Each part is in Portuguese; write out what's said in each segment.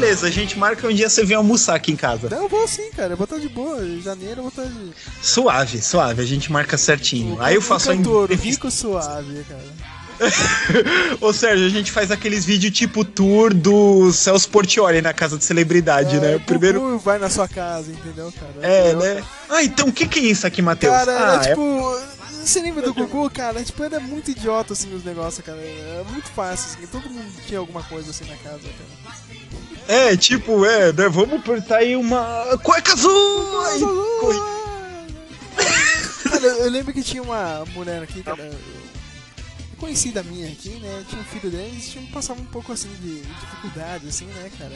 beleza, a gente marca um dia você vem almoçar aqui em casa. Não, eu vou sim, cara. Eu vou estar de boa. Em janeiro eu vou estar de. Suave, suave, a gente marca certinho. O- Aí eu faço a cantor, o entrevista. Rico Suave, cara. Ô Sérgio, a gente faz aqueles vídeos tipo tour do Celso Portioli na casa de celebridade, É, né? o Primeiro. Gugu vai na sua casa, entendeu, cara? É, né? Ah, então o que, que é isso aqui, Matheus? Cara, ah, era é- tipo. Você lembra do Gugu, cara? Tipo, era muito idiota assim os negócios, cara. Era muito fácil, assim. Todo mundo tinha alguma coisa assim na casa, cara. É, tipo, é, né? Vamos apertar aí uma cueca azul! Aí, corre- Cara, eu lembro que tinha uma mulher aqui, cara, conhecida minha aqui, né? Tinha um filho dela, eles tinham passava um pouco assim de dificuldade, assim, né, cara?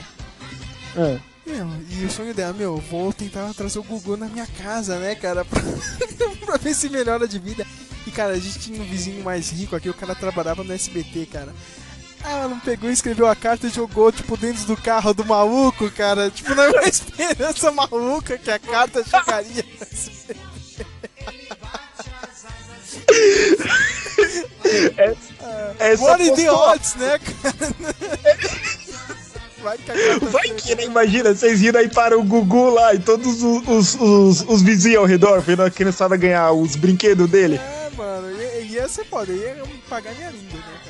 É. Meu, e o sonho dela, meu, vou tentar trazer o Gugu na minha casa, né, cara? Pra, pra ver se melhora de vida. E, cara, a gente tinha um vizinho mais rico aqui, o cara trabalhava no SBT, cara. Ah, ela não pegou, escreveu a carta e jogou, tipo, dentro do carro do maluco, cara. Tipo, não é uma esperança maluca que a carta chegaria SBT. Essa What is the odds, né, cara? Vai que Vai que, né? Imagina, vocês indo aí para o Gugu lá e todos os, os, os, os vizinhos ao redor, vendo a criançada ganhar os brinquedos dele. É, mano, ia, ia ser foda, ia pagar minha língua, né, cara?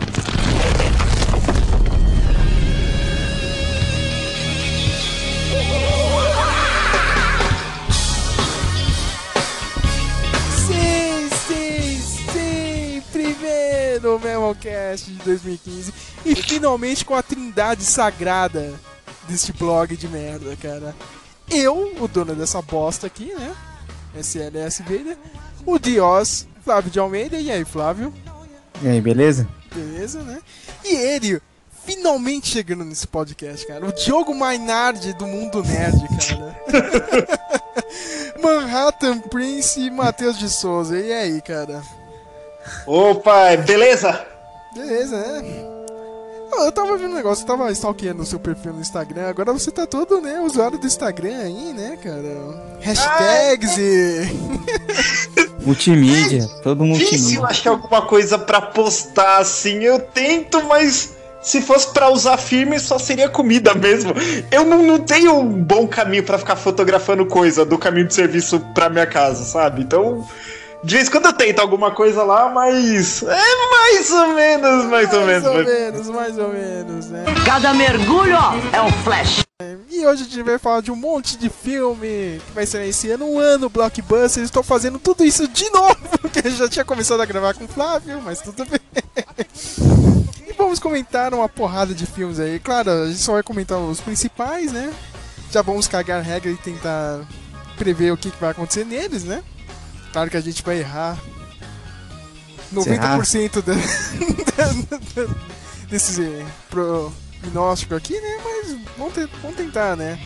Primeiro Memoncast de 2015 e finalmente com a trindade sagrada deste blog de merda, cara. Eu, o dono dessa bosta aqui, né? SLS Vader, o Dios, Flávio de Almeida. E aí, Flávio? E aí, beleza? Beleza, né? E ele, finalmente chegando nesse podcast, cara. O Diogo Mainardi do mundo nerd, cara. Manhattan Prince e Matheus de Souza. E aí, cara? Opa, beleza? Beleza, né? Eu tava vendo um negócio, eu tava stalkeando o seu perfil no Instagram, agora você tá todo, né, usuário do Instagram aí, né, cara? Hashtags e... Multimídia, todo Difícil multimídia. achar alguma coisa pra postar assim. Eu tento, mas se fosse pra usar firme, só seria comida mesmo. Eu não, não tenho um bom caminho pra ficar fotografando coisa do caminho de serviço pra minha casa, sabe? Então, de vez em quando eu tento alguma coisa lá, mas é mais ou menos, mais, ou menos. Mais ou menos, mais ou menos, né? Cada mergulho é um flash. E hoje a gente vai falar de um monte de filme que vai ser esse ano, um ano blockbuster. Estou fazendo tudo isso de novo, porque eu já tinha começado a gravar com o Flávio, mas tudo bem. E vamos comentar uma porrada de filmes aí. Claro, a gente só vai comentar os principais, né? Já vamos cagar regra e tentar prever o que, que vai acontecer neles, né? Claro que a gente vai errar 90% da, da- da- desse prognóstico aqui, né? Mas vamos, te- vamos tentar, né?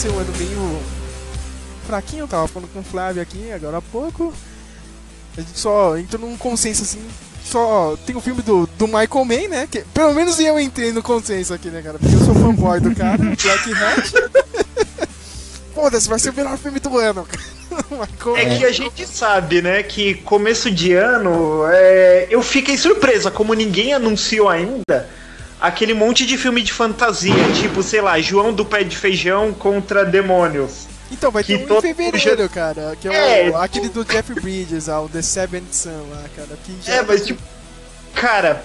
Ser um ano meio fraquinho, eu tava falando com o Flávio aqui agora há pouco. A gente só entrou num consenso assim. Só tem o filme do, do Michael Mann, né? Que, pelo menos eu entrei no consenso aqui, né, cara? Porque eu sou fanboy do cara, Black Hat. Foda-se, vai ser o melhor filme do ano, cara. É que a gente sabe, né, que começo de ano, é, eu fiquei surpresa, como ninguém anunciou ainda, aquele monte de filme de fantasia, tipo, sei lá, João do Pé de Feijão contra Demônios. Então, vai que ter um em todo- fevereiro, cara. Que é, o, É, aquele do Jeff Bridges, ah, o The Seventh Son lá, cara. Que já É, mas tipo, cara,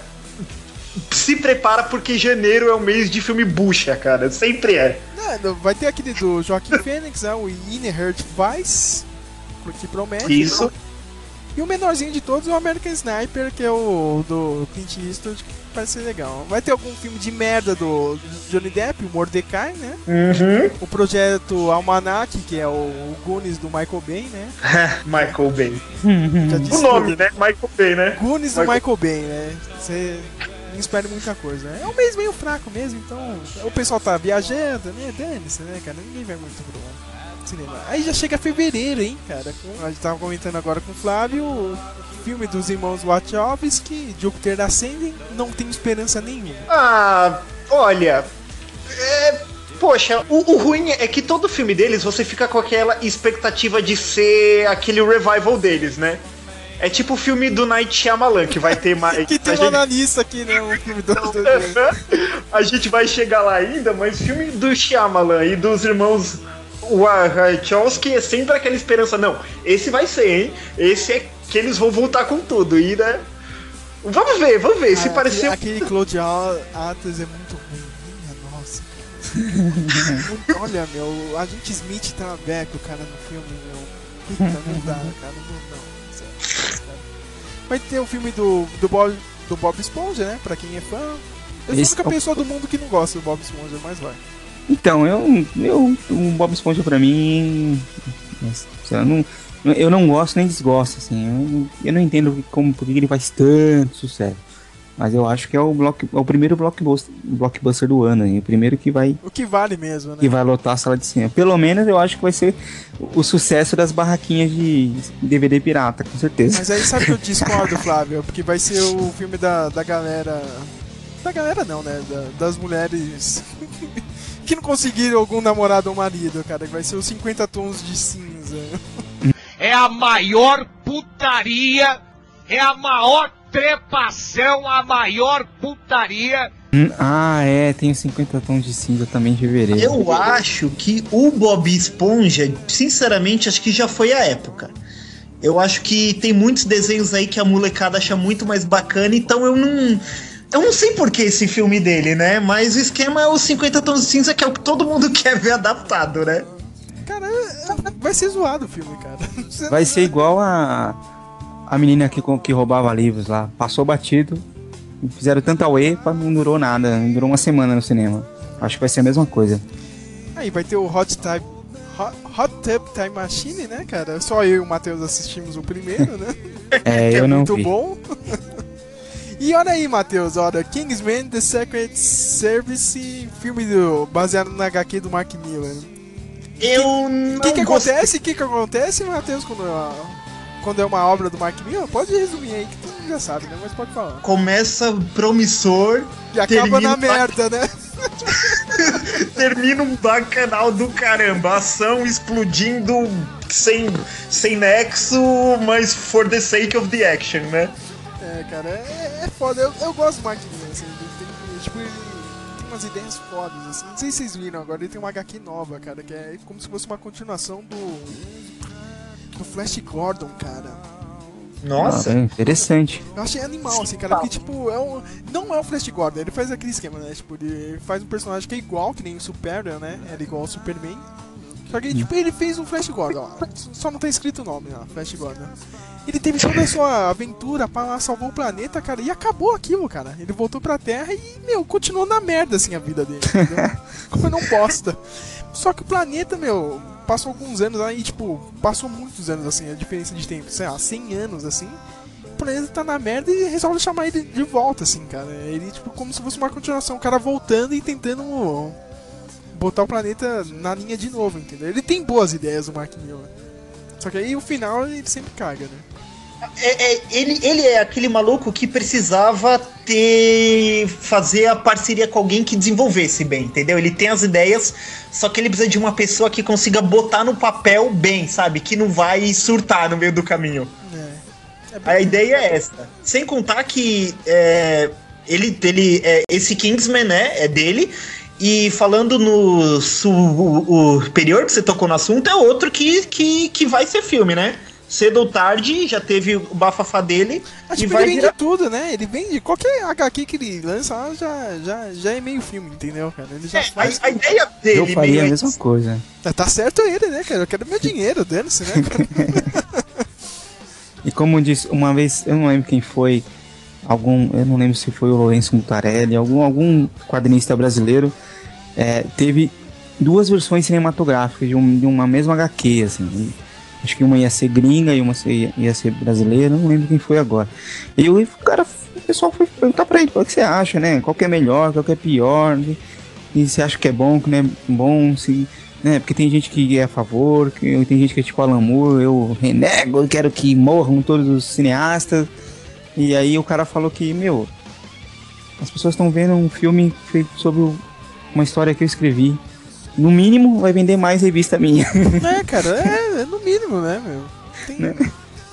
se prepara porque janeiro é o mês de filme bucha, cara. Sempre é. Não, vai ter aquele do Joaquim Fênix, né? O Inherent Vice, que promete. Isso. E o menorzinho de todos é o American Sniper, que é o do Clint Eastwood, parece ser legal. Vai ter algum filme de merda do Johnny Depp, o Mordecai, né? Uhum. O projeto Almanac, que é o Goonies do Michael Bay, né? Michael Bay. Já disse O nome, tudo. né? Michael Bay, né? Goonies do Michael- Michael Bay, né? Você não espera muita coisa, né? É um mês meio fraco mesmo, então o pessoal tá viajando, né? Dane-se, né, cara? Ninguém vai muito pro cinema. Aí já chega fevereiro, hein, cara? A gente tava comentando agora com o Flávio, o filme dos irmãos Wachowski, Jupiter Ascending, não tem esperança nenhuma. Ah, olha. É, poxa, o, o ruim é que todo filme deles você fica com aquela expectativa de ser aquele revival deles, né? É tipo o filme do Night Shyamalan, que vai ter mais. Que tem uma gente- na lista aqui, né? O filme do- a gente vai chegar lá ainda, mas filme do Shyamalan e dos irmãos Wachowski é sempre aquela esperança, não, esse vai ser, hein? Esse é que eles vão voltar com tudo, e né? Vamos ver, vamos ver, se Ah, parecer... Aquele Claude Atlas é muito ruim. Minha nossa, Olha, meu, a gente Smith tá beco, cara, no filme, meu. Puta, não dá, cara. Não, não. Cara. Vai ter o filme do, do, Bob, do Bob Esponja, né? Pra quem é fã. Eu sou a única é o- pessoa do mundo que não gosta do Bob Esponja, mas vai. Então, eu, eu, o Bob Esponja pra mim, eu não, eu não gosto nem desgosto, assim, eu, eu não entendo como, por que ele faz tanto sucesso. Mas eu acho que é o, block, é o primeiro blockbuster, blockbuster do ano, hein, o primeiro que vai, O que vale mesmo, né? que vai lotar a sala de cinema. Pelo menos eu acho que vai ser o, o sucesso das barraquinhas de DVD pirata, com certeza. Mas aí sabe que eu discordo, Flávio? Porque vai ser o filme da, da galera. Da galera não, né? Da- das mulheres que não conseguiram algum namorado ou marido, cara. que Vai ser os 50 tons de cinza. é a maior putaria, é a maior trepação, a maior putaria Hum, Ah, é, tem os 50 tons de cinza também em fevereiro. Eu acho que o Bob Esponja, sinceramente, acho que já foi a época. Eu acho que tem muitos desenhos aí que a molecada acha muito mais bacana, então eu não. Eu não sei por que esse filme dele, né? Mas o esquema é os 50 tons de cinza, que é o que todo mundo quer ver adaptado, né? Cara, é- vai ser zoado o filme, cara. Vai ser igual a, a menina que, que roubava livros lá. Passou batido, fizeram tanta UE, não durou nada. Não durou uma semana no cinema. Acho que vai ser a mesma coisa. Aí vai ter o Hot Tub. Hot, Hot Tub Time Machine, né, cara? Só eu e o Matheus assistimos o primeiro, né? É, que eu é não muito vi. bom. E olha aí, Matheus, olha, Kingsman The Secret Service, filme do, baseado na HQ do Mark Miller. Eu não O que que acontece? O que que acontece, Matheus, quando, é- quando é uma obra do Mark Miller? Pode resumir aí, que todo mundo já sabe, né? Mas pode falar. Começa promissor, E acaba na merda, né? termina um bacanal do caramba. Ação explodindo sem, sem nexo, mas for the sake of the action, né? É, cara, é, é foda. Eu, eu gosto do Mark Miller, assim. Ele tem, tipo, ele tem umas ideias fodas, assim. Não sei se vocês viram agora, ele tem uma HQ nova, cara, que é como se fosse uma continuação do. do Flash Gordon, cara. Nossa. Ah, é interessante. Eu achei animal, assim, cara, porque, tipo, é um, não é o Flash Gordon, ele faz aquele esquema, né? Tipo, ele faz um personagem que é igual, que nem o Superman, né? Era igual ao Superman. Só que, tipo, ele fez um Flash Gordon, ó. Só não tá escrito o nome, ó, Flash Gordon. Ele teve toda a sua aventura pra salvar o planeta, cara, e acabou aquilo, cara. Ele voltou pra Terra e, meu, continuou na merda, assim, a vida dele, entendeu? Como não bosta. Só que o planeta, meu, passou alguns anos aí, tipo, passou muitos anos, assim, a diferença de tempo, sei lá, 100 anos, assim. O planeta tá na merda e resolve chamar ele de volta, assim, cara. Ele, tipo, como se fosse uma continuação, o cara voltando e tentando botar o planeta na linha de novo, entendeu? Ele tem boas ideias, o Mark Miller. Só que aí o final ele sempre caga, né? É, é, ele, ele é aquele maluco que precisava ter. fazer a parceria com alguém que desenvolvesse bem, entendeu? Ele tem as ideias, só que ele precisa de uma pessoa que consiga botar no papel bem, sabe? Que não vai surtar no meio do caminho. É. É A ideia é essa. Sem contar que é, ele, ele é, esse Kingsman, né, é dele. E falando no superior que você tocou no assunto, é outro que, que, que vai ser filme, né? cedo ou tarde, já teve o bafafá dele Ah, e tipo, vai ele vende virar... tudo, né? Ele vende. Qualquer HQ que ele lança lá já, já, já é meio filme, entendeu, cara? Ele já É, faz. a, a ideia dele Eu faria a meio- mesma coisa. Ah, Tá certo ele, né, cara? Eu quero meu dinheiro, dane-se, né? cara? E como disse, uma vez, eu não lembro quem foi, algum, eu não lembro se foi o Lourenço Mutarelli, algum, algum quadrinista brasileiro, é, teve duas versões cinematográficas de, um- de uma mesma HQ, assim. Acho que uma ia ser gringa e uma se- ia ser brasileira, não lembro quem foi agora. E o cara, o pessoal foi perguntar pra ele, o que você acha, né? Qual que é melhor, qual que é pior, né? e você acha que é bom, que não é bom, se, né? Porque tem gente que é a favor, que, tem gente que é tipo Alan Moore, eu renego, eu quero que morram todos os cineastas. E aí o cara falou que, meu, as pessoas estão vendo um filme feito sobre uma história que eu escrevi. No mínimo, vai vender mais revista minha. é, cara, é, é no mínimo, né, meu? Tem Né?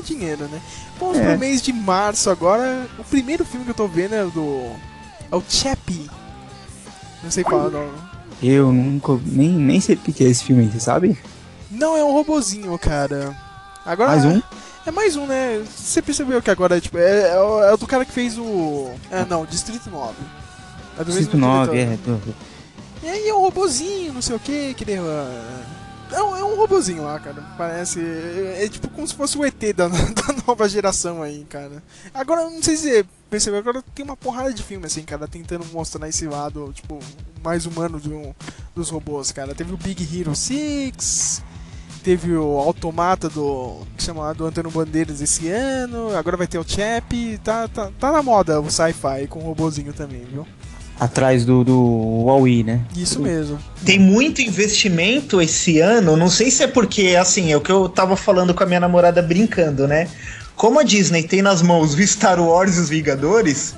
dinheiro, né? Vamos É. pro mês de março agora. O primeiro filme que eu tô vendo é o do. É o Chappie. Não sei qual é o nome. Eu nunca, nem, nem sei o que é esse filme aí, você sabe? Não, é um robozinho, cara. Agora, Mais um? É mais um, né? Você percebeu que agora tipo, é, é, o, é o do cara que fez o. É, não, Distrito 9. É do Distrito mesmo 9, diretor. é. do- E aí é um robozinho, não sei o que, que ele. ah, É um, é um robozinho lá, cara. Parece. É, é tipo como se fosse o ET da, da nova geração aí, cara. Agora, não sei se você percebeu, agora tem uma porrada de filme, assim, cara, tentando mostrar esse lado, tipo, mais humano de um, dos robôs, cara. Teve o Big Hero 6. Teve o Automata do. que chama lá do Antônio Bandeiras esse ano. Agora vai ter o Chap. Tá, tá, tá na moda o sci-fi com o robozinho também, viu? Atrás do, do Huawei, né? Isso mesmo. Tem muito investimento esse ano, não sei se é porque, assim, é o que eu tava falando com a minha namorada brincando, né? Como a Disney tem nas mãos o Star Wars e os Vingadores,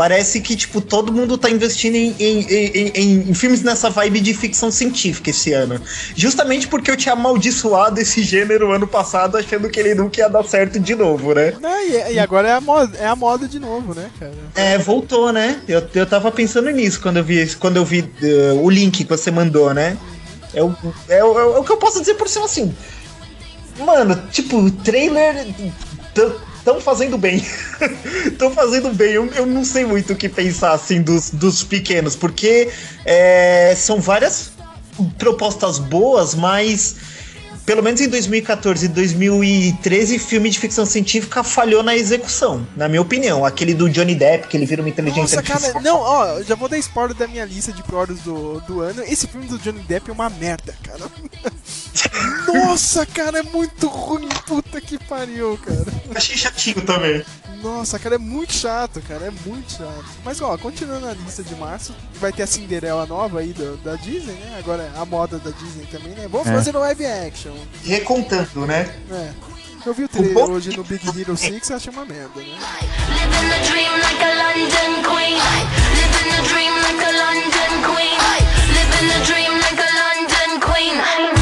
parece que, tipo, todo mundo tá investindo em, em, em, em- em filmes nessa vibe de ficção científica esse ano. Justamente porque eu tinha amaldiçoado esse gênero ano passado, achando que ele nunca ia dar certo de novo, né? Né, e, e agora é a, moda, é a moda de novo, né, cara? É, voltou, né? Eu, eu tava pensando nisso quando eu vi, quando eu vi eh, o link que você mandou, né? É o, é, o, é o que eu posso dizer por cima assim. Mano, tipo, trailer. Estão fazendo bem. Estão fazendo bem. Eu, eu não sei muito o que pensar assim dos, dos pequenos, porque é, são várias propostas boas, mas pelo menos em 2014 e 2013, filme de ficção científica falhou na execução, na minha opinião. Aquele do Johnny Depp, que ele vira uma inteligência Nossa, artificial. cara, não, ó, já vou dar spoiler da minha lista de piores do, do ano. Esse filme do Johnny Depp é uma merda, cara. Nossa, cara, é muito ruim, puta que pariu, cara. Achei chatinho também. Nossa, cara, é muito chato, cara, é muito chato. Mas, ó, continuando a lista de março, vai ter a Cinderela nova aí do- da Disney, né? Agora é a moda da Disney também, né? Vamos É. fazer no live action, Recontando, né? né? Eu vi o trailer bom- hoje no Big Hero 6 e achei uma merda, né? Living the dream like a London queen. Living the dream like a London queen. Living the dream like a London queen.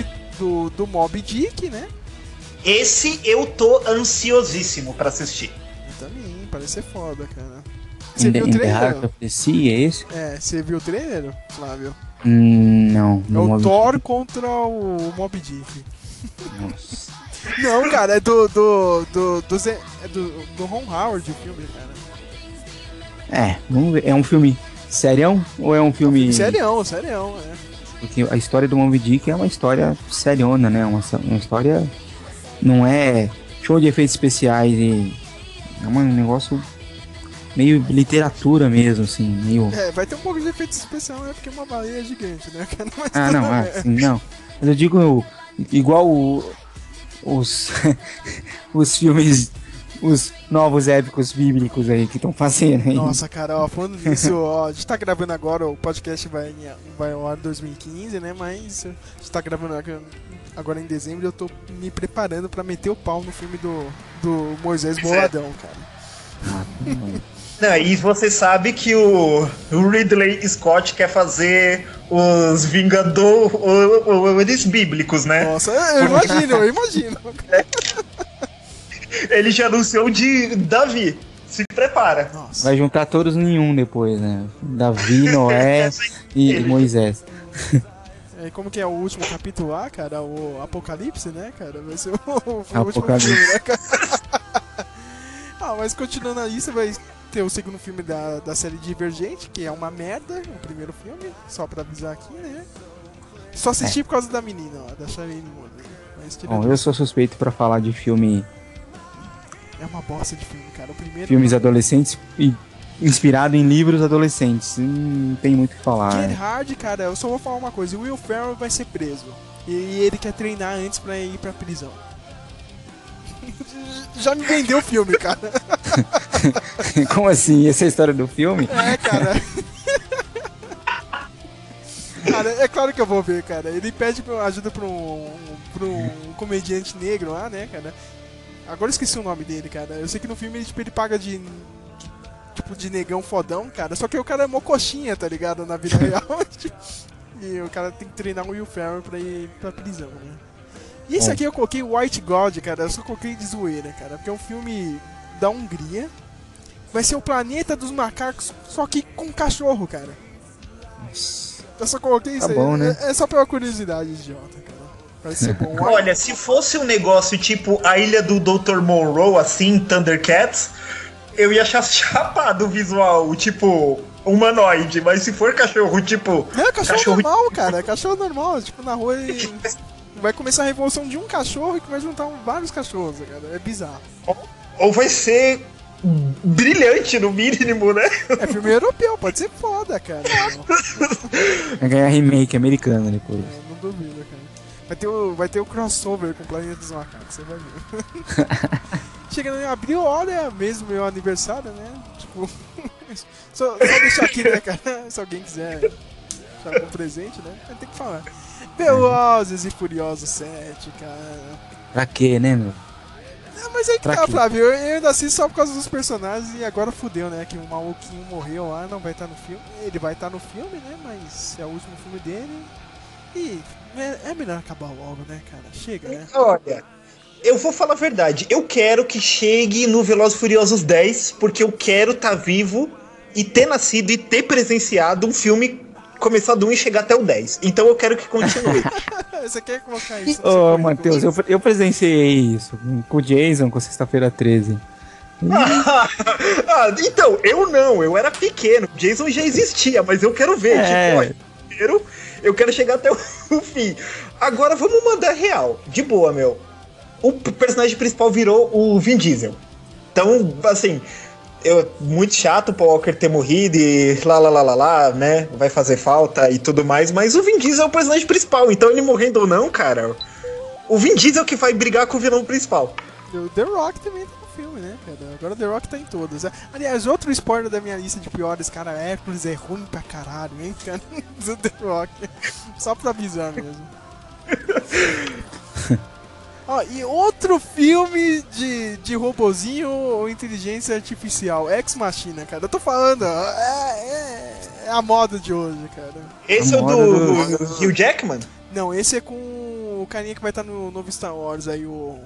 Filme do, do Mob Dick, né? Esse eu tô ansiosíssimo pra assistir. Eu também, parece ser foda, cara. Você In viu the, o trailer? the Sea, é esse? É, você viu o trailer, Flávio? Hum, não. É não o ouvi. Thor contra o Mob Dick. Nossa. Não, cara, é do. do. do. do, Zé- é do, do Ron Howard o filme, cara. É, vamos ver. É um filme serião ou é um filme. Serião, serião, é. Porque a história do Moby Dick é uma história seriona, né? Uma, uma história. Não é show de efeitos especiais e. É um negócio meio literatura mesmo, assim. Meio. É, vai ter um pouco de efeito especial, né? Porque é uma baleia gigante, né? Mas Ah, não, ah, bem. sim, não. Mas eu digo igual o- os, os filmes, os novos épicos bíblicos aí que estão fazendo aí. Nossa, cara, ó, falando nisso, ó, a gente tá gravando agora, o podcast vai, em- vai ao ar em 2015, né? Mas a gente tá gravando agora- em dezembro e eu tô me preparando pra meter o pau no filme do, do Moisés Boladão, cara. Não, e você sabe que o, o Ridley Scott quer fazer os Vingadores bíblicos, né? Nossa, eu imagino, eu imagino. Ele já anunciou de Davi. Se prepara. Nossa. Vai juntar todos em um depois, né? Davi, Noé e Moisés. É, como que é o último capítulo lá, cara? O Apocalipse, né, cara? Vai ser o, o último Apocalipse. filme, né, cara? ah, mas continuando aí, você vai ter o segundo filme da, da série Divergente, que é uma merda, o primeiro filme, só pra avisar aqui, né? Só assisti por causa da menina, ó, da Charlene Woodley. Bom, eu sou suspeito pra falar de filme, É uma bosta de filme, cara. O primeiro. filmes adolescentes e inspirado em livros adolescentes. Não tem muito o que falar. Get Hard, cara, eu só vou falar uma coisa: o Will Ferrell vai ser preso. E ele quer treinar antes pra ir pra prisão. Já me vendeu o filme, cara. Como assim? Essa é a história do filme? É, cara. Cara, é claro que eu vou ver, cara. Ele pede ajuda pra um, pra um comediante negro lá, né, cara? Agora eu esqueci o nome dele, cara. Eu sei que no filme ele, tipo, ele paga de. Tipo, de negão fodão, cara. Só que o cara é mocoxinha, tá ligado? Na vida real. Tipo, e o cara tem que treinar o Will Ferrell pra ir pra prisão, né? E esse Bom. aqui eu coloquei White God, cara. Eu só coloquei de zoeira, cara. Porque é um filme da Hungria. Vai ser o planeta dos macacos, só que com cachorro, cara. Eu só coloquei isso Tá aí. bom, né? É, é só pela curiosidade, idiota, cara. Ser bom. Olha, se fosse um negócio tipo a ilha do Dr. Monroe, assim, Thundercats, eu ia achar chapado o visual, tipo, humanoide. Mas se for cachorro, tipo. Não, é cachorro, Cachorro- normal, cara. É cachorro normal. Tipo, na rua e... vai começar a revolução de um cachorro e que vai juntar vários cachorros, cara. É bizarro. Ou vai ser brilhante, no mínimo, né? É filme europeu, pode ser foda, cara. Vai ganhar remake americano depois. É, não duvido, cara. Vai ter, o, vai ter o crossover com o Planeta dos Macacos, você vai ver. Chegando em abril, olha, mesmo meu aniversário, né? Tipo, só, só deixar aqui, né, cara? Se alguém quiser deixar algum presente, né? Tem que falar. Velozes e Furiosos 7, cara. Pra quê, né, meu? Ah, mas aí que tá? Flávio. Eu, eu ainda assisto só por causa dos personagens e agora fudeu, né? Que o maluquinho morreu lá, não vai estar no filme. Ele vai estar no filme, né? Mas é o último filme dele. E é, é melhor acabar logo, né, cara? Chega, né? Olha, eu vou falar a verdade. Eu quero que chegue no Velozes e Furiosos 10, porque eu quero estar vivo e ter nascido e ter presenciado um filme começar do 1 e chegar até o 10. Então eu quero que continue. Você quer colocar isso? Ô, currículo? Matheus, eu, eu presenciei isso com o Jason com sexta-feira 13. ah, então, eu não, eu era pequeno. Jason já existia, mas eu quero ver. É. Tipo, olha, eu quero, eu quero chegar até o fim. Agora vamos mandar real. De boa, meu. O personagem principal virou o Vin Diesel. Então, assim, eu, muito chato o Paul Walker ter morrido e lá, lá, lá, lá, lá, né? Vai fazer falta e tudo mais, mas o Vin Diesel é o personagem principal, então ele morrendo ou não, cara. O Vin Diesel que vai brigar com o vilão principal. O The Rock também tá filme, né, cara? Agora o The Rock tá em todas. Aliás, outro spoiler da minha lista de piores, cara, Hércules é ruim pra caralho, hein, cara? Do The Rock. Só pra avisar mesmo. Ó, e outro filme de, de robozinho ou inteligência artificial, Ex Machina, cara. Eu tô falando, é, é, é a moda de hoje, cara. Esse é o do, do- Hugh Jackman? Não, esse é com o carinha que vai estar no novo Star Wars aí, o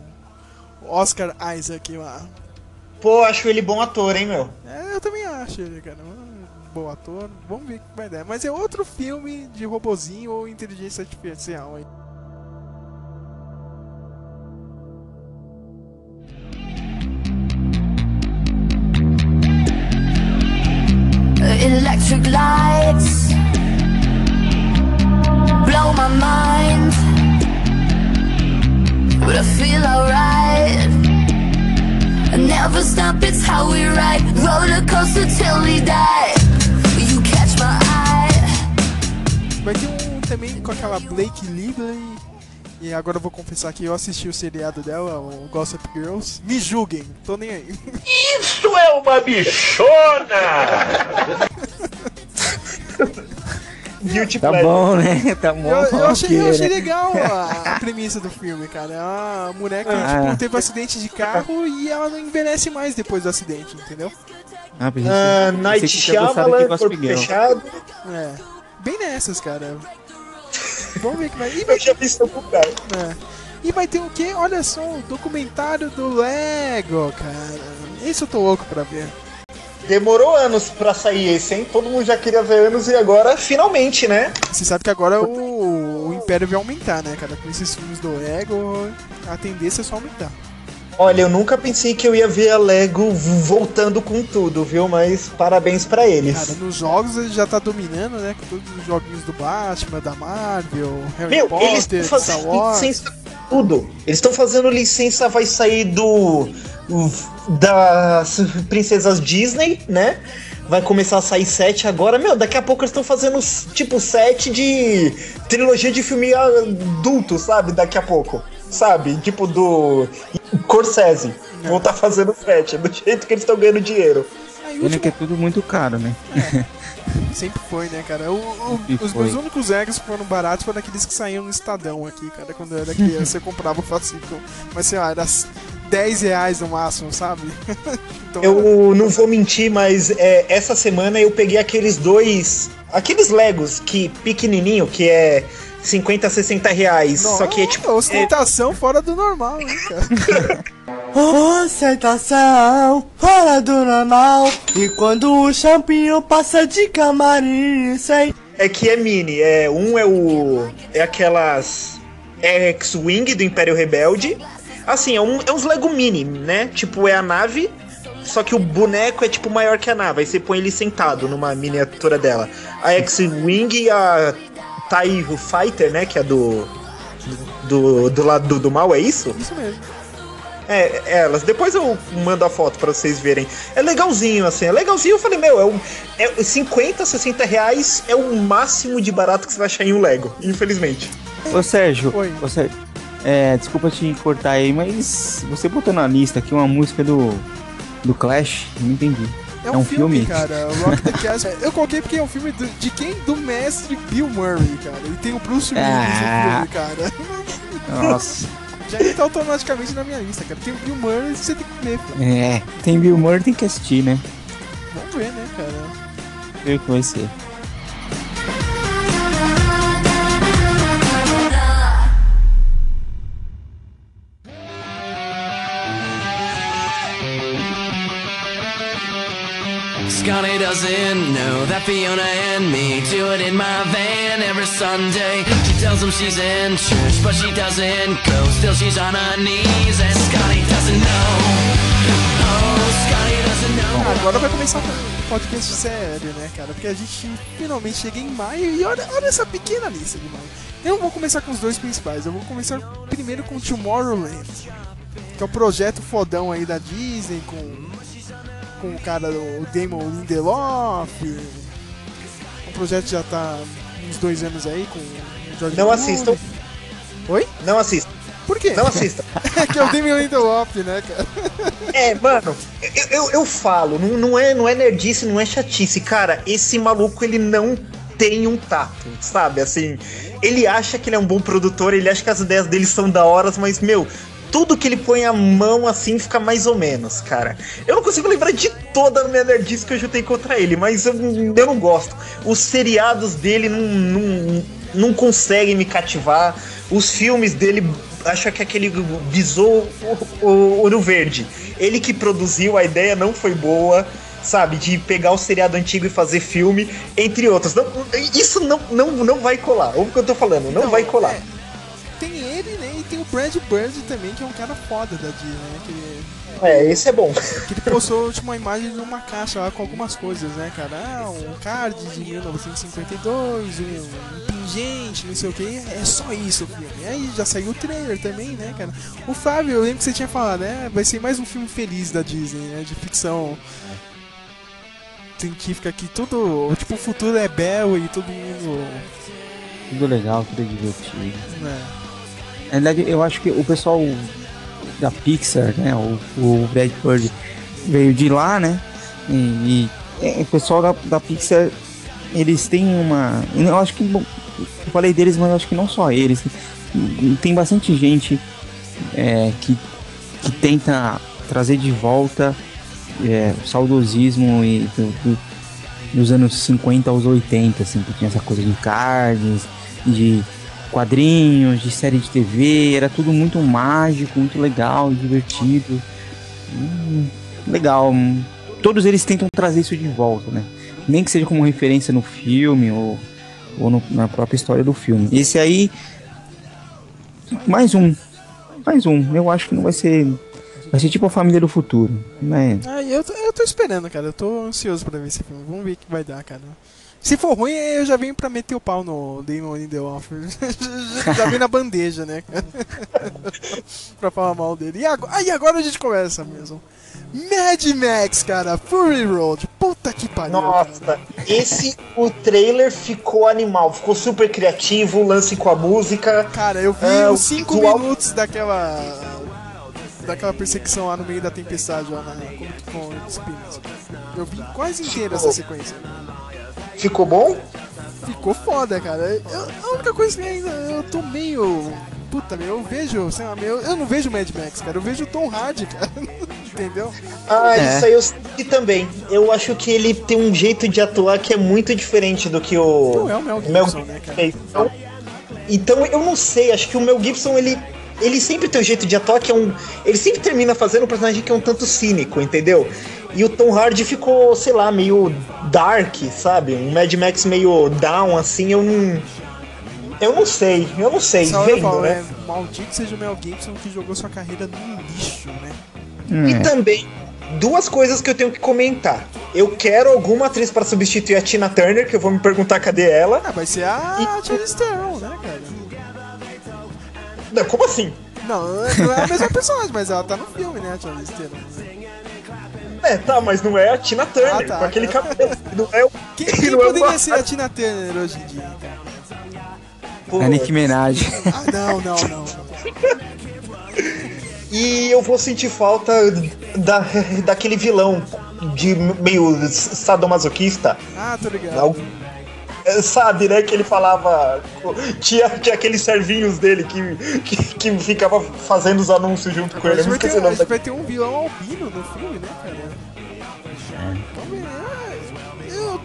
Oscar Isaac lá. Pô, acho ele bom ator, hein, meu? É, eu também acho ele, cara. Um bom ator. Vamos ver o que vai dar. Mas é outro filme de robozinho ou inteligência artificial aí. Electric lights blow my mind, but I feel alright. I never stop, it's how we ride. Roller coaster till we die. You catch my eye. Vai ter um também com aquela Blake Lively. E agora eu vou confessar que eu assisti o seriado dela, o Gossip Girls. Me julguem, tô nem aí. Isso é uma bichona! Guilty Tá Pleasure. bom, né? Tá bom. Eu, eu achei, eu ok, achei né? legal a, a premissa do filme, cara. É uma mulher que Ah. tipo, teve um acidente de carro e ela não envelhece mais depois do acidente, entendeu? Ah, pensei- Ah, Night Shyamalan, Corpo. Fechado. É. Bem nessas, cara. Vamos ver que vai. E vai Eu já vi seu lugar. É. E vai ter o quê? Olha só, o documentário do Lego, cara. Esse eu tô louco pra ver. Demorou anos pra sair esse, hein? Todo mundo já queria ver anos e agora, finalmente, né? Você sabe que agora o, o Império vai aumentar, né, cara? Com esses filmes do Lego, a tendência é só aumentar. Olha, eu nunca pensei que eu ia ver a Lego voltando com tudo, viu? Mas parabéns pra eles. Cara, nos jogos ele já tá dominando, né? Com todos os joguinhos do Batman, da Marvel, Harry Meu, eles Potter, estão Star fazendo licença tudo. Eles estão fazendo licença, vai sair do. das princesas Disney, né? Vai começar a sair sete agora. Meu, daqui a pouco eles estão fazendo tipo sete de trilogia de filme adulto, sabe? Daqui a pouco. Sabe? Tipo do Corsese. Vão estar fazendo sete, do jeito que eles estão ganhando dinheiro. Aí, o Pena que último, é tudo muito caro, né? sempre foi, né, cara? O- o- os foi. meus únicos egos que foram baratos foram aqueles que saíam no Estadão aqui, cara. Quando eu era criança, eu comprava o fascículo. Mas sei lá, era 10 reais no máximo, sabe? então, Eu não vou mentir, mas é, essa semana eu peguei aqueles dois. Aqueles Legos que pequenininho, que é 50, 60 reais. Só que é tipo. é- Ostentação fora do normal, hein, cara? Ostentação fora do normal. E quando o champignon passa de camarim, sem. É que é mini. É, um é o. É aquelas. É X-Wing do Império Rebelde. Assim, é, um, é uns Lego mini, né? Tipo, é a nave. Só que o boneco é tipo maior que a nave. Aí você põe ele sentado numa miniatura dela. A X-Wing e a TIE Fighter, né? Que é do. Do, do lado do, do mal, é isso? Isso mesmo. É, elas. Depois eu mando a foto pra vocês verem. É legalzinho, assim. É legalzinho. Eu falei, meu, é, um, é 50, 60 reais é o máximo de barato que você vai achar em um Lego, infelizmente. Ô Sérgio, Oi. ô, Sérgio é, desculpa te cortar aí, mas você botou na lista aqui uma música do, do Clash, não entendi. É um, filme, cara. Rock the Castle. Eu coloquei porque é um filme do- de quem? Do mestre Bill Murray, cara. E tem o Bruce Willis Ah. no filme, cara. Nossa. Já entra automaticamente na minha lista, cara. Tem o Bill Murray você tem que ver, pô. é, tem Bill Murray, tem que assistir, né? Vamos ver, né, cara? Ver o que vai ser. Scotty doesn't know that Fiona and me do it in my van every Sunday. She tells him she's in church, but she doesn't go. Still, she's on her knees, and Scotty doesn't know. Oh. Ah, agora vai começar um podcast sério, né, cara? Porque a gente finalmente chega em maio e olha, olha essa pequena lista de maio. Eu não vou começar com os dois principais, eu vou começar primeiro com Tomorrowland, que é o projeto fodão aí da Disney com, com o cara, o Damon Lindelof. O projeto já tá uns dois anos aí com o George Não Clooney. assistam. Oi? Não assista. Por quê? Não assista. é que é o Damon Lindelof, né, cara? É, mano, eu, eu, eu falo, não, não, é, não é nerdice, não é chatice. Cara, esse maluco, ele não tem um tato, sabe? Assim, ele acha que ele é um bom produtor, ele acha que as ideias dele são da hora, mas, meu, tudo que ele põe a mão assim fica mais ou menos, cara. Eu não consigo lembrar de toda a minha nerdice que eu jutei contra ele, mas eu, eu não gosto. Os seriados dele não, não, não conseguem me cativar. Os filmes dele, acho que aquele Besouro o Ouro Verde, ele que produziu, a ideia não foi boa. Sabe, de pegar o seriado antigo e fazer filme, entre outros. Não, isso não, não, não vai colar. Ouve o que eu tô falando, não, Não, vai colar. é. Brad Bird também, que é um cara foda da Disney, né? Que, É, esse é bom. que ele postou uma imagem de uma caixa lá com algumas coisas, né, cara? Ah, um card de 1952, um, um pingente, não sei o que. É só isso o filme. E aí já saiu o trailer também, né, cara? O Flávio, eu lembro que você tinha falado, né? Vai ser mais um filme feliz da Disney, né? De ficção científica que tudo. Tipo, o futuro é belo e todo mundo. Tudo legal, tudo divertido. Né? Na verdade, eu acho que o pessoal da Pixar, né, o, o Brad Bird veio de lá, né, e, e, é, o pessoal da, da Pixar, eles têm uma, eu acho que, bom, eu falei deles, mas eu acho que não só eles, tem, bastante gente é, que, que tenta trazer de volta é, o saudosismo e do, do- dos anos 50 aos 80, assim, que tinha essa coisa de cards, de quadrinhos, de série de TV, era tudo muito mágico, muito legal, divertido. Hum, legal. Todos eles tentam trazer isso de volta, né? Nem que seja como referência no filme ou, ou no- na própria história do filme. Esse aí mais um. Mais um. Eu acho que não vai ser. Vai ser tipo a família do futuro. Né? Ah, eu, eu tô esperando, cara. Eu tô ansioso pra ver esse filme. Vamos ver o que vai dar, cara. Se for ruim, eu já venho pra meter o pau no Demon in the Office. já vem na bandeja, né? cara? pra falar mal dele. E agora, aí agora a gente começa mesmo. Mad Max, cara. Fury Road. Puta que pariu. cara. Nossa, esse o trailer ficou animal, ficou super criativo, lance com a música. Cara, eu vi É, os o 5 visual- minutos daquela. daquela perseguição lá no meio da tempestade lá na Comic Con Experience. Eu vi quase inteira essa sequência. Ficou bom? Ficou foda, cara. Eu- a única coisa que ainda eu tô meio. Puta, meu, eu vejo, sei lá, meu, eu não vejo Mad Max, cara. Eu vejo o Tom Hardy, cara. Entendeu? Ah, É. isso aí eu senti também. Eu acho que ele tem um jeito de atuar que é muito diferente do que o Não é o Mel Gibson, né, cara? Então, então eu não sei, acho que o Mel Gibson ele ele sempre tem um jeito de atuar que é um ele sempre termina fazendo um personagem que é um tanto cínico, entendeu? E o Tom Hardy ficou, sei lá, meio dark, sabe? Um Mad Max meio down assim, eu não eu não sei, eu não sei, Só eu vendo, falo, né? é, maldito seja o Mel Gibson que jogou sua carreira no lixo, né? E É. também, duas coisas que eu tenho que comentar. Eu quero alguma atriz para substituir a Tina Turner, que eu vou me perguntar cadê ela. Ah, vai ser a Charlize Theron, né, cara? Não, como assim? Não, não é a mesma personagem, mas ela tá no filme, né, a Charlize Theron. É, tá, mas não é a Tina Turner, Ah, tá. com aquele cabelo. Não é o. Quem, quem não é poderia uma- ser a Tina Turner hoje em dia, cara? Pô, A Nicki Minaj. Ah, não, não, não. E eu vou sentir falta da, daquele vilão de meio sadomasoquista. Ah, tô ligado. Algo- É, Sabe, né? Que ele falava. Tinha, tinha aqueles servinhos dele que, que, que ficava fazendo os anúncios junto com ele. Eu gente, não vai esqueci ter, vai ter um vilão albino no filme, né,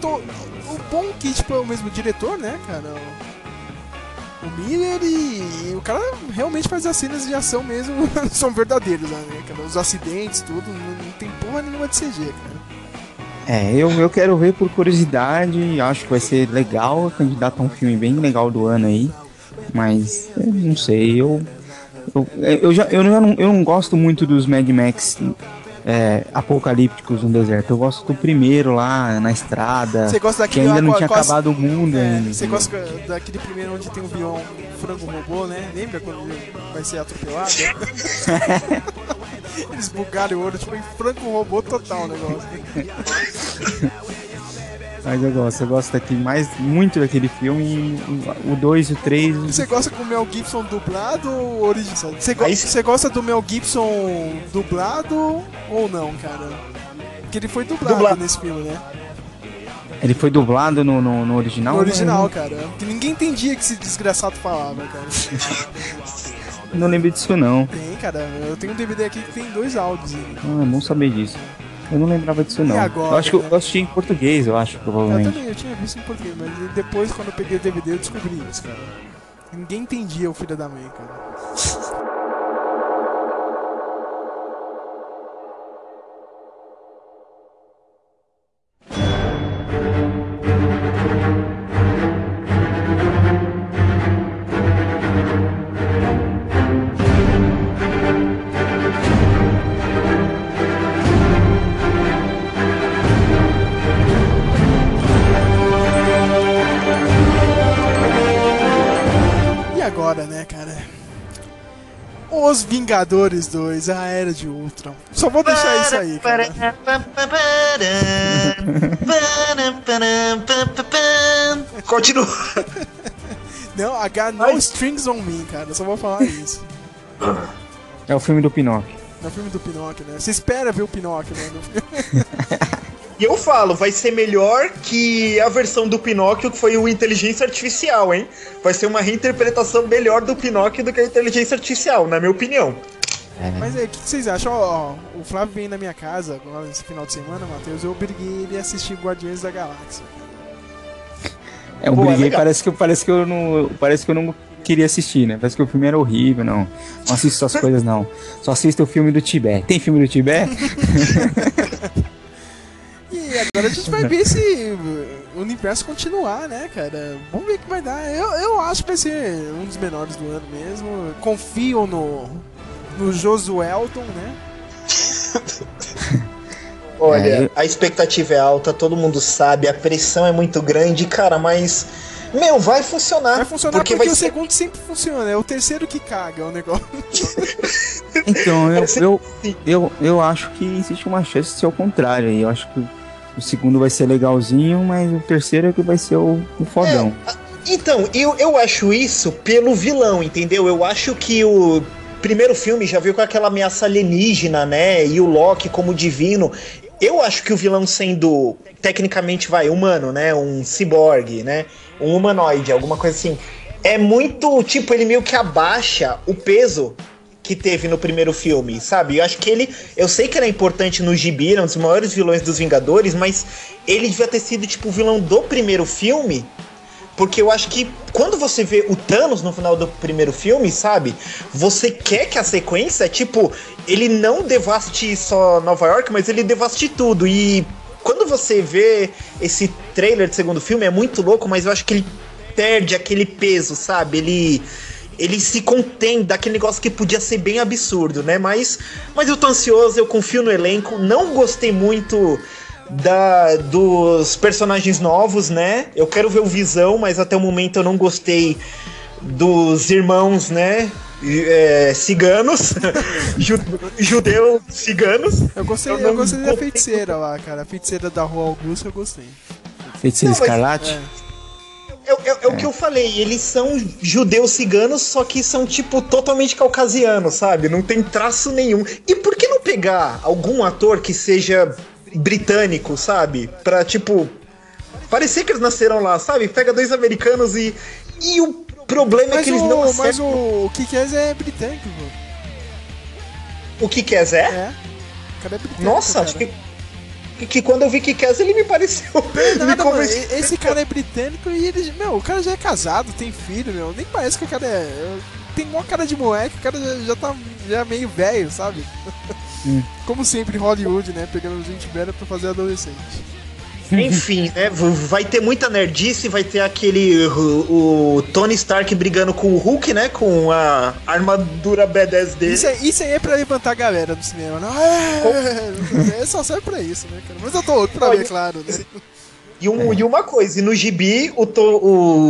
é. O bom é que, tipo, é o mesmo diretor, né, cara? O, Miller e, e o cara realmente faz as cenas de ação mesmo, são verdadeiros lá, né, cara? Os acidentes, tudo, não, não tem porra nenhuma de CG, cara. É, eu, eu quero ver por curiosidade, acho que vai ser legal, candidato a um filme bem legal do ano aí, mas eu não sei, eu eu, eu já, eu, não, eu não gosto muito dos Mad Max é, apocalípticos no deserto, eu gosto do primeiro lá na estrada, Você gosta que daquele ainda lá não tinha acabado o mundo É, ainda. você gosta daquele primeiro onde tem um vilão frango robô, né? Lembra quando ele vai ser atropelado? Eles bugaram o olho, tipo, em frango robô total o negócio. Mas eu gosto, eu gosto daqui mais muito daquele filme, e o 2 e o 3. Você gosta com o Mel Gibson dublado ou original? Você, go você gosta do Mel Gibson dublado ou não, cara? Porque ele foi dublado, Dublado. nesse filme, né? Ele foi dublado no, no, no original? No original, Não, cara. Que ninguém entendia que esse desgraçado falava, cara. não lembro disso não. Tem, cara. Eu tenho um DVD aqui que tem dois áudios. aí. Ah, é bom saber disso. Eu não lembrava disso não. agora, eu acho que eu eu assisti em português, eu acho, Eu provavelmente. também, eu tinha visto em português, mas depois, quando eu peguei o DVD, eu descobri isso, cara. Ninguém entendia o filho da mãe, cara. Os Vingadores 2, a Era de Ultron. Só vou deixar isso aí, cara. Continua. Não, I got no strings on me, cara. Só vou falar isso. É o filme do Pinóquio. No filme do Pinóquio, né? Você espera ver o Pinóquio, né? E eu falo, vai ser melhor que a versão do Pinóquio que foi o Inteligência Artificial, hein? Vai ser uma reinterpretação melhor do Pinóquio do que a Inteligência Artificial, na minha opinião. Mas aí, o que que vocês acham? Ó, ó, o Flávio vem na minha casa agora nesse final de semana, Matheus. Eu obriguei ele a assistir Guardiões da Galáxia. É um Pô, é briguei, legal. parece que, eu- parece que eu não. Parece que eu não queria assistir, né? Parece que o filme era horrível, não. Não assisto essas coisas, não. Só assisto o filme do Tibete. Tem filme do Tibete? E agora a gente vai ver se o universo continuar, né, cara? Vamos ver o que vai dar. Eu, eu acho que vai ser um dos menores do ano mesmo. Confio no, no Josuelton, né? Olha, É, a expectativa é alta, todo mundo sabe, a pressão é muito grande, cara, mas. Meu, vai funcionar. Vai funcionar porque, vai o ser- segundo sempre funciona. É o terceiro que caga o negócio. Então, eu, eu, eu, eu acho que existe uma chance de ser o contrário. Eu acho que o segundo vai ser legalzinho, mas o terceiro é que vai ser o, o fodão. Então, eu, eu acho isso pelo vilão, entendeu? Eu acho que o primeiro filme já veio com aquela ameaça alienígena, né? E o Loki como divino. Eu acho que o vilão sendo, tecnicamente, vai, humano, né? Um ciborgue, né? Um humanoide, alguma coisa assim. É muito, tipo, ele meio que abaixa o peso que teve no primeiro filme, sabe? Eu acho que ele. Eu sei que era importante no Gibi, era um dos maiores vilões dos Vingadores, mas ele devia ter sido, tipo, o vilão do primeiro filme. Porque eu acho que quando você vê o Thanos no final do primeiro filme, sabe? Você quer que a sequência, tipo, ele não devaste só Nova York, mas ele devaste tudo. E quando você vê esse trailer de segundo filme, é muito louco, mas eu acho que ele perde aquele peso, sabe? Ele. Ele se contém daquele negócio que podia ser bem absurdo, né? Mas, mas eu tô ansioso, eu confio no elenco. Não gostei muito da, dos personagens novos, né? Eu quero ver o Visão, mas até o momento eu não gostei dos irmãos, né? É, ciganos, Ju, judeu ciganos. Eu gostei, Eu eu não gostei da gostei. feiticeira lá, cara. A feiticeira da Rua Augusta eu gostei. Feiticeiro Não, mas- Escarlate? É. É, é- é o que eu falei, eles são judeus ciganos, só que são, tipo, totalmente caucasianos, sabe? Não tem traço nenhum. E por que não pegar algum ator que seja britânico, sabe? Pra, tipo, parecer que eles nasceram lá, sabe? Pega dois americanos e. E o problema é Mas que eles o, não mas acertam. o, o Kikaz é britânico, pô. O que quer Zé? É. O cara é britânico. Nossa, cara. acho que. Que- Que quando eu vi que quer ele me pareceu. me Nada, mano, convenceu. e- esse cara é britânico e ele. Meu, o cara já é casado, tem filho, meu. Nem parece que o cara é. Tem uma cara de moleque, o cara já, já tá já é meio velho, sabe? Hum. Como sempre, Hollywood, né? Pegando gente velha pra fazer adolescente. Enfim, né? Vai ter muita nerdice, vai ter aquele. O, o Tony Stark brigando com o Hulk, né? Com a armadura B10 dele. Isso, aí- isso aí é pra levantar a galera no cinema, né? É, é só serve pra isso, né, cara? Mas eu tô louco pra ver, claro, né? E, um- e uma coisa, e no gibi, o, To-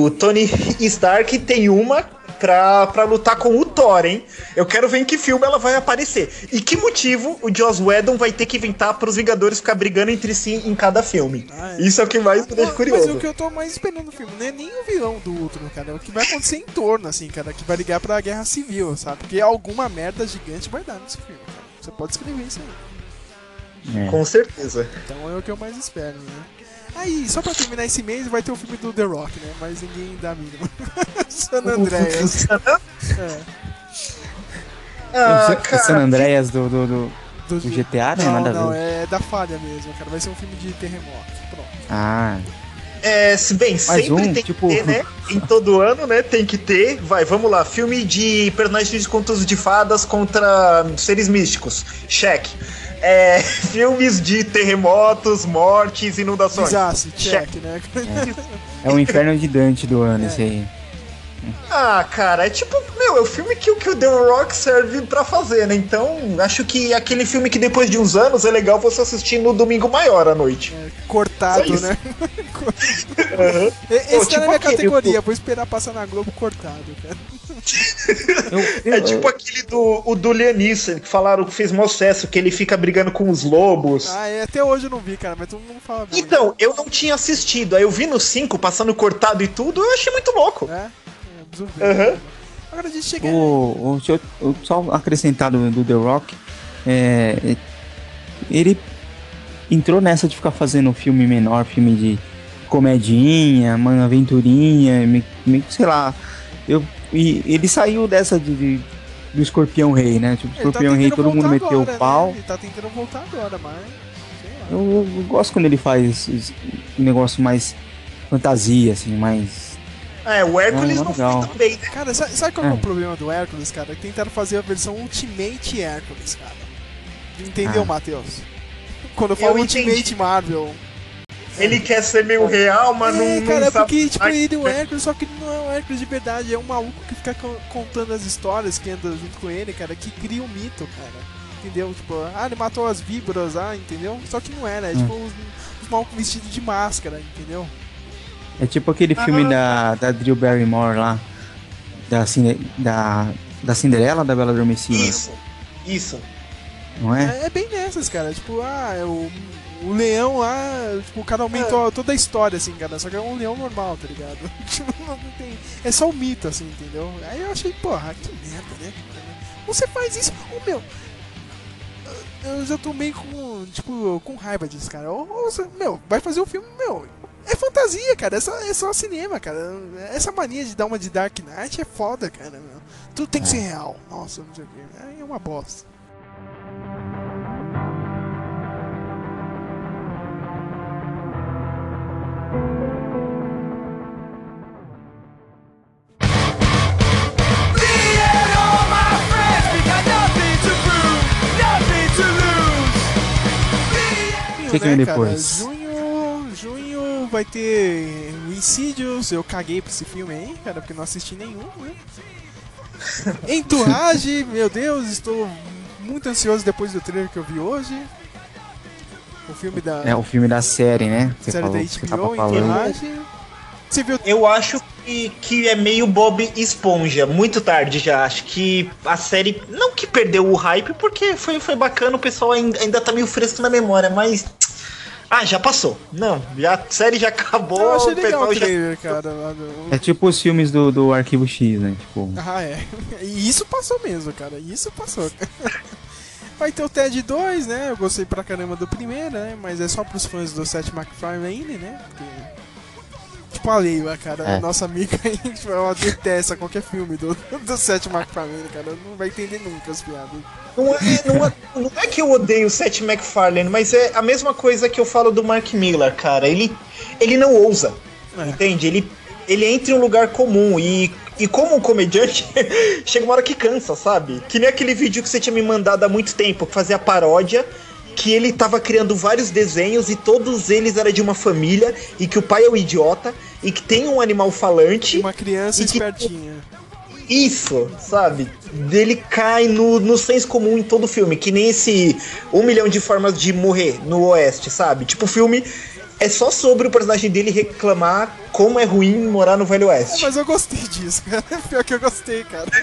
o Tony Stark tem uma pra, pra lutar com o Thor, hein? Eu quero ver em que filme ela vai aparecer. E que motivo o Joss Whedon vai ter que inventar pros Vingadores ficar brigando entre si em cada filme. Ah, é. Isso é o que mais me deixa Mas curioso. o que eu tô mais esperando no filme não é nem o vilão do Ultron, cara. É o que vai acontecer em torno, assim, cara. Que vai ligar pra guerra civil, sabe? Porque alguma merda gigante vai dar nesse filme, cara. Você pode escrever isso aí. É. Com certeza. Então é o que eu mais espero, né? Aí, só pra terminar esse mês, vai ter o filme do The Rock, né? Mas ninguém dá a mínima. San Andreas. É. Ah, San cara. Andreas do, do, do, Do- do GTA, né? Não, Nada a não, ver. é da falha mesmo, cara. Vai ser um filme de terremoto. Pronto. Ah, É, se bem, sempre um, tem tipo- que ter, né? Em todo ano, né? Tem que ter. Vai, vamos lá. Filme de personagens de contos de fadas contra seres místicos. Cheque. É, filmes de terremotos, mortes, inundações. Desastre, check, Check. né? é o Inferno de Dante do ano, esse aí. Ah, cara, é tipo, meu, é o filme que, o- que o The Rock serve pra fazer, né? Então, acho que é aquele filme que depois de uns anos é legal você assistir no domingo maior à noite. Cortado, Só isso. né? E- Esse Pô, tá tipo na minha aquele, categoria, vou esperar passar na Globo cortado, cara. Eu, É eu- tipo aquele do, o do Lianisson, que falaram que fez maior sucesso, que ele fica brigando com os lobos. Ah, é, até hoje eu não vi, cara, mas todo mundo fala bem. Então, eu não tinha assistido. Aí eu vi no 5, passando cortado e tudo, eu achei muito louco. É? É. Aham. Agora a gente chega. o, o, eu- eu só acrescentar do, The Rock, é, ele entrou nessa de ficar fazendo um filme menor, filme de comedinha, uma aventurinha, me, me- sei lá. Eu, e ele saiu dessa de, de- do Escorpião Rei, né? Tipo, tá Escorpião Rei, tentando todo mundo meteu agora, o pau. Né? Ele tá tentando voltar agora, mas. sei lá. Eu, eu gosto quando ele faz esse negócio mais fantasia, assim, mais. É, o Hércules Ah, não legal. foi tão bem, né? Cara, sabe, sabe qual que é o Ah. problema do Hércules, cara? Tentaram fazer a versão Ultimate Hércules, cara. Entendeu, Ah. Matheus? Quando eu falo Eu Ultimate entendi. Marvel. Ele quer ser meio real, mas não, é, não cara, é sabe. porque, tipo, Ai, ele é o Hércules, só que não é o Hércules de verdade, é um maluco que fica co- contando as histórias que anda junto com ele, cara, que cria um mito, cara. Entendeu? Tipo, ah, ele matou as víboras, ah, entendeu? Só que não era, é tipo os, os malucos vestidos de máscara, entendeu? É tipo aquele filme da, da Drew Barrymore lá. Da, da, da Cinderela da Bela Adormecida. Isso, isso. Não é? É, é bem nessas, cara. Tipo, ah, é o, o leão lá, tipo, o cara aumentou toda a história, assim, cara. Só que é um leão normal, tá ligado? Tipo, não tem. É só o mito, assim, entendeu? Aí eu achei, porra, que merda, né? cara? Você faz isso, ô meu. Eu já tô meio com, tipo, com raiva disso, cara. Você- meu, vai fazer um filme, meu. É fantasia, cara. É só, é só cinema, cara. Essa mania de dar uma de Dark Knight é foda, cara. Meu. Tudo tem que ser real. Nossa, não sei o. Aí é uma bosta. O que que vem né, depois? Junho, junho vai ter o Insidious. Eu caguei pra esse filme aí, cara, porque não assisti nenhum, né? Entourage, meu Deus, estou muito ansioso depois do trailer que eu vi hoje. O filme da É o filme da série, né? Você série falou, da que você tava HBO, falando. Você viu Eu acho que, que é meio Bob Esponja, muito tarde já. Acho que a série. Não que perdeu o hype, porque foi, foi bacana, o pessoal ainda, ainda tá meio fresco na memória, mas. Ah, já passou. Não, já, a série já acabou, Eu achei legal o já. trailer, cara. lá do- É tipo os filmes do, do Arquivo X, né? Tipo, Ah, é. E isso passou mesmo, cara. Isso passou. Vai ter o TED 2, né? Eu gostei pra caramba do primeiro, né? Mas é só pros fãs do Seth MacFarlane, né? Porque... Tipo a Leila, cara. É. Nossa amiga aí, tipo, ela detesta qualquer filme do, do Seth MacFarlane, cara. Não vai entender nunca as piadas. Não é, não, é, não é que eu odeio o Seth MacFarlane, mas é a mesma coisa que eu falo do Mark Miller, cara. Ele, ele não ousa, É. entende? Ele, ele entra em um lugar comum e, e como um comediante, chega uma hora que cansa, sabe? Que nem aquele vídeo que você tinha me mandado há muito tempo, que fazia paródia, que ele tava criando vários desenhos e todos eles eram de uma família e que o pai é o idiota e que tem um animal falante. Uma criança E que- espertinha. Isso, sabe? Ele cai no, no senso comum em todo filme, que nem esse um milhão de formas de morrer no Oeste, sabe? Tipo, filme é só sobre o personagem dele reclamar como é ruim morar no Velho Oeste. Mas eu gostei disso, cara. Pior que eu gostei, cara.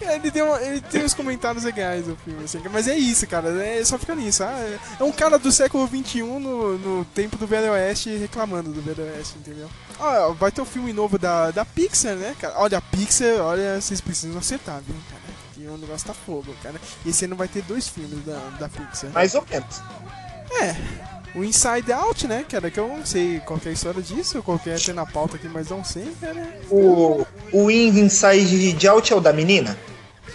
É, ele, tem uma- ele tem uns comentários legais no filme, assim. Mas é isso, cara. É só fica nisso. Ah, é- é um cara do século XXI no, no tempo do Velho Oeste reclamando do Velho Oeste, entendeu? Ah, vai ter o filme novo da, da Pixar, né, cara? Olha, a Pixar, olha, vocês precisam acertar, viu, cara? Que o negócio tá fogo, cara. Esse ano vai ter dois filmes da, da Pixar. Mais ou menos. É. O Inside Out, né, cara? Que eu não sei qual que é a história disso, qual que é ter na pauta aqui, mas não sei, cara. O, o Inside de Out é o da menina?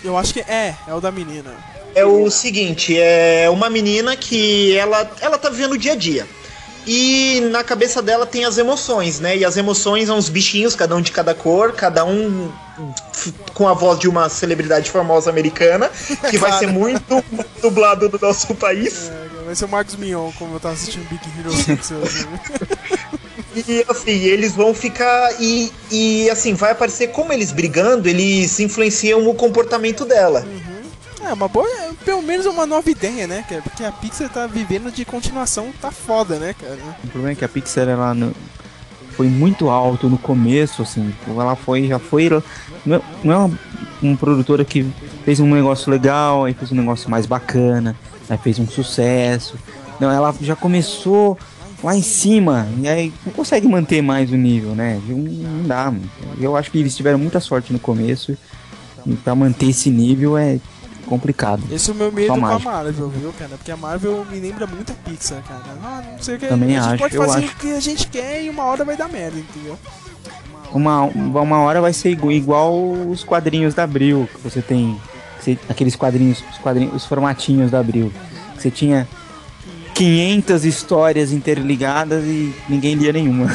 Eu acho que é, é o da menina. É o seguinte, é uma menina que ela, ela tá vivendo o dia a dia. E na cabeça dela tem as emoções, né? E as emoções são uns bichinhos, cada um de cada cor, cada um com a voz de uma celebridade famosa americana, que vai ser muito dublado no nosso país. É, vai ser o Marcos Mion, como eu tava assistindo Big Hero 6 hoje. né? E assim, eles vão ficar. E, e assim, vai aparecer como eles brigando, eles influenciam o comportamento dela. É, uma boa, é, pelo menos uma nova ideia, né, cara? Porque a Pixar tá vivendo de continuação, tá foda, né, cara? o problema é que a Pixar ela no- foi muito alto no começo, assim. Ela foi, já foi. Não é, não é uma, uma produtora que fez um negócio legal, aí fez um negócio mais bacana, aí fez um sucesso. Não, ela já começou lá em cima, e aí não consegue manter mais o nível, né? Não, dá. mano. Eu acho que eles tiveram muita sorte no começo. E pra manter esse nível é complicado. Esse é o meu medo com a mágica. Marvel, viu, cara? Porque a Marvel me lembra muito a Pixar, cara. Ah, não sei o que. Também a gente acho, pode fazer acho. o que a gente quer e uma hora vai dar merda, entendeu? Uma, uma hora vai ser igu- igual os quadrinhos da Abril, que você tem. Você- aqueles quadrinhos, os quadrinhos, os formatinhos da Abril. Você tinha 500 histórias interligadas e ninguém lia nenhuma.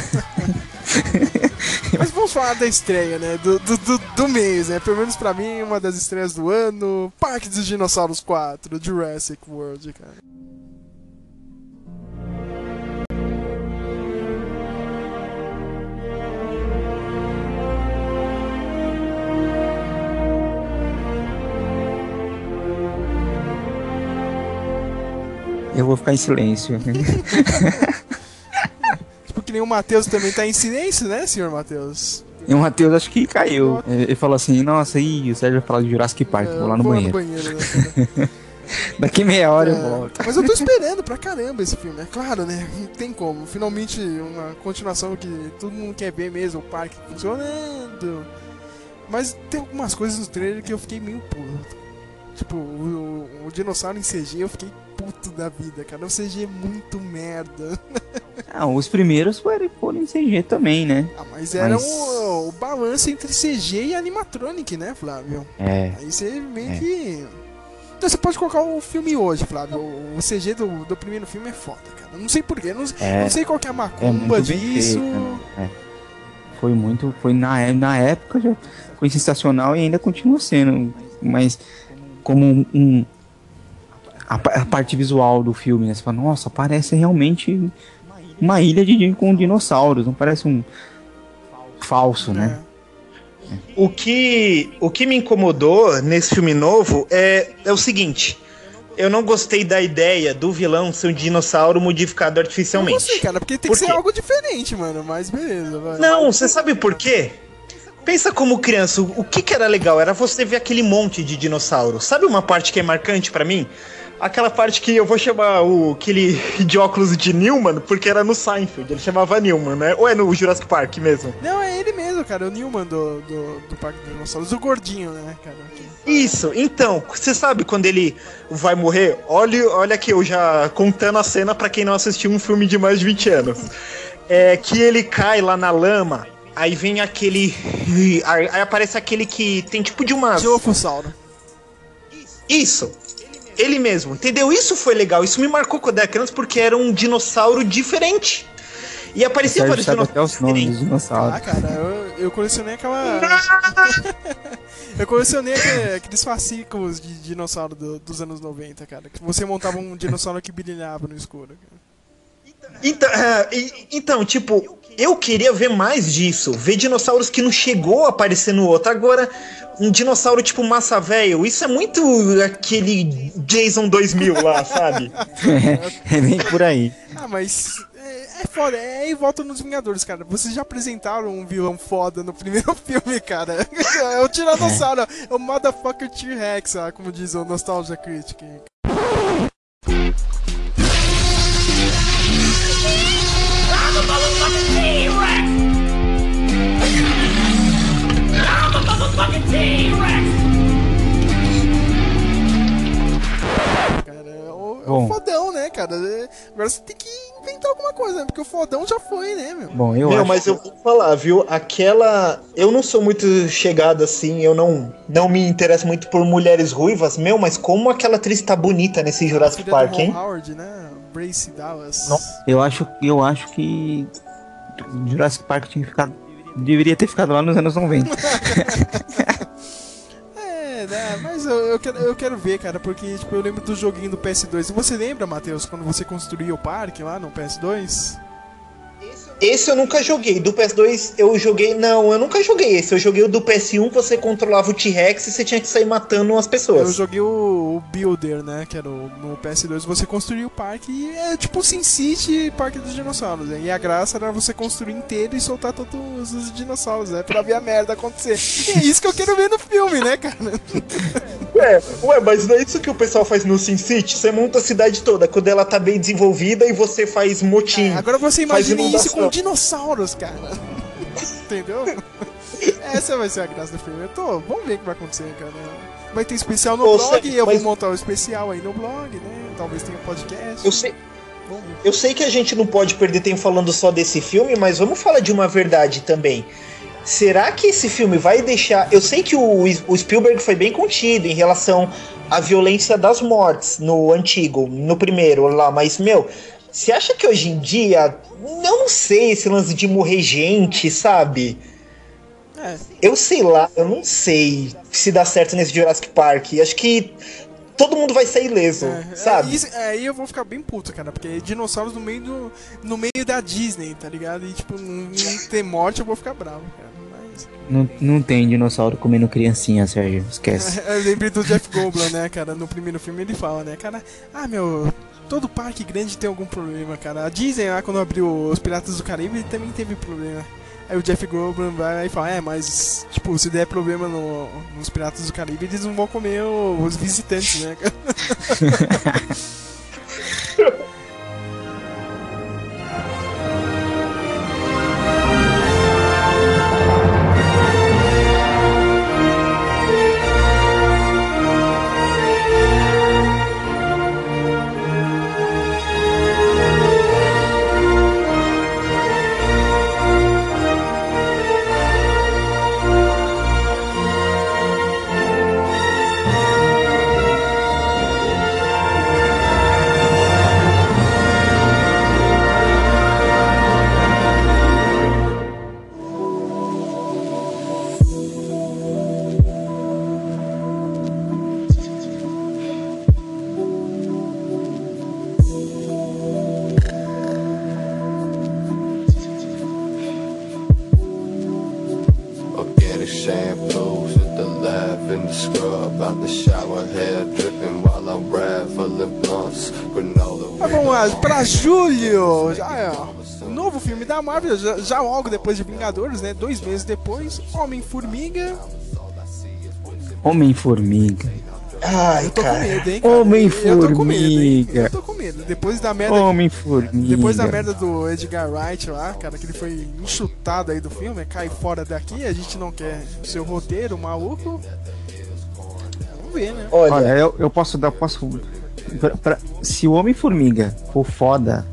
Mas vamos falar da estreia, né? Do, do, do, do mês, né? Pelo menos pra mim, uma das estreias do ano. Parque dos Dinossauros 4, Jurassic World, cara. Vou ficar em silêncio. Tipo que nem o Matheus também tá em silêncio, né, senhor Matheus? E o Matheus acho que caiu. Ele falou assim, nossa, ih, o Sérgio vai falar de Jurassic Park, vou lá no Vou banheiro. né? Daqui meia hora eu É, volto. Mas eu tô esperando pra caramba esse filme, é claro, né? Não tem como. Finalmente uma continuação que todo mundo quer ver mesmo, o parque funcionando. Mas tem algumas coisas no trailer que eu fiquei meio puto. Tipo, o, o dinossauro em CG eu fiquei puto da vida, cara. O CG é muito merda. Ah, os primeiros foram, foram em CG também, né? Ah, mas era Mas- o, o balanço entre CG e animatronic, né, Flávio? É. Aí você meio É. que. Então, você pode colocar o filme hoje, Flávio. O CG do, do primeiro filme é foda, cara. Não sei porquê. Não, É. não sei qual que é a É macumba bem disso. feito, né? É. Foi muito. Foi na, é- na época já foi sensacional e ainda continua sendo. Mas como um. um- a, a parte visual do filme, né? Você fala, nossa, parece realmente uma ilha de, com dinossauros, não parece um falso, né? O que, o que me incomodou nesse filme novo é, é o seguinte. Eu não gostei da ideia do vilão ser um dinossauro modificado Eu artificialmente. gostei, cara, porque tem Por que ser quê? algo diferente, mano. Mas beleza, vai. Não, você sabe por quê? Pensa como criança, o que, que era legal? Era você ver aquele monte de dinossauro. Sabe uma parte que é marcante pra mim? Aquela parte que eu vou chamar o aquele de óculos de Newman, porque era no Seinfeld, ele chamava Newman, né? Ou é no Jurassic Park mesmo? Não, é ele mesmo, cara. O Newman do, do, do Parque dos Dinossauros. O gordinho, né, cara? Isso, então, você sabe quando ele vai morrer? Olha, olha aqui, eu já contando a cena pra quem não assistiu um filme de mais de 20 anos. É que ele cai lá na lama, aí vem aquele. Aí aparece aquele que tem tipo de umas. Dilofossauro. Isso. Ele mesmo, entendeu? Isso foi legal. Isso me marcou quando era criança porque era um dinossauro diferente. E aparecia dinossauros os nomes dos diferentes. dinossauros. Ah, cara, eu, eu colecionei aquela. eu colecionei aquele- aqueles fascículos de dinossauro do- dos anos 90, cara. Que você montava um dinossauro que brilhava no escuro. Cara. Então, é, e- então, tipo, eu queria ver mais disso. Ver dinossauros que não chegou a aparecer no outro. Agora, um dinossauro tipo massa velho, isso é muito aquele Jason 2000 lá, sabe? é bem por aí. Ah, mas. É, é foda, é aí volta nos Vingadores, cara. Vocês já apresentaram um vilão foda no primeiro filme, cara. É o Tiranossauro, é o Motherfucker T-Rex, como diz o Nostalgia Critic. É o, Bom. fodão, né, cara? É- Agora você tem que inventar alguma coisa, né? Porque o fodão já foi, né, meu? Bom, eu Meu, acho. mas eu vou falar, viu? Aquela. Eu não sou muito chegado assim, eu não, não me interesso muito por mulheres ruivas, meu, mas como aquela atriz tá bonita nesse Jurassic Park, hein? Howard, né? Brace Dallas. Eu acho, eu acho que Jurassic Park tinha ficar. Deveria ter ficado lá nos anos 90. É? Mas eu, eu, quero, eu quero ver, cara, porque tipo, eu lembro do joguinho do PS2. Você lembra, Matheus, quando você construía o parque lá no PS2? Esse eu nunca joguei. Do PS2 eu joguei. Não, eu nunca joguei esse. Eu joguei o do PS1 que você controlava o T-Rex e você tinha que sair matando as Eu pessoas. joguei o, o Builder, né? Que era o, no PS2. Você construía o parque e é tipo o Sin City Parque dos Dinossauros. Né? E a graça era você construir inteiro e soltar todos os dinossauros, né? Pra ver a merda acontecer. E é isso que eu quero ver no filme, né, cara? Ué, ué, mas não é isso que o pessoal faz no Sin City? Você monta a cidade toda quando ela tá bem desenvolvida e você faz motim. Agora você faz imagine isso com inundação. dinossauros, cara. Entendeu? Essa vai ser a graça do filme. Eu tô, vamos ver o que vai acontecer, cara. Vai ter especial no blog, eu mas- vou montar o especial aí no blog, né? Talvez tenha podcast. Eu sei, eu sei que a gente não pode perder tempo falando só desse filme, mas vamos falar de uma verdade também. Será que esse filme vai deixar. Eu sei que o, o Spielberg foi bem contido em relação à violência das mortes no antigo, no primeiro lá, mas, meu, você acha que hoje em dia. Não sei esse lance de morrer gente, sabe? É, Eu sei lá, eu não sei se dá certo nesse Jurassic Park. Acho que todo mundo vai sair ileso, é, sabe? é, isso- é, aí eu vou ficar bem puto, cara, porque dinossauros no meio do. no meio da Disney, tá ligado? E tipo, não, não ter morte eu vou ficar bravo, cara. Mas. não, não tem dinossauro comendo criancinha, Sérgio. Esquece. Eu lembrei do Jeff Goldblum, né, cara? No primeiro filme ele fala, né, cara? Ah, meu. Todo parque grande tem algum problema, cara. A Disney lá quando abriu os Piratas do Caribe também teve problema. Aí o Jeff Goldblum vai e fala, é, mas, tipo, se der problema no- nos Piratas do Caribe, eles não vão comer os visitantes, né, cara? já, já logo depois de Vingadores, né? Dois meses depois, Homem-Formiga. Homem-Formiga. Ai, Eu tô com cara. medo, hein? cara? Eu tô com medo, hein? Homem-Formiga. Eu tô com medo. Depois da merda. Homem-Formiga. Depois da merda do Edgar Wright lá, cara, que ele foi enxutado aí do filme, cai fora daqui, a gente não quer seu roteiro maluco. Vamos ver, né? Olha, Olha, eu, eu posso dar. Posso, pra- pra- se o Homem-Formiga for foda,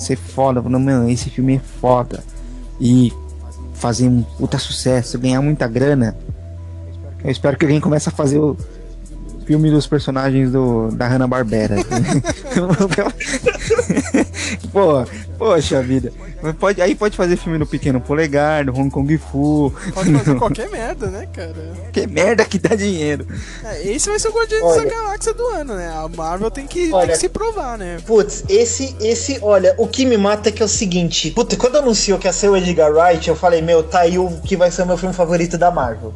ser foda, não, mano, esse filme é foda. E fazer um puta sucesso, ganhar muita grana. Eu espero que alguém comece a fazer o filme dos personagens do, da Hanna-Barbera. Pô, poxa vida. Pode, aí pode fazer filme do Pequeno Polegar, do Hong Kong Fu. Pode fazer qualquer merda, né, cara? Que merda que dá dinheiro. É, esse vai ser o Guardiões Olha. da Galáxia do ano, né? A Marvel tem que, tem Olha. que se provar, né? Putz, esse, esse, olha, o que me mata é que é o seguinte. Puta, quando anunciou que ia ser o Edgar Wright, eu falei, meu, tá aí o que vai ser o meu filme favorito da Marvel.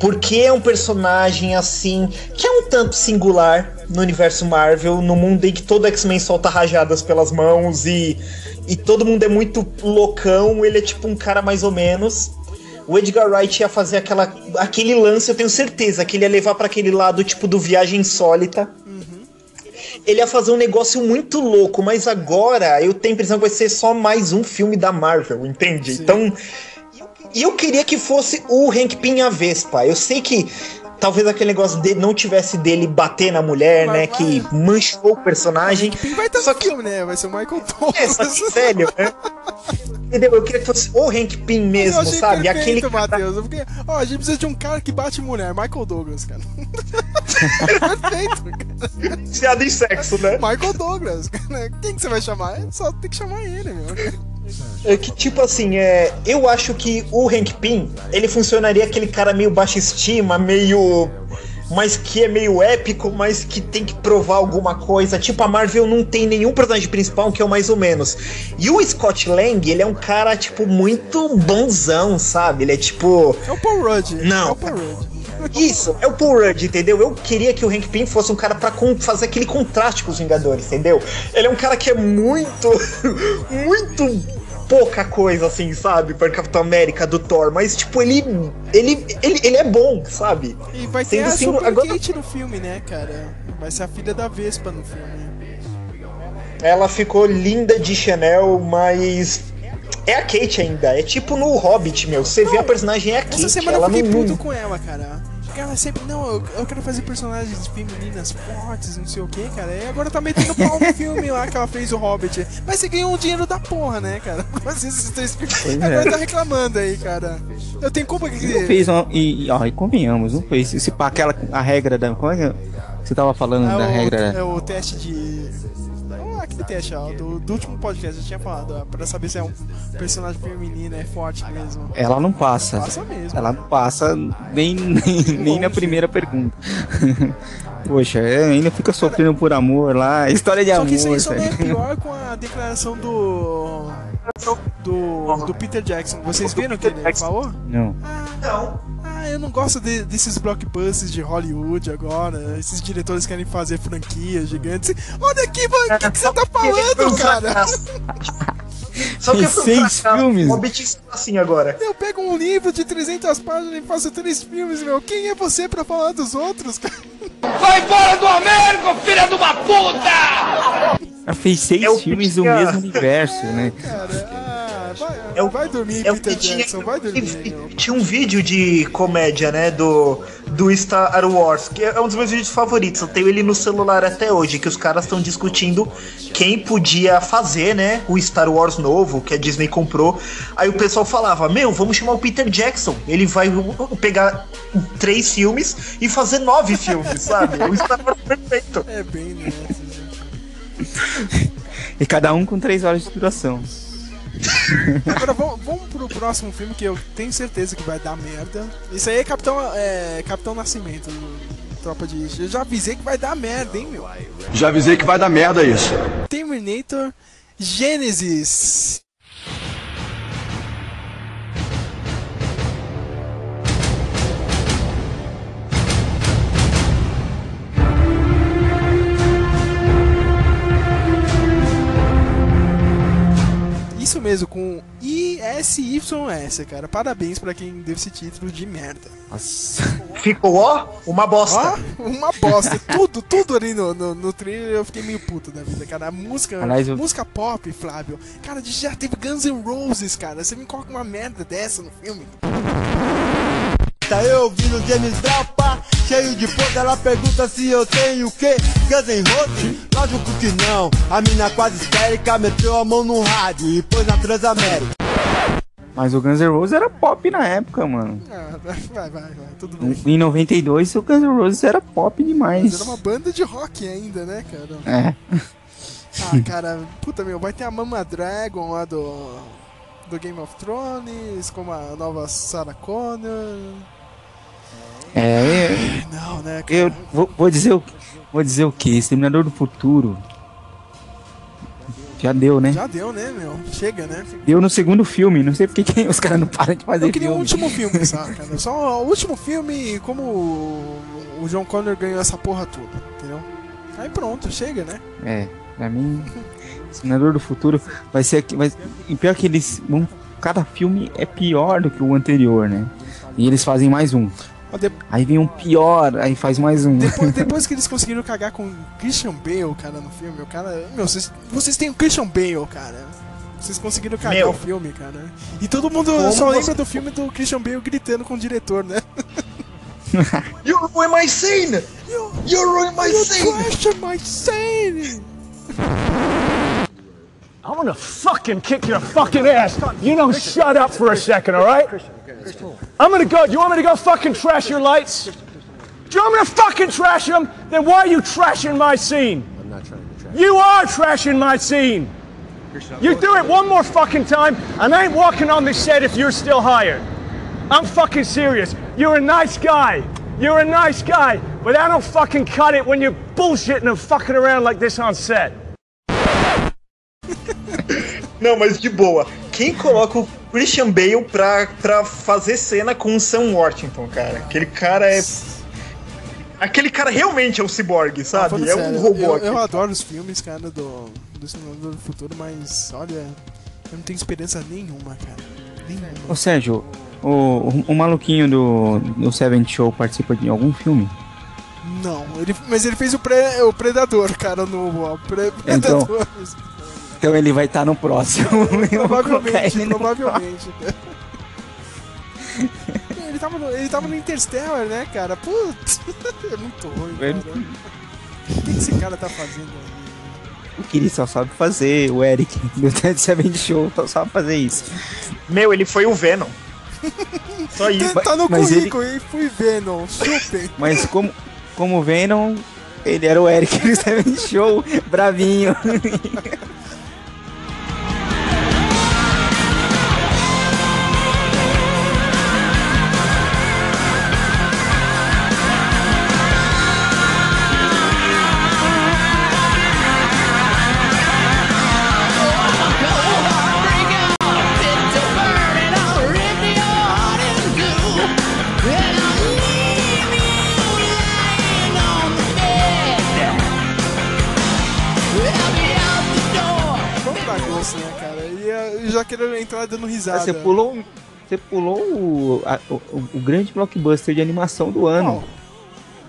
Porque é um personagem assim, que é um tanto singular no universo Marvel, no mundo em que todo X-Men solta rajadas pelas mãos e, e todo mundo é muito loucão, ele é tipo um cara mais ou menos. O Edgar Wright ia fazer aquela, aquele lance, eu tenho certeza que ele ia levar pra aquele lado tipo do Viagem Insólita ele ia fazer um negócio muito louco, mas agora eu tenho a impressão que vai ser só mais um filme da Marvel, entende? Então, e eu queria que fosse o Hank Pym a Vespa. Eu sei que talvez aquele negócio dele não tivesse dele bater na mulher, Mas né, que manchou o personagem. Quem vai estar Só no que filme, né? Vai ser o Michael é, só que velho, né? Entendeu? Eu queria que fosse o Hank Pym Eu mesmo, achei sabe? perfeito, Aquele cara Matheus. Eu ó, a gente precisa de um cara que bate mulher. Michael Douglas, cara. perfeito, cara. Viciado em sexo, né? Michael Douglas, cara. Quem que você vai chamar? É Só tem que chamar ele, meu. É que, tipo assim, é, eu acho que o Hank Pym, ele funcionaria aquele cara meio baixa estima, meio. Mas que é meio épico, mas que tem que provar alguma coisa. Tipo, a Marvel não tem nenhum personagem principal que é o mais ou menos. E o Scott Lang, ele é um cara, tipo, muito bonzão, sabe? Ele é tipo. É o Paul Rudd. Não. É o Paul Rudd. Isso, é o Paul Rudd, entendeu? Eu queria que o Hank Pym fosse um cara pra con- fazer aquele contraste com os Vingadores, entendeu? Ele é um cara que é muito, muito pouca coisa, assim, sabe? Para Capitão América, do Thor, mas, tipo, ele, ele, ele, ele é bom, sabe? E vai ter Sendo a assim, Super agora- Kate no filme, né, cara? Vai ser a filha da Vespa no filme. Ela ficou linda de Chanel, mas... É a Kate ainda, é tipo no Hobbit, meu. Você vê a personagem é a Kate, Essa semana ela eu fiquei não... puto com ela, cara. Ela sempre, não, eu, eu quero fazer personagens femininas fortes, não sei o que, cara. E agora tá metendo pau no filme lá que ela fez o Hobbit. Mas você ganhou um dinheiro da porra, né, cara? Fazer esses três filmes. É. Agora tá reclamando aí, cara. Eu tenho culpa que. Não fez, uma- e, e, ó, e convenhamos, não fez. Se pá, aquela, a regra da. Como é que você tava falando É da o, regra? é o teste de. Ah, teste, ó, do, do último podcast, eu tinha falado, ó, pra saber se é um personagem feminino, é forte mesmo. Ela não passa. Passa mesmo. Ela não passa nem, nem, nem na primeira pergunta. Poxa, é, ainda fica sofrendo por amor lá. História de Só amor. que isso só não é pior com a declaração do. Do, do Peter Jackson. Vocês viram o que ele falou? Não. Não. Ah, eu não gosto de- desses blockbusters de Hollywood agora. Esses diretores querem fazer franquias gigantes. Olha aqui, mano, o que, que você tá falando, cara? Só que um seis fracasso. filmes. O Hobbit está assim agora. Eu pego um livro de 300 páginas e faço três filmes, meu. Quem é você pra falar dos outros, cara? Vai embora do Américo, filha de uma puta! Ela fez seis É que filmes do mesmo universo, né? Cara, vai, É o- vai dormir, É o Peter tinha, Jackson, vai dormir. tinha um vídeo de comédia, né, do, do Star Wars, que é um dos meus vídeos favoritos. Eu tenho ele no celular até hoje, que os caras estão discutindo quem podia fazer, né, o Star Wars novo que a Disney comprou. Aí o pessoal falava: Meu, vamos chamar o Peter Jackson. Ele vai uh, pegar três filmes e fazer nove filmes, sabe? O Star Wars perfeito. É bem nessa, gente. E cada um com três horas de duração. Agora vamos, vamos pro próximo filme que eu tenho certeza que vai dar merda. Isso aí é Capitão, é, Capitão Nascimento, Tropa de. Eu já avisei que vai dar merda, hein, meu. Já avisei que vai dar merda isso. Terminator Gênesis. Isso mesmo, com ISYS, cara. Parabéns pra quem deu esse título de merda. Nossa. Ficou, ó, uma bosta. Ó, uma bosta. tudo, tudo ali no, no, no trailer eu fiquei meio puto da vida, cara. A música, Aliás, eu- música pop, Flávio. Cara, já teve Guns N' Roses, cara. Você me coloca uma merda dessa no filme. Tá eu ouvindo James Brown, pá, cheio de foda, ela pergunta se eu tenho o quê? Guns N' Roses? Lógico que não, a mina quase histérica meteu a mão no rádio e pôs na Transamérica. Mas o Guns N' Roses era pop na época, mano. Ah, vai, vai, vai, tudo bem. Em 92 o Guns N' Roses era pop Mas demais. era uma banda de rock ainda, né, cara? É. Ah, cara, puta meu, vai ter a Mama Dragon lá do, do Game of Thrones, como a nova Sarah Connor. É, eu, Não, né, cara? eu vou, vou dizer o vou dizer o que? Exterminador do Futuro. Já deu, né? Já deu, né, meu? Chega, né? Deu no segundo filme, não sei porque que os caras não param de fazer Eu queria um filme. último filme, sabe, cara? Só o último filme, como o o John Connor ganhou essa porra toda, entendeu? Aí pronto, chega, né? É, pra mim, Exterminador do Futuro vai ser aqui. Vai, e pior que eles. cada filme é pior do que o anterior, né? E eles fazem mais um. Aí vem um pior, aí faz mais um. depois, depois que eles conseguiram cagar com Christian Bale, cara, no filme, o cara. Meu, vocês, vocês têm o Christian Bale, cara. Vocês conseguiram cagar Meu. o filme, cara. E todo mundo Como só você- lembra do filme do Christian Bale gritando com o diretor, né? You ruin my scene! You ruin my scene! Question my sane! I'm gonna fucking kick your fucking ass. You know, shut up for a second, all right? I'm gonna go. Do you want me to go fucking trash your lights? Do you want me to fucking trash them? Then why are you trashing my scene? I'm not trying to trash. You are trashing my scene. You do it one more fucking time, and I ain't walking on this set if you're still hired. I'm fucking serious. You're a nice guy. You're a nice guy, but I don't fucking cut it when you're bullshitting and fucking around like this on set. Não, mas de boa. Quem coloca o Christian Bale pra, pra fazer cena com o Sam Worthington, cara? Aquele cara é. Aquele cara realmente é um ciborgue, Ah, sabe? falando é sério, um robô. eu, aqui. eu adoro os filmes, cara, do, do Exterminador do Futuro, mas olha, eu não tenho esperança nenhuma, cara. Nenhuma. Ô Sérgio, o, o, o maluquinho do, do Seven Show participa de algum filme? Não, ele, mas ele fez o, pre, o Predador, cara, no o pre, Então, Predador. Então ele vai estar no próximo. Provavelmente, provavelmente. ele, tava no, ele tava no Interstellar, né, cara? Putz, é muito ruim. O que esse cara tá fazendo aí? O ele só sabe fazer, o Eric do Ted Seven Show só sabe fazer isso. Meu, ele foi o Venom. Só isso. Tá, tá no mas ele- currículo, ele... fui Venom, super. Mas como, como Venom, ele era o Eric do Seven Show, bravinho. Dando risada. Você pulou, você pulou o, a- o, o grande blockbuster de animação do ano.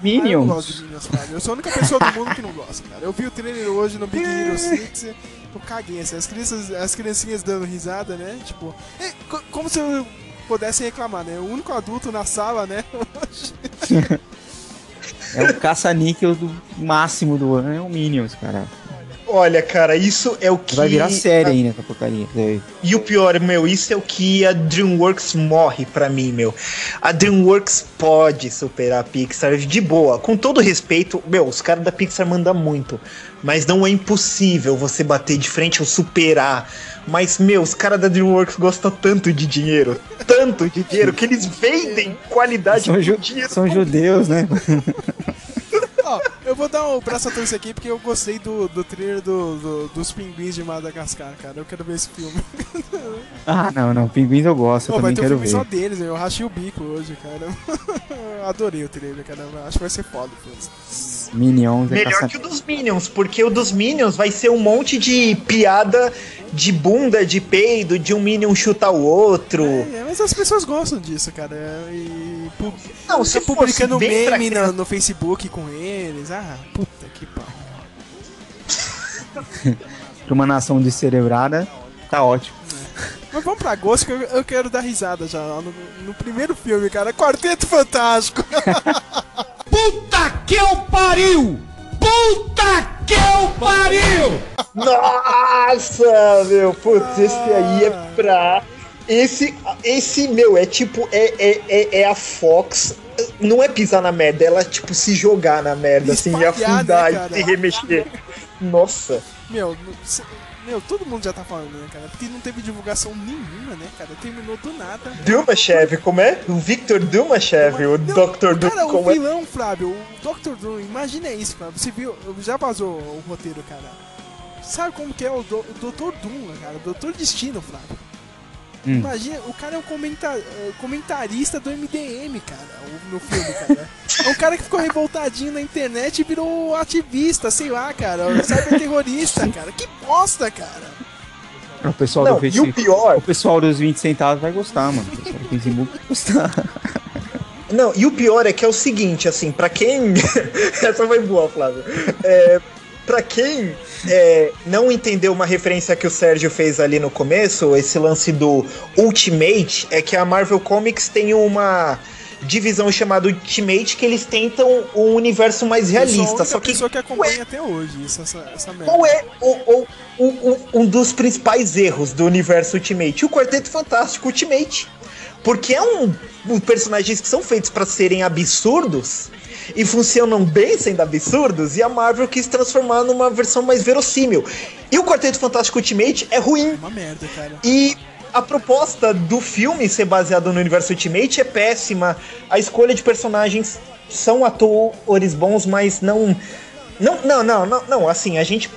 Ah, eu não gosto Minions. de Minions, cara. Eu sou a única pessoa do mundo que não gosta, cara. Eu vi o trailer hoje no Big Hero 6, eu caguei, assim, as, crianças, as criancinhas dando risada, né? Tipo, é, co- como se eu pudesse reclamar, né? O único adulto na sala, né? É o caça-níquel do máximo do ano, é o Minions, cara. Olha, cara, isso é o que. Vai virar série ainda essa porcaria. E o pior, meu, isso é o que a DreamWorks morre pra mim, meu. A DreamWorks pode superar a Pixar de boa. Com todo respeito, meu, os caras da Pixar mandam muito. Mas não é impossível você bater de frente ou superar. Mas, meu, os caras da DreamWorks gostam tanto de dinheiro, tanto de dinheiro, que eles vendem qualidade São, ju- dinheiro. são judeus, né? Ó, eu vou dar um braço a torcer aqui porque eu gostei do, do trailer do, do- dos pinguins de Madagascar, cara. Eu quero ver esse filme. Ah, não, não. Pinguins eu gosto, eu Pô, também um quero filme ver. só deles, eu rachei o bico hoje, cara. Eu Adorei o trailer, cara. Acho que vai ser foda. foda-se. Minions é Melhor caça que o dos Minions, porque o dos Minions vai ser um monte de piada de bunda, de peido, de um Minion chutar o outro. É, mas as pessoas gostam disso, cara. E pu- Não, tá se fosse publicando meme no, no Facebook com eles. Ah, puta que pariu. Pra uma nação descerebrada, tá ótimo. Mas vamos pra agosto que eu, eu quero dar risada já no, no primeiro filme, cara. Quarteto Fantástico. Puta que eu pariu! Puta que eu pariu! Nossa, meu, putz, esse aí é pra. Esse, esse meu, é tipo, é, é, é, é a Fox. Não é pisar na merda, ela tipo se jogar na merda, assim, e Espalhar, afundar né, e se remexer. Nossa. Meu, meu, todo mundo já tá falando, né, cara? Porque não teve divulgação nenhuma, né, cara? Terminou do nada. Dumachev, como é? O Victor Dumachev, o Dr. Doom, Cara, o é? vilão, Flávio, o Dr. Doom, imagina isso, Flávio. Você viu, já vazou o roteiro, cara. Sabe como que é o, do, o Dr. Doom, cara? O Dr. Destino, Flávio. Hum. Imagina, o cara é um comentar, eh, comentarista do MDM, cara, o- no filme, cara. É um cara que ficou revoltadinho na internet e virou ativista, sei lá, cara. um Cyberterrorista, cara. Que bosta, cara. O pessoal Não, do e o Facebook. pior- O pessoal dos 20 centavos vai gostar, mano. O pessoal do Facebook vai gostar. Não, e o pior é que é o seguinte, assim, pra quem. Essa foi boa, Flávio. É, pra quem é, não entendeu uma referência que o Sérgio fez ali no começo, esse lance do Ultimate, é que a Marvel Comics tem uma divisão chamada Ultimate que eles tentam um universo mais a realista. Só que pessoa que acompanha até hoje isso, essa, essa merda. qual é o, o- o- um dos principais erros do universo Ultimate? O Quarteto Fantástico Ultimate. Porque é um, um personagens que são feitos pra serem absurdos e funcionam bem sendo absurdos, e a Marvel quis transformar numa versão mais verossímil. E o Quarteto Fantástico Ultimate é ruim. Uma merda, cara. E a proposta do filme ser baseado no universo Ultimate é péssima. A escolha de personagens são atores bons, mas não. Não, não, não, não, não. Assim, a gente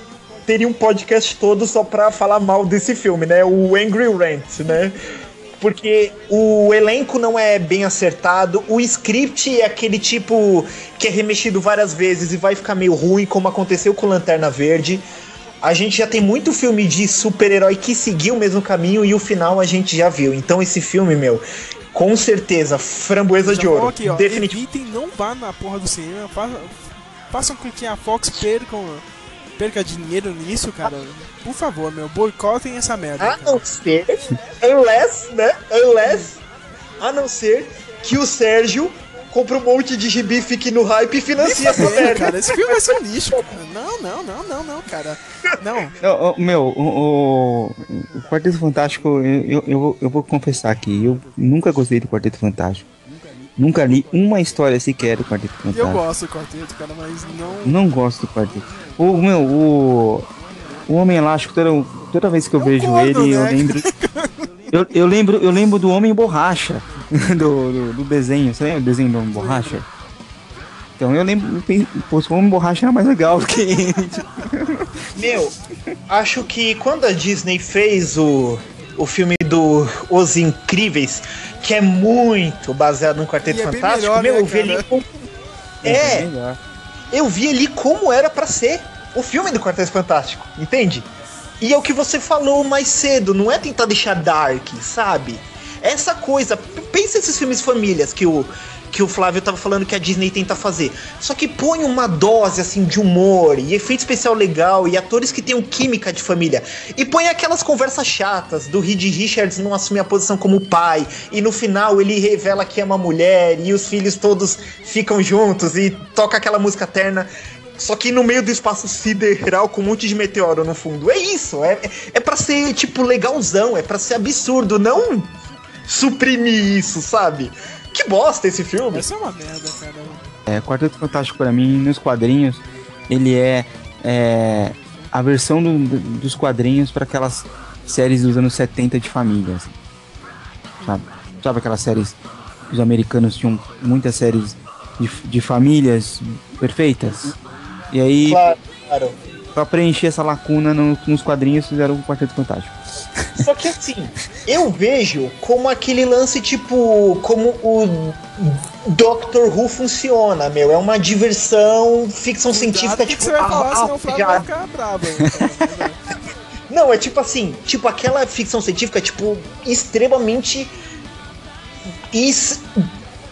teria um podcast todo só pra falar mal desse filme, né? O Angry Rant, né? Porque o elenco não é bem acertado, o script é aquele tipo que é remexido várias vezes e vai ficar meio ruim, como aconteceu com Lanterna Verde. A gente já tem muito filme de super-herói que seguiu o mesmo caminho e o final a gente já viu. Então esse filme, meu, com certeza, framboesa de ouro. aqui, ó. Definitivamente. Evitem, não vá na porra do cinema. Fa façam com que a Fox percam, perca dinheiro nisso, cara. Por favor, meu, boicotem essa merda. A não ser, unless, né? Unless, a não ser que o Sérgio compre um monte de gibi, fique no hype e financie essa merda. cara, esse filme vai ser um lixo, cara. Não, não, não, não, não, cara. Não. Meu, o, o, o Quarteto Fantástico, eu, eu, eu, vou, eu vou confessar aqui, eu nunca gostei do Quarteto Fantástico. Nunca li uma história sequer do Quarteto Eu Fantástico. gosto do quarteto, cara, mas não. Não gosto do Quarteto. O meu, o. O Homem Elástico, toda, toda vez que eu vejo gordo, ele, eu né? lembro. Eu, eu lembro. Eu lembro do Homem Borracha. Do, do, do desenho. Você lembra do desenho do Homem Borracha? Então eu lembro. eu Pô, o Homem Borracha era mais legal do que ele. Meu, acho que quando a Disney fez o, o filme do Os Incríveis, que é muito baseado no Quarteto E é bem Fantástico, melhor, meu, né, eu vi cara? ali como... É, eu vi ali como era pra ser o filme do Quarteto Fantástico, entende? E é o que você falou mais cedo, não é tentar deixar dark, sabe? Essa coisa, pensa esses filmes famílias que o que o Flávio tava falando que a Disney tenta fazer. Só que põe uma dose assim de humor e efeito especial legal e atores que tenham química de família. E põe aquelas conversas chatas do Reed Richards não assumir a posição como pai e no final ele revela que ama a mulher e os filhos todos ficam juntos e toca aquela música terna. Só que no meio do espaço sideral com um monte de meteoro no fundo. É isso, é, é para ser tipo legalzão, é pra ser absurdo, não suprimir isso, sabe? Que bosta esse filme. Essa é uma merda, cara. É, Quarteto Fantástico pra mim, nos quadrinhos, ele é, é a versão do- do- dos quadrinhos para aquelas séries dos anos 70 de família. assim. Sabe? Sabe aquelas séries que os americanos tinham muitas séries de, de famílias perfeitas? E aí, Claro. Pra preencher essa lacuna no- nos quadrinhos, fizeram o Quarteto Fantástico. Só que assim, eu vejo como aquele lance, tipo, como o Doctor Who funciona, meu. É uma diversão, ficção científica, O que, tipo. que você vai falar, ah, senão o Flávio já- vai ficar bravo. Então, Não, é tipo assim, tipo aquela ficção científica, tipo, extremamente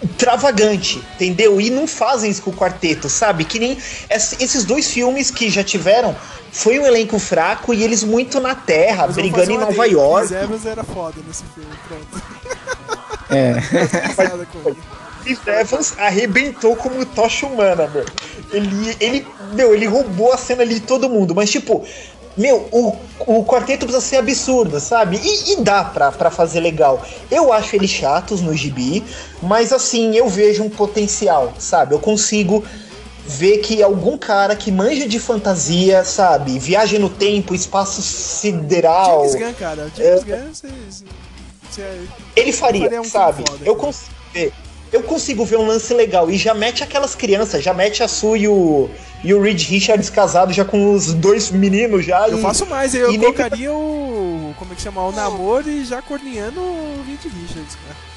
extravagante, entendeu? E não fazem isso com o quarteto, sabe? Que nem ess- esses dois filmes que já tiveram, foi um elenco fraco e eles muito na terra, Mas brigando em Nova York. Chris Evans era foda nesse filme, pronto. É. Nada com ele. Chris Evans arrebentou como tocha humana, meu. Ele, ele, meu, ele roubou a cena ali de todo mundo, mas tipo, meu, o, o quarteto precisa ser absurdo, sabe? E, e dá pra, pra fazer legal. Eu acho eles chatos no gibi, mas assim, eu vejo um potencial, sabe? Eu consigo ver que algum cara que manja de fantasia, sabe? Viagem no tempo, espaço sideral. James Gunn, cara. James Gunn, você... você- Ele faria, faria um sabe? foda, eu consigo ver. Eu consigo ver um lance legal. E já mete aquelas crianças, já mete a Sue e o, e o Reed Richards casados já com os dois meninos já. Eu e- faço mais, eu e nem- colocaria o. Como é que chama? O namoro e já corneando o Reed Richards, cara.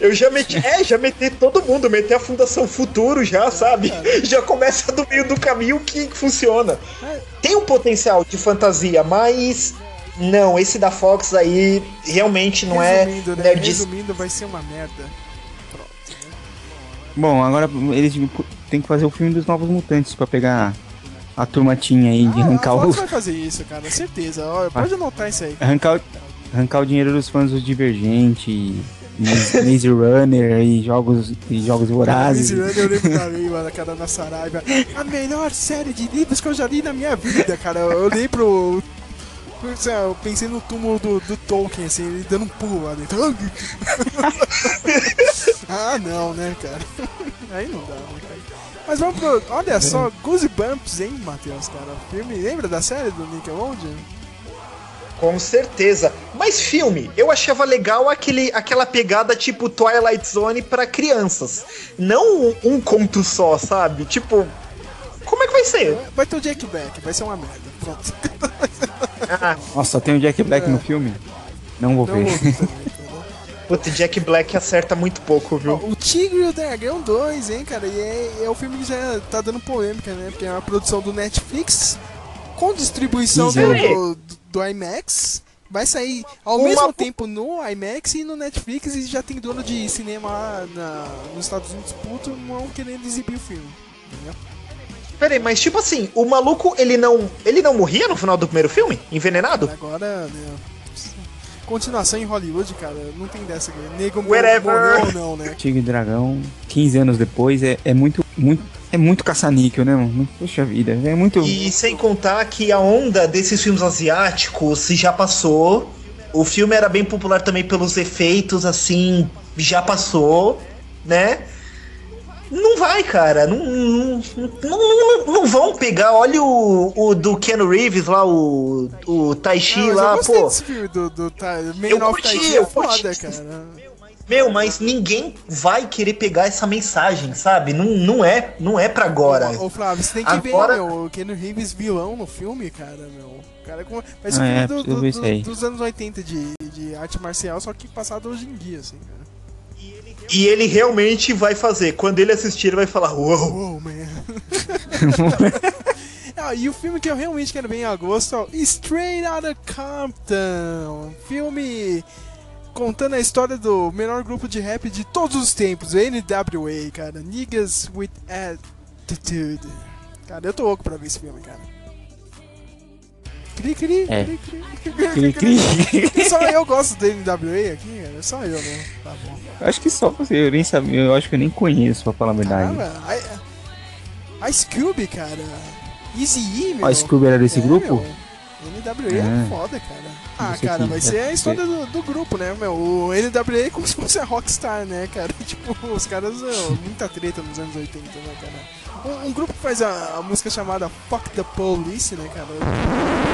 Eu já meti. É, já meter todo mundo, meter a Fundação Futuro já, sabe? Já começa do meio do caminho que funciona. Tem um potencial de fantasia, mas. Não, esse da Fox aí realmente não Resumindo, é. né? Resumindo, vai ser uma merda. Bom, agora eles tem que fazer o filme dos Novos Mutantes pra pegar a turmatinha aí de Ah, arrancar o. Vai fazer isso, cara, certeza. Ó, Pode anotar isso aí. arrancar, o- arrancar o dinheiro dos fãs do Divergente, Maze Maze Runner e jogos, e jogos vorazes. Esse ano eu lembro da Leila, da cara da Saraiva. A melhor série de livros que eu já li na minha vida, cara. Eu lembro. Eu pensei no túmulo do, do Tolkien, assim, ele dando um pulo lá dentro. ah, não, né, cara? Aí não dá, né, cara? Mas vamos pro. Olha só, Goosebumps, hein, Matheus, cara? Filme. Lembra da série do Nickelodeon? Com certeza. Mas filme, eu achava legal aquele, aquela pegada tipo Twilight Zone pra crianças. Não um, um conto só, sabe? Tipo, como é que vai ser? Vai ter o Jack Black, vai ser uma merda. Pronto. Nossa, tem o Jack Black no filme? Não vou Não ver. vou. Putz, Jack Black acerta muito pouco, viu? O Tigre e o Dragão 2, hein, cara? E é, é o filme que já tá dando polêmica, né? Porque é uma produção do Netflix com distribuição do, do, do IMAX. Vai sair ao Uma- mesmo tempo no IMAX e no Netflix e já tem dono de cinema lá na- nos Estados Unidos puto não querendo exibir o filme. Entendeu? Peraí, mas tipo assim, o maluco, ele não. Ele não morria no final do primeiro filme? Envenenado? Agora, né? Continuação em Hollywood, cara, não tem dessa. cara. Nego mor- Wherever. morreu ou não, né? Tigre e Dragão, 15 anos depois, é, é muito, muito. É muito caça-níquel, né, mano? Puxa vida, é muito. E sem contar que a onda desses filmes asiáticos já passou. O filme era bem popular também pelos efeitos, assim, já passou, né? Não vai, cara. Não, não, não, não- não vão pegar. Olha o, o do Keanu Reeves lá, o, o Tai Chi lá, eu gostei pô. desse filme do, do Eu curti, eu é foda, curti. cara. Meu, mas ninguém vai querer pegar essa mensagem, sabe? Não, não é, não é pra agora. Ô, ô, Flávio, você tem que Agora- ver, meu, o Keanu Reeves vilão no filme, cara, meu. O Cara, com... Parece Ah, um é, filme do- do- dos anos 80 de, de arte marcial, só que passado hoje em dia, assim, cara. E ele realmente vai fazer. Quando ele assistir, ele vai falar: Uou! Uou, man. Ah, e o filme que eu realmente quero ver em agosto é Straight Outta Compton. Filme contando a história do menor grupo de rap de todos os tempos, o NWA, cara. Niggas with Attitude. Cara, eu tô louco pra ver esse filme, cara. Cri, cri, É. cri, cri, cri, Cri, cri. Só eu gosto do NWA aqui, cara. Só eu, né? Tá bom. Acho que só você, eu nem sabia, eu acho que eu nem conheço, pra falar a verdade. I- Ice Cube, cara. Easy E, meu. Ice Cube era desse É, grupo? meu. NWA é Ah. foda, cara. Ah, cara, aqui, vai é. ser a história do, do grupo, né, meu? O NWA é como se fosse a Rockstar, né, cara? Tipo, os caras, ó, muita treta nos anos 80, né, cara? Um, um grupo que faz a, a música chamada Fuck the Police, né, cara?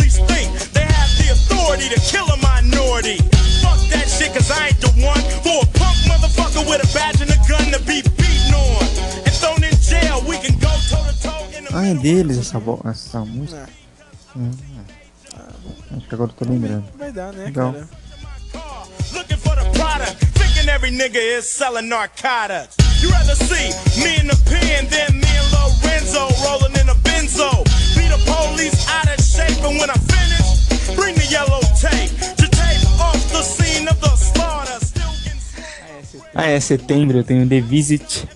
to kill a minority. Fuck that shit cause I ain't the one for a punk motherfucker with a badge and a gun to be beaten on. And thrown in jail, we can go toe to toe in the Ah, é deles essa, vo- essa música? Hum, Acho que agora eu tô lembrando. Vai dar, né, Legal. cara? looking for the product, thinking every nigga is selling narcotics. You rather see me in the pen than me and Lorenzo rolling in a benzo. Be the police out of shape, and when I finish, Ah, é setembro, eu tenho The Visit.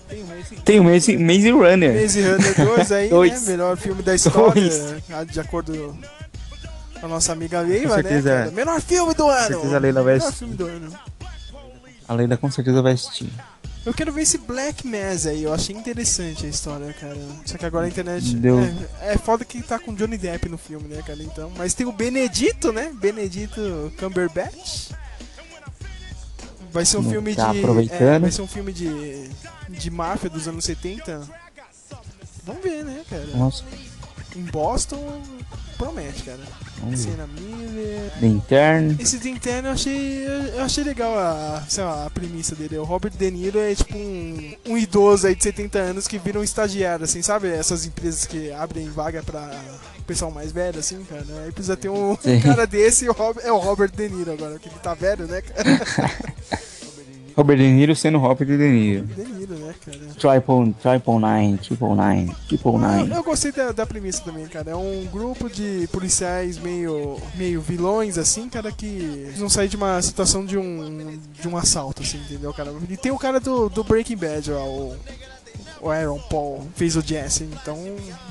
Tem o Maze, Maze Runner. Maze Runner 2 aí, Dois. né? Melhor filme da história, Dois. ah, de acordo com a nossa amiga Com certeza, né? cara? é. Menor filme do ano! certeza a Leila vai Melhor assistir. filme do ano. A Leila com certeza vai assistir. Eu quero ver esse Black Mass aí, eu achei interessante a história, cara. Só que agora a internet. Deu. É, é foda que tá com Johnny Depp no filme, né, cara? Então. Mas tem o Benedito, né? Benedito Cumberbatch. Vai ser um Não filme tá de. aproveitando. é, vai ser um filme de. de máfia dos anos 70. Vamos ver, né, cara? Nossa. Em Boston promete, cara. Vamos. Cena Miller. The Intern. Esse de interno eu achei, eu achei legal a, sei lá, a premissa dele. O Robert De Niro é tipo um, um idoso aí de 70 anos que vira um estagiário, assim, sabe? Essas empresas que abrem vaga pra pessoal mais velho, assim, cara. Aí precisa ter um, Sim. cara desse e o Rob- é o Robert De Niro agora, que ele tá velho, né, cara? Robert De Niro sendo Robert De Niro. De Niro, né, cara? Triple, triple Nine, Triple Nine, Triple Eu, Nine. eu gostei da, da premissa também, cara. É um grupo de policiais meio, meio vilões, assim, cara, que não saem de uma situação de um, de um assalto, assim, entendeu, cara? E tem o cara do, do Breaking Bad, ó, o, o Aaron Paul, fez o Jesse, então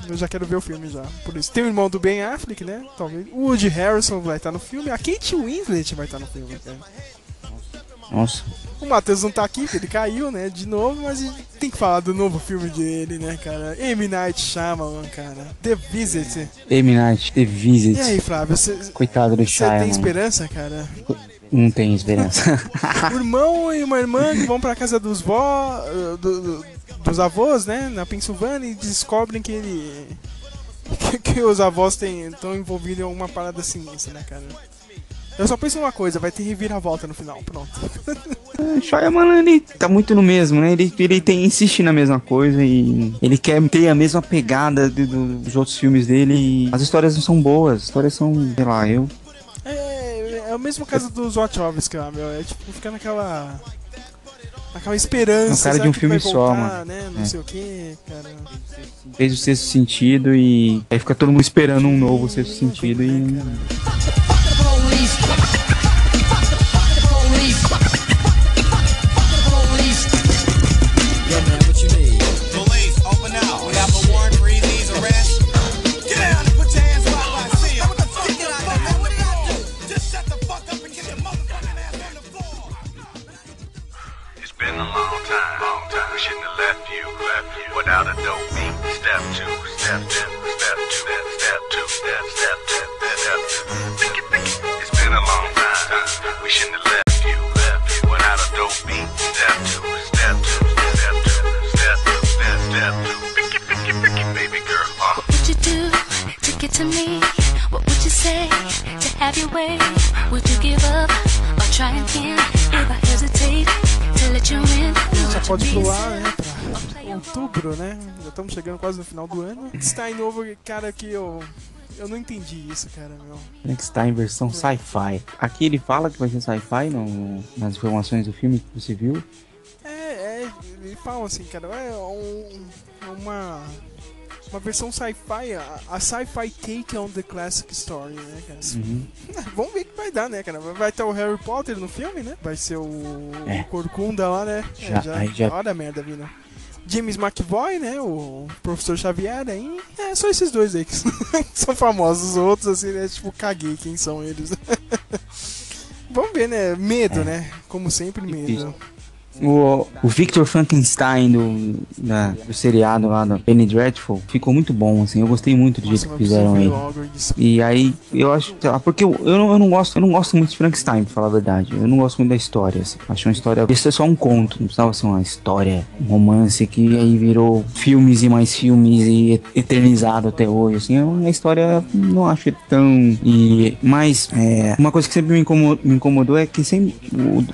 eu já quero ver o filme já. Por isso. Tem o irmão do Ben Affleck, né? Talvez. O Woody Harrison vai estar no filme, a Kate Winslet vai estar no filme, cara. Nossa. O Matheus não tá aqui, porque ele caiu, né, de novo, mas tem que falar do novo filme dele, né, cara? M. Night Shyamalan, cara. The Visit. M. Night, The Visit. E aí, Flávio, você Coitado do tem Shyamalan. esperança, cara? Não tem esperança. o irmão e uma irmã que vão pra casa dos vó, do- do- dos avós, né, na Pensilvânia, e descobrem que ele... que, que os avós estão envolvidos em alguma parada sinistra, né, cara? Eu só penso uma coisa, vai ter reviravolta no final, pronto. O Shyamalan, ele tá muito no mesmo, né? Ele, ele tem, insiste na mesma coisa e ele quer ter a mesma pegada de- do- dos outros filmes dele e as histórias não são boas, as histórias são, sei lá, eu... É, é o mesmo caso dos Wachowski lá, meu. É tipo, fica naquela. Naquela esperança. Um cara será de um filme vai só, voltar, mano. Né? Não É. sei o que, cara. fez o sexto sentido e aí fica todo mundo esperando um novo sexto sentido e... Yo, chegando quase no final do ano. Está em novo, cara, que eu. Eu não entendi isso, cara, meu. Frankenstein versão sci-fi. Aqui ele fala que vai ser sci-fi nas informações do filme que você viu. É, é, ele fala assim, cara, é um- uma. Uma versão sci-fi, a, a sci-fi take on the classic story, né, cara? Uhum. Vamos ver o que vai dar, né, cara? Vai ter o Harry Potter no filme, né? Vai ser o, É. o Corcunda lá, né? Já- aí já- Olha a merda vindo. James McVoy, né? O professor Xavier aí. É, só esses dois aí que são famosos. Os outros, assim, né? Tipo, caguei quem são eles. Vamos ver, né? Medo, É. né? Como sempre, medo. O, o Victor Frankenstein do, da- do seriado lá da Penny Dreadful ficou muito bom, assim. Eu gostei muito do jeito que fizeram ele. E aí, eu acho, sei lá, porque eu, eu, não, eu não gosto, eu não gosto muito de Frankenstein, pra falar a verdade. Eu não gosto muito da história, assim. Acho uma história. Isso é só um conto, não precisava ser uma história, um romance que aí virou filmes e mais filmes e et- eternizado até hoje, assim. É uma história, não acho tão. E, mas, é, uma coisa que sempre me incomodou, me incomodou é que sempre o,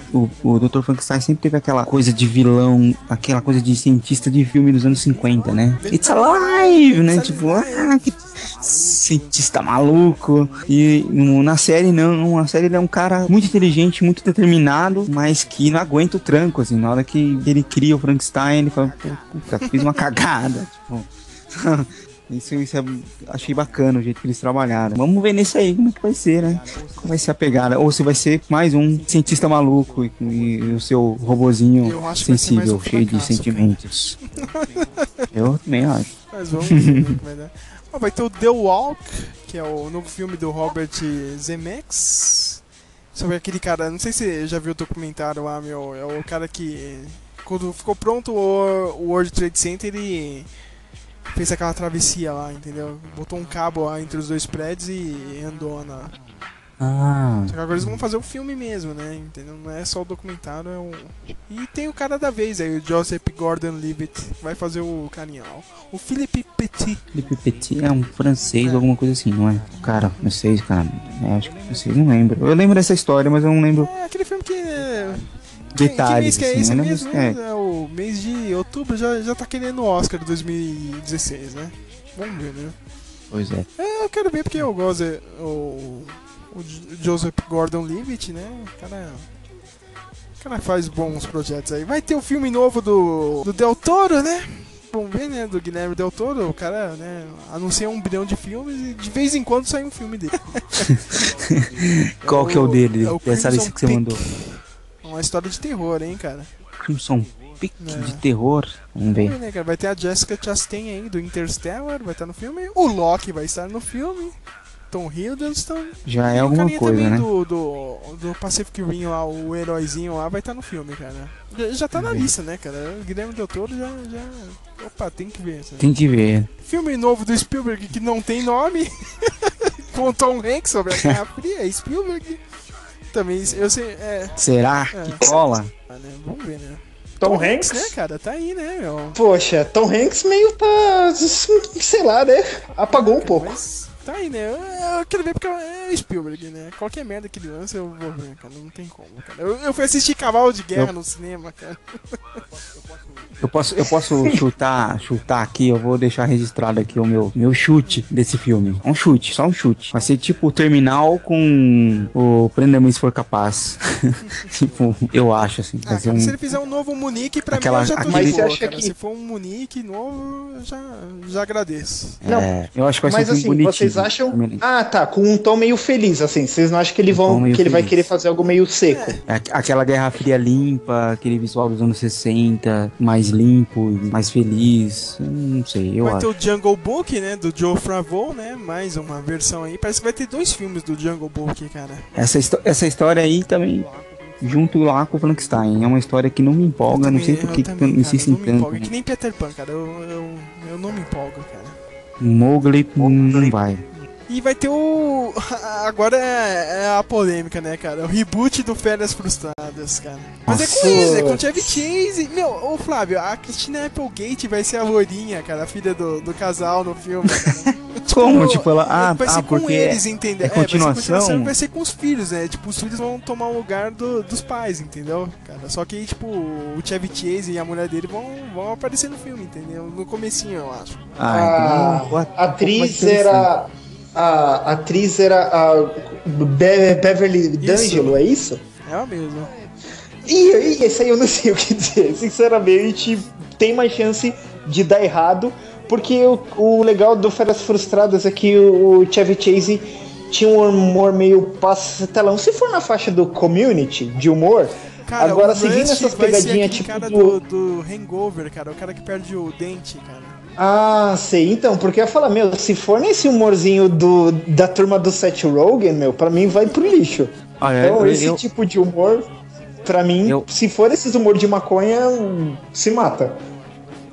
o, o Dr. Frankenstein sempre teve aquela coisa de vilão, aquela coisa de cientista de filme dos anos 50, né? It's alive, né? Tipo, ah, que cientista maluco. E na série não, na série ele é um cara muito inteligente, muito determinado, mas que não aguenta o tranco, assim. Na hora que ele cria o Frankenstein, ele fala, "Pô, puta, fiz uma cagada. Tipo, isso, isso é, achei bacana o jeito que eles trabalharam. Vamos ver nesse aí como é que vai ser, né? Como vai ser a pegada. Ou se vai ser mais um cientista maluco e, e o seu robozinho sensível, um cheio de sentimentos. Eu também acho. Mas vamos ver o que vai dar. Vai ter o The Walk, que é o novo filme do Robert Zemeckis. Sobre aquele cara, não sei se você já viu o documentário lá, meu. É o cara que. Quando ficou pronto o World Trade Center, ele fez aquela travessia lá, entendeu? Botou um cabo lá entre os dois prédios e andou na. Ah. Só que agora eles vão fazer o filme mesmo, né? Entendeu? Não é só o documentário, é um. E tem o cara da vez aí, o Joseph Gordon-Levitt, que vai fazer o carinha lá. O Philippe Petit. Felipe Petit é um francês, alguma coisa assim, não é? Cara, francês, cara. É, acho que francês, não lembro. Eu lembro dessa história, mas eu não lembro É aquele filme que. É- detalhes. que mês que é assim, esse lembro- mesmo? é, É. o mês de outubro já, já tá querendo o Oscar de 2016, né? Vamos ver, né? pois é. É, eu quero ver porque eu gosto. é, O, o Joseph Gordon-Levitt, né? O cara. O cara faz bons projetos aí. Vai ter o filme novo do, do Del Toro, né? Vamos ver, né? Do Guilherme Del Toro. O cara, né? Anuncia um bilhão de filmes e de vez em quando sai um filme dele. Qual que é o dele? é o Essa Crimson lista que você Peak. mandou. Uma história de terror, hein, cara? Crimson Peak É. de terror. Vamos ver. né? Vai ter a Jessica Chastain aí do Interstellar, vai estar no filme. O Loki vai estar no filme. Tom Hiddleston. Já é alguma coisa, também né? Do, do, do Pacific Rim lá, o heróizinho lá, vai estar no filme, cara. Já, já tá na lista, né, cara? O Guilherme Del Toro já, já... Opa, tem que ver. sabe? Tem que ver. Filme novo do Spielberg que não tem nome. Com Tom Hanks sobre a Guerra Fria, é Spielberg. Também, eu sei... É, Será É. que cola? ah, né, Vamos ver, né? Tom Hanks? né, cara? Tá aí, né, meu? Poxa, Tom Hanks meio tá. sei lá, né? Apagou um pouco. Mas tá aí, né? Eu, eu quero ver porque é Spielberg, né? Qualquer merda que ele lança eu vou ver, cara. Não tem como, cara. Eu, eu fui assistir Cavalo de Guerra Eu- no cinema, cara. Eu posso, eu posso chutar, chutar aqui, eu vou deixar registrado aqui o meu, meu chute desse filme. Um chute, só um chute. Vai ser tipo o Terminal com o Prenda-me se for capaz. tipo, eu acho assim. Ah, cara, um... se ele fizer um novo Munique, pra Aquela- mim eu já tô aquele- boa, acha cara. que- Se for um Munique novo, eu já, já agradeço. É, eu acho que vai Mas ser um assim, bonitinho. vocês acham. Ah, tá, com um tom meio feliz, assim. Vocês não acham que ele, Um vão, que ele vai querer fazer algo meio seco? É aqu- Aquela Guerra Fria limpa, aquele visual dos anos 60, mais limpo, mais feliz. Não sei, eu vai acho. ter o Jungle Book, né? Do Joe Favreau, né? Mais uma versão aí. Parece que vai ter dois filmes do Jungle Book, cara. Essa, essa história aí também, junto lá com o Frankenstein, é uma história que não me empolga, não sei por que eu também, cara, não me empolga. É tanto. que nem Peter Pan, cara. Eu, eu, eu não me empolgo, cara. Mowgli não vai. E vai ter o. Agora é, é a polêmica, né, cara? O reboot do Férias Frustradas, cara. Mas é com Nossa. ele, é com o Chevy Chase. Meu, ô Flávio, a Christina Applegate vai ser a Lourinha, cara, a filha do, do casal no filme. Cara. o como? Tipo, ela. Ah, vai ser ah com porque eles, é, entendeu? é continuação. vai, ser, vai ser com os filhos, né? Tipo, os filhos vão tomar o lugar do- dos pais, entendeu? Cara, só que, tipo, o Chevy Chase e a mulher dele vão, vão aparecer no filme, entendeu? No comecinho, eu acho. Ah, então, pô, a atriz interessante. era. A atriz era a Be- Beverly D'Angelo, é isso? É a mesma. E, e esse aí eu não sei o que dizer. Sinceramente, tem mais chance de dar errado. Porque o, o legal do Férias Frustradas é que o, o Chevy Chase tinha um humor meio pastelão. Se for na faixa do community, de humor, Cara, agora o se vir Rush nessas vai ser pegadinhas tipo. cara do- do, do Hangover, cara. O cara que perde o dente, cara. Ah, sei. Então, porque eu ia falar, meu, se for nesse humorzinho do, da turma do Seth Rogen, meu, pra mim vai pro lixo. Olha, então, eu- esse eu- tipo de humor, pra mim, se for esses humor de maconha, se mata.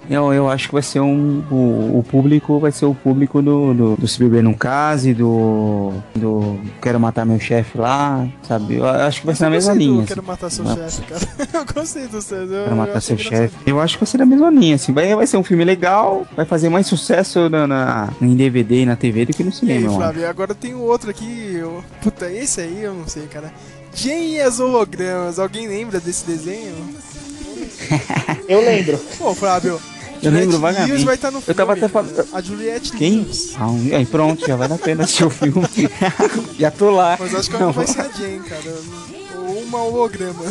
Eu, eu acho que vai ser um. O, o público vai ser o público do, do, do Se Beber Num Case, do. do Quero Matar Meu Chefe lá, sabe? Eu acho que vai ser na mesma linha. Quero assim. matar seu chefe, cara. Eu gostei do. Eu, Quero eu Matar Seu. Chefe. Eu acho que vai ser da mesma linha, assim. Vai, vai ser um filme legal, vai fazer mais sucesso na, na- em DVD e na TV do que no E aí, cinema, eu acho. Flávio, agora tem o outro aqui. eu- Puta, esse aí eu não sei, cara. Jane e as hologramas. Alguém lembra desse desenho? Eu lembro. Pô, Flávio. Eu lembro vagamente. Vai estar no Eu filme. tava até falando. A Juliette Quem? Ah, aí pronto, já vale a pena assistir o filme. já tô lá. Mas acho que ela não vai ser a Jane, cara. Ou uma holograma.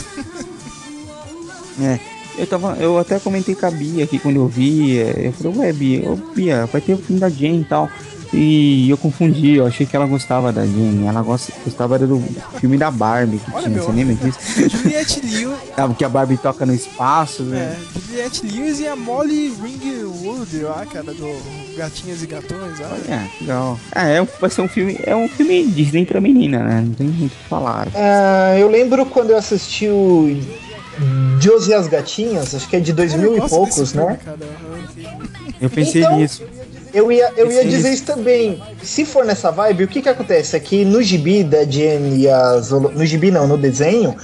É, eu tava, eu até comentei com a Bia aqui quando eu vi, é, eu falei, ué, Bia, ô, Bia, vai ter o filme da Jane e tal. E eu confundi, eu achei que ela gostava da Jane, ela gosta, gostava do filme da Barbie que Olha, tinha, meu. você lembra disso? Juliette Lewis. Sabe que a Barbie toca no espaço, É, né? Juliette Lewis e a Molly Ringwood lá, cara, do Gatinhas e Gatões. Olha. É, legal. É, é um- vai ser um filme, é um filme Disney pra menina, né? Não tem muito o que falar. Ah, eu lembro quando eu assisti o Josie e as Gatinhas, acho que é de 2000 e poucos, né? Eu pensei Então, nisso. Eu ia, eu ia dizer isso também. Se for nessa vibe, o que que acontece? É que no gibi da Jane e as... holo- No gibi não, no desenho,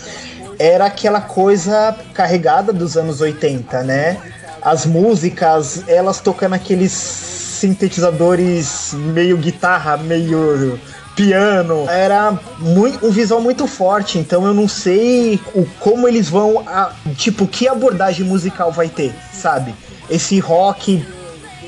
era aquela coisa carregada dos anos 80, né? As músicas, elas tocando aqueles sintetizadores meio guitarra, meio piano. Era muito, um visual muito forte, então eu não sei o, como eles vão... a- tipo, que abordagem musical vai ter, sabe? Esse rock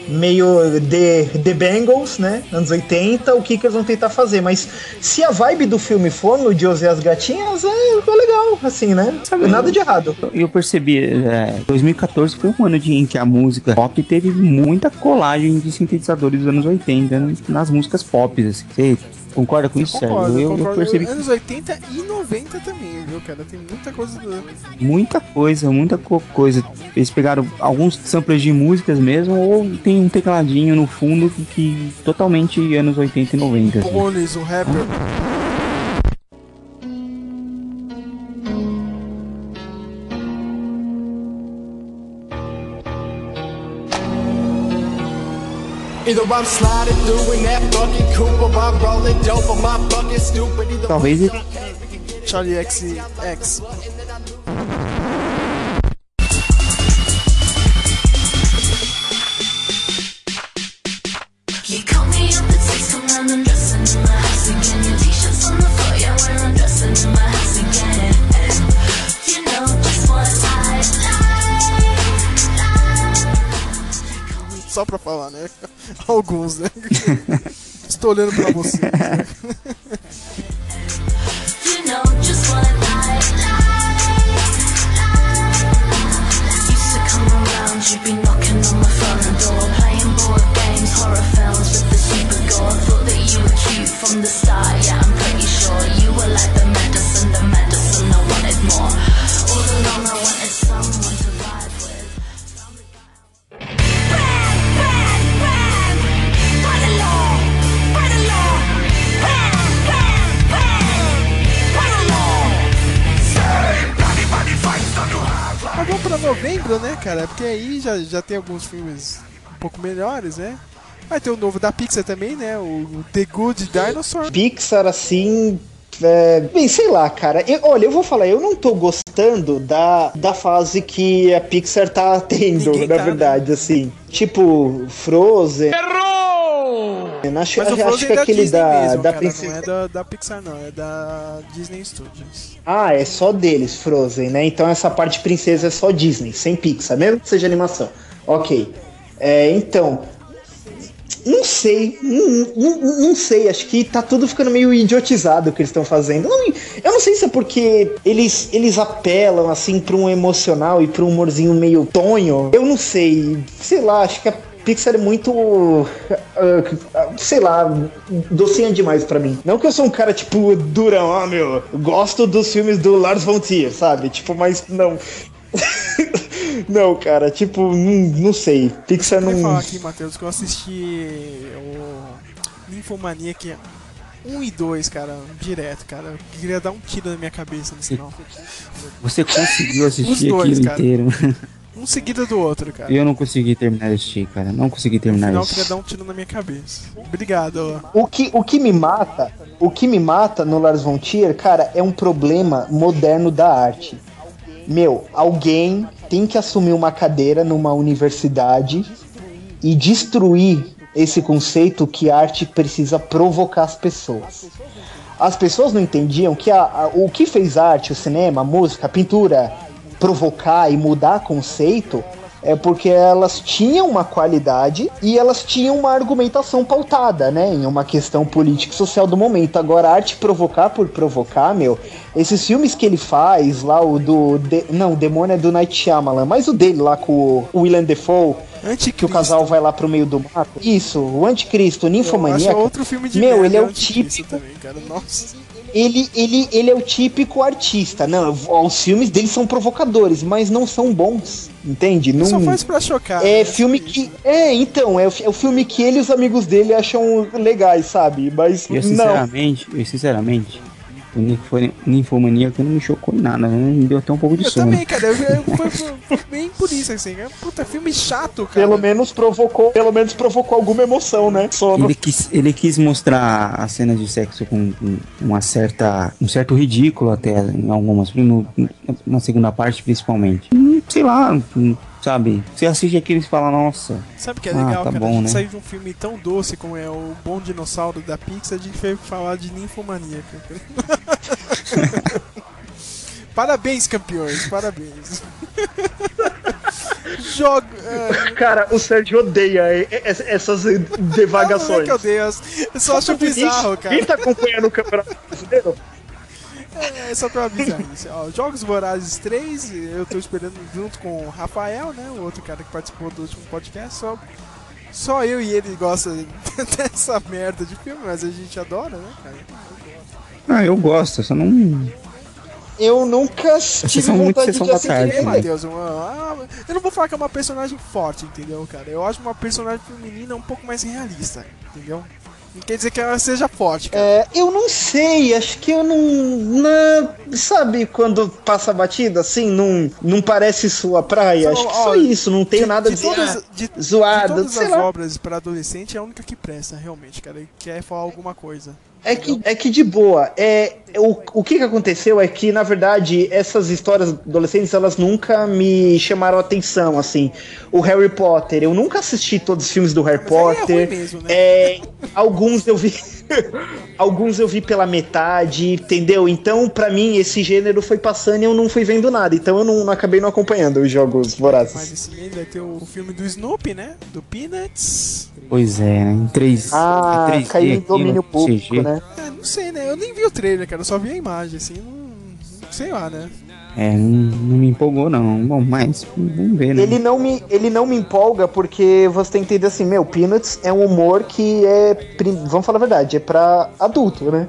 meio de The Bangles, né? Anos 80, o que, que eles vão tentar fazer. Mas se a vibe do filme for no Josie e as Gatinhas, é, é legal, assim, né? Nada de errado. Eu percebi, é, 2014 foi um ano de, em que a música pop teve muita colagem de sintetizadores dos anos 80 né, nas músicas pop. Assim. Você concorda com isso, Concordo, Sérgio? Eu, eu concordo. percebi Anos 80 e 90 também, viu, cara? Tem muita coisa do... muita coisa, muita co- coisa. Eles pegaram alguns samplers de músicas mesmo, ou tem um tecladinho no fundo que, que totalmente anos 80 e 90. assim. Bones, o rapper. Either Talvez ele- Charlie X X. Só pra falar, né? Alguns, né? Estou olhando pra você. You know just what I Used to come around, you'd be knocking on my front door, playing board games, horror films with the super gore. Thought that you were cute from the start, pra novembro, né, cara? Porque aí já, já tem alguns filmes um pouco melhores, né? Vai ter o novo da Pixar também, né? O The Good Dinosaur. Pixar, assim. é, bem, sei lá, cara. Eu- olha, eu vou falar, eu não tô gostando da, da fase que a Pixar tá tendo, Ninguém na tá, verdade, assim. Tipo, Frozen. Acho, Mas o acho Frozen que é aquele Disney da, mesmo, da cara, princesa. não é da, da Pixar não, é da Disney Studios. Ah, é só deles, Frozen, né? Então essa parte princesa é só Disney, sem Pixar, mesmo que seja animação. Ok. É, então. Não sei, não, não, não sei, acho que tá tudo ficando meio idiotizado o que eles estão fazendo. Não, eu não sei se é porque eles, eles apelam assim pra um emocional e pra um humorzinho meio tonho. Eu não sei, sei lá, acho que a Pixar é muito. ah, sei lá, docinha demais pra mim. Não que eu sou um cara, tipo, durão, ah, meu, gosto dos filmes do Lars von Trier, sabe? Tipo, mas não. não, cara, tipo, não, não sei. Pixar Eu queria falar não. aqui, Matheus, que eu assisti o Ninfomaniac 1 e 2, cara, direto, cara. Eu queria dar um tiro na minha cabeça no final. Você conseguiu assistir dois, aquilo cara. inteiro. Um seguido do outro, cara. Eu não consegui terminar de assistir, cara. Não consegui terminar final eu queria isso. dar um tiro na minha cabeça. Obrigado. O que, o que me mata, o que me mata no Lars von Trier, cara, é um problema moderno da arte. Meu, alguém tem que assumir uma cadeira numa universidade e destruir esse conceito que a arte precisa provocar as pessoas. As pessoas não entendiam que a- a- o que fez a arte, o cinema, a música, a pintura provocar e mudar conceito é porque elas tinham uma qualidade e elas tinham uma argumentação pautada, né, em uma questão política e social do momento. Agora, a arte provocar por provocar, meu, esses filmes que ele faz, lá o do. de- não, o demônio é do Night Shyamalan, mas o dele lá com o William Defoe. Que o casal vai lá pro meio do mato. Isso, o Anticristo, o Eu acho Ninfomaníaco. outro filme de Meu, ele é o anticristo típico também, cara. Nossa. Ele, ele, ele é o típico artista. Não, os filmes dele são provocadores, mas não são bons. Entende? Não, Só faz pra chocar. é né? filme que. É, então, é o, é o filme que ele e os amigos dele acham legais, sabe? Mas Eu não. sinceramente, eu sinceramente, o Ninfo- Ninfomaníaco não me chocou em nada, né? me deu até um pouco de Eu sono. também, cara. Eu, eu, foi, foi bem por isso, assim. É, puta, filme chato, cara. Pelo menos provocou, pelo menos provocou alguma emoção, né? Sono. Ele quis, ele quis mostrar as cenas de sexo com, com uma certa, um certo ridículo até em algumas, no, na segunda parte principalmente. Sei lá, sabe? Você assiste aquilo e fala, nossa. Sabe o que é ah, legal, tá cara? bom, a gente né? saiu de um filme tão doce como é o Bom Dinossauro da Pixar, a gente veio falar de ninfomaníaca. parabéns, campeões, parabéns. Jogo. é, Cara, o Sérgio odeia e- e- essas Não é devagações. que eu odeio, eu só acho bizarro, cara. Quem tá acompanhando o campeonato brasileiro? É só pra avisar isso. Ó, Jogos Vorazes 3, eu tô esperando junto com o Rafael, né? O outro cara que participou do último podcast. Só, só eu e ele gosta dessa merda de filme, mas a gente adora, né, cara? Ah, eu gosto, eu só não. Eu nunca tive vontade de assistir. tarde, né? Matheus, uma- ah, eu não vou falar que é uma personagem forte, entendeu, cara? Eu acho uma personagem feminina um pouco mais realista, entendeu? Quer dizer que ela seja forte, cara. É, eu não sei, acho que eu não, não- Sabe quando passa batida assim, não, não parece sua praia? acho que ó, só isso, não tenho de- nada de de, todas- ah, de- zoado, De todas as lá. obras para adolescente, é a única que presta, realmente, cara. E quer falar alguma coisa. É que, é que de boa, é, o, o que, que aconteceu é que, na verdade, essas histórias adolescentes, elas nunca me chamaram atenção, assim. O Harry Potter, eu nunca assisti todos os filmes do Harry Potter. mesmo, né? É, alguns eu vi. alguns eu vi pela metade, entendeu? Então, pra mim, esse gênero foi passando e eu não fui vendo nada. Então eu não, não acabei não acompanhando os jogos Mas vorazes. esse mês vai ter o filme do Snoopy, né? Do Peanuts. Pois é, né? Em 3 Ah, em 3D caiu em domínio público, CG. né? É, sei, né? Eu nem vi o trailer, cara. Eu só vi a imagem, assim. Não, sei lá, né? É, não, não me empolgou não. Bom, mas vamos ver, né? Ele não, me, ele não me empolga porque você tem que entender assim, meu, Peanuts é um humor que é, vamos falar a verdade, é pra adulto, né?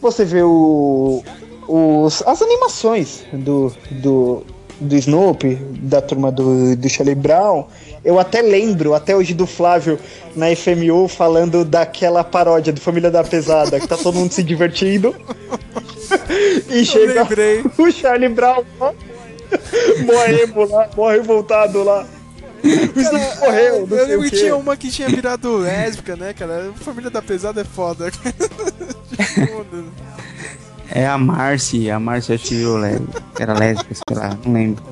Você vê o, os, as animações do, do, do Snoopy, da turma do, do Charlie Brown, eu até lembro, até hoje, do Flávio na FMU falando daquela paródia do Família da Pesada, que tá todo mundo se divertindo. e chega o Charlie Brown, ó, morremo lá, morre revoltado lá. O Snoopy morreu, não eu lembro que tinha uma que tinha virado lésbica, né, cara? Família da pesada é foda. É a Marcy, a Marcy lésbica, era lésbica, sei lá, não lembro.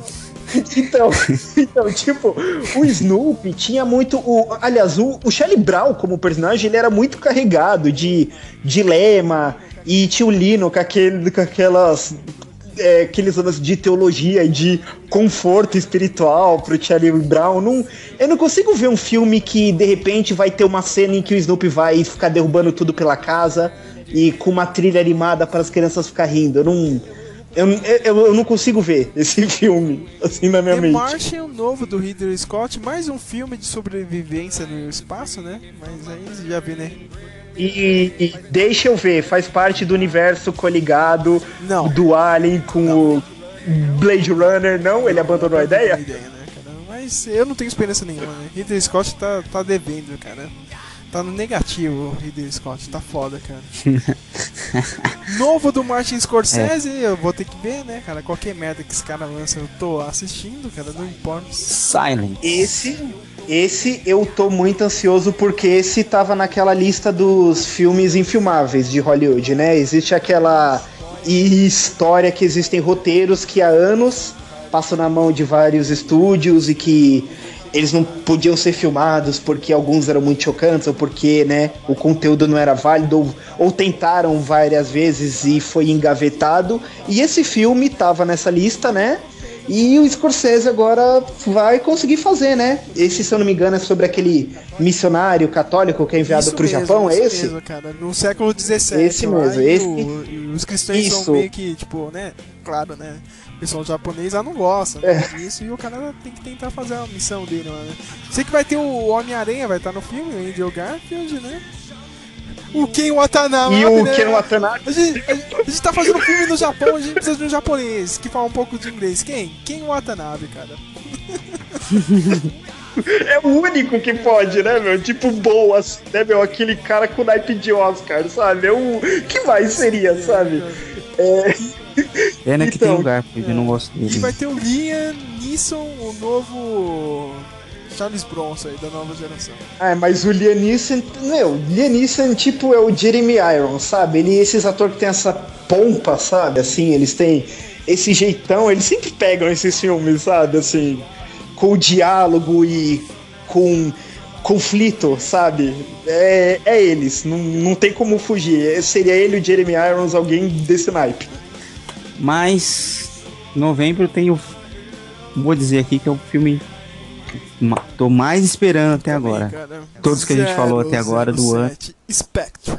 Então, então, tipo, o Snoopy tinha muito. O, aliás, o, o Charlie Brown, como personagem, ele era muito carregado de dilema. E tinha o Lino com, aquele, com aquelas. É, aqueles anos de teologia e de conforto espiritual pro Charlie Brown. Não, eu não consigo ver um filme que de repente vai ter uma cena em que o Snoopy vai ficar derrubando tudo pela casa e com uma trilha animada para as crianças ficar rindo. Eu não. Eu, eu, eu não consigo ver esse filme, assim, na minha The mente. Martian, novo do Ridley Scott, mais um filme de sobrevivência no espaço, né? Mas aí você já vê, né? E, e deixa eu ver, faz parte do universo coligado do Alien com o Blade Runner, não? Ele abandonou a ideia? Mas eu não tenho esperança nenhuma, né? Ridley Scott tá, tá devendo, cara. Tá no negativo o Ridley Scott, tá foda, cara. Novo do Martin Scorsese, eu vou ter que ver, né, cara? Qualquer merda que esse cara lança, eu tô assistindo, cara, não importa. Silent. Esse, esse eu tô muito ansioso porque esse tava naquela lista dos filmes infilmáveis de Hollywood, né? Existe aquela história que existem roteiros que há anos passam na mão de vários estúdios e que eles não podiam ser filmados porque alguns eram muito chocantes ou porque, né, o conteúdo não era válido ou, ou tentaram várias vezes e foi engavetado. E esse filme tava nessa lista, né? E o Scorsese agora vai conseguir fazer, né? Esse, se eu não me engano, é sobre aquele missionário católico que é enviado Isso pro mesmo, Japão, é isso esse? mesmo, cara. No século XVII. Esse mesmo, esse- o- os cristãos Isso. são meio que, tipo, né? Claro, né? O pessoal japonês já não gosta É. né, disso e o cara tem que tentar fazer a missão dele lá, né? Sei que vai ter o Homem-Aranha, vai estar no filme, o Andrew Garfield, né? O Ken Watanabe, E o né? Ken Watanabe. A gente, a a gente tá fazendo filme no Japão, a gente precisa de um japonês que fala um pouco de inglês. Quem? Ken Watanabe, cara. É o único que pode, né, meu? Tipo, boas, né, meu? Aquele cara com naipe de Oscar, sabe? É o que mais seria, sabe? É... Pena que Então, tem lugar, porque eu não gosto E dele. vai ter o Liam Neeson, o novo Charles Bronson aí, da nova geração. Ah, mas o Liam Neeson, meu, Liam Neeson, tipo, é o Jeremy Irons, sabe? Ele, esses atores que tem essa pompa, sabe? Assim, eles têm esse jeitão, eles sempre pegam esses filmes, sabe? Assim, com diálogo e com conflito, sabe? É, é eles, não, não tem como fugir. Seria ele, o Jeremy Irons, alguém desse naipe. Mas novembro tem o. Vou dizer aqui que é o filme tô mais esperando até agora. Todos que a gente falou até agora do ano. 007 Spectre.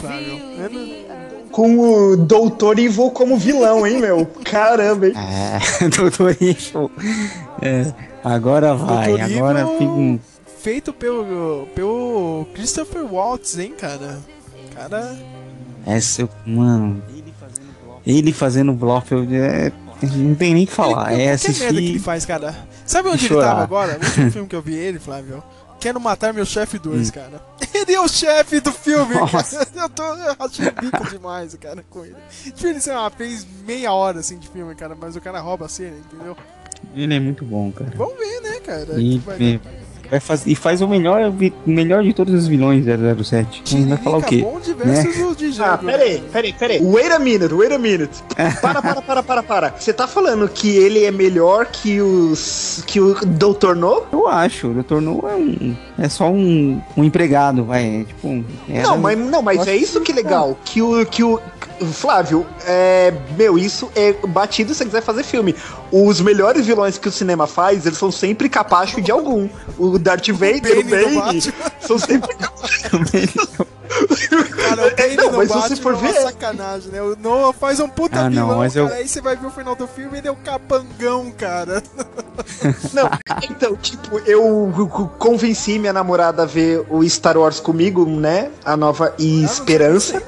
Vai, hein, Flávio? Eu não- Com o Doutor Evil como vilão, hein, meu? Caramba, hein? É, Doutor Evil. É, agora vai, Doutor agora Evil fica um. Feito pelo, pelo Christopher Waltz, hein, cara? Cara, Essa, mano. Ele fazendo Blofeld é. Não tem nem o que falar. Ele- É merda que ele assistir. faz, cara. Sabe onde ele chorar. tava agora? O último filme que eu vi ele, Flávio. Quero matar meu chefe Hum. 2, cara. Ele é o chefe do filme, Nossa. cara. Eu tô eu achei o bico demais, cara, com ele. Tipo, ele sei lá, fez meia hora assim de filme, cara, mas o cara rouba a cena, entendeu? Ele é muito bom, cara. Vamos ver, né, cara? E, Vai- e- faz, e faz o melhor, melhor de todos os vilões da 007. Vai falar o quê? Bond versus Né? o de Ah, peraí, peraí, peraí. Wait a minute, wait a minute. Para, para, para, para, para. Você tá falando que ele é melhor que os. que o Doutor No? Eu acho, o Dr. No é um. É só um, um empregado, vai. É tipo. um- era- Não, mas, não, mas é isso que é legal. Que o. Que o Flávio, é, meu, isso é batido se você quiser fazer filme. Os melhores vilões que o cinema faz, eles são sempre capacho de algum. O Darth Vader, o Bane são sempre Cara, o Bane É, não, mas Batman você for é ver- sacanagem, né? O Noah faz um puta Ah, não, vilão, mas cara. eu- Aí você vai ver o final do filme e ele é o capangão, cara. Não, então, tipo, eu convenci minha namorada a ver o Star Wars comigo, né? A nova Esperança.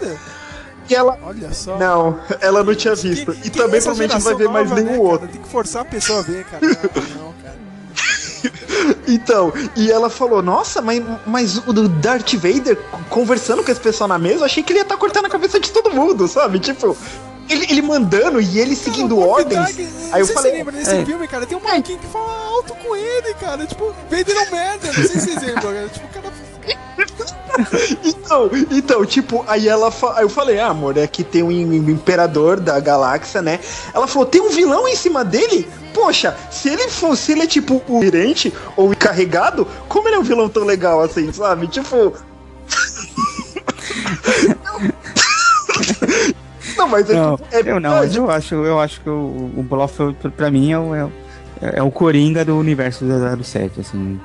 E ela. Olha só. Não, ela não tinha visto. E Quem também provavelmente não vai ver mais nova, nenhum né, outro. cara? Tem que forçar a pessoa a ver, cara. Não, não, cara. Então, e ela falou: Nossa, mas, mas o Darth Vader conversando com esse pessoal na mesa, eu achei que ele ia estar cortando a cabeça de todo mundo, sabe? Tipo, ele, ele mandando e ele seguindo ordens. Aí eu Você falei: se lembra desse é, filme, cara? Tem um maluquinho que fala alto com ele, cara. Tipo, Vader é um merda. Não sei se vocês lembram, cara. Tipo, o cara. Então, então, tipo, aí ela fa... aí eu falei, ah, amor, é que tem um im- imperador da galáxia, né? Ela falou, tem um vilão em cima dele? Poxa, se ele fosse, se ele é tipo o gerente ou o encarregado, como ele é um vilão tão legal assim, sabe? Tipo. não, mas é, Não, tipo, é eu não, mas eu acho, eu acho que o, o Blofeld, pra mim, é o, é, é o Coringa do universo 007, assim.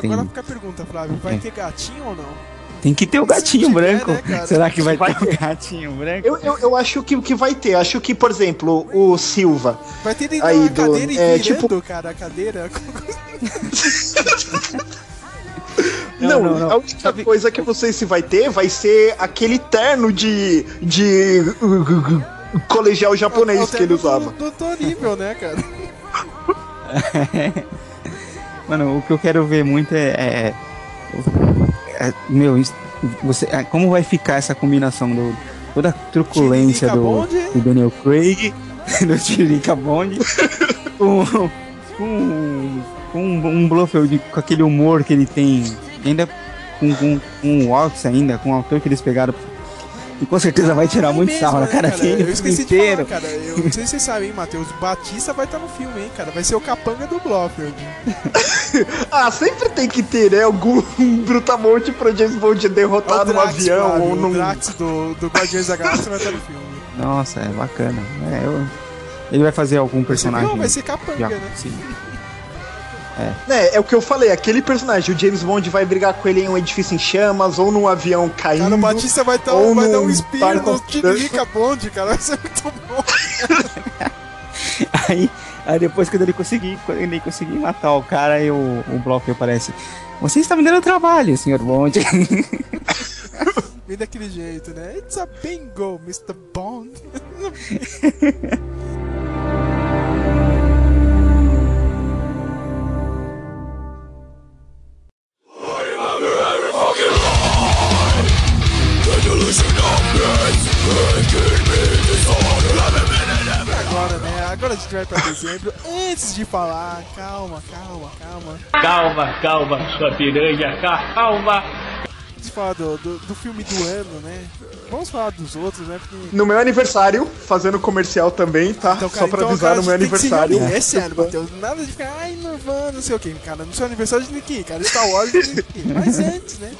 Tem- Agora fica a pergunta, Flávio: vai É. ter gatinho ou não? Tem que ter o gatinho tiver, branco. né? Será que vai, Vai ter o ter. gatinho branco? Eu, eu, eu acho que, que vai ter. Acho que, por exemplo, o Silva. Vai ter ele Aí, do- cadeira e é, virando, tipo- cara, a cadeira. Não, Não, não, não. a única coisa que eu não sei se vai ter vai ser aquele terno de. de. uh, uh, uh, colegial japonês que ele usava. Do, do nível, né, cara? Mano, o que eu quero ver muito é. é- é- meu, isso- você, é, como vai ficar essa combinação do. Toda a truculência do, do Daniel Craig, do Tiririca Bond, com, com, com um, um Blofeld com aquele humor que ele tem, ainda com, com, com o Waltz ainda, com o autor que eles pegaram. E com certeza vai tirar muito Mesmo, sarro na né, cara cara? dele Eu o esqueci filme de falar, inteiro. cara. Eu não sei se vocês sabem, hein, Matheus. Batista vai estar no filme, hein, cara. Vai ser o capanga do Blofeld. Ah, sempre tem que ter, né? Algum brutamonte pro James Bond derrotar É o num avião ou O num. Drax do, do Guardiões da Galáxia vai estar no filme. Nossa, é bacana. É, eu- ele vai fazer algum personagem. viu? Vai ser capanga, já- né? sim. É, é o que eu falei, aquele personagem, o James Bond vai brigar com ele em um edifício em chamas, ou num avião caindo. Cara, o Batista vai, dar, ou vai dar um espinho barco no Tiririca Bond, cara. Vai ser muito bom. Aí, aí depois quando ele conseguir, quando ele conseguir matar o cara, aí o, o Block aparece. Você está me dando trabalho, senhor Bond. Vem daquele jeito, né? It's a bingo, Mr. Bond. Agora, né? Agora a gente vai pra dezembro. Antes de falar, calma, calma, calma. Calma, calma, sua piranha, calma. Antes de falar do, do, do filme do ano, né? Vamos falar dos outros, né? Porque No meu aniversário, fazendo comercial também, tá? Então, cara, Só pra então, avisar cara, no meu aniversário. reunir Esse ano, Matheus, nada de ficar, ai, Nirvana, não sei o que, cara. No seu aniversário a gente tem que ir, cara. Star Wars a gente tem que ir. Mas antes, né?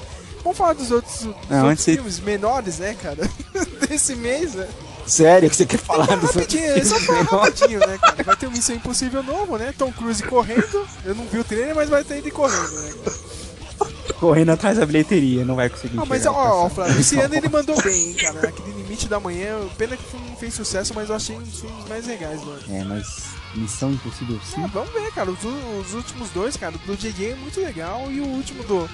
Vamos falar dos outros, dos Não, outros antes você- filmes menores, né, cara? Desse mês, né? Sério que você quer falar do Rapidinho, é só falar rapidinho, né, cara? Vai ter um Missão Impossível novo, né? Tom Cruise correndo. Eu não vi o trailer, mas vai ter ele correndo, né? Correndo atrás da bilheteria, não vai conseguir. Ah, mas ó, ó, tá Flávio, esse ano ele mandou bem, hein, cara. Aquele limite da manhã, pena que o filme não fez sucesso, mas eu achei um dos filmes mais legais do ano. É, mas Missão Impossível sim. Ah, vamos ver, cara. Os, os últimos dois, cara, do JJ é muito legal e o último do.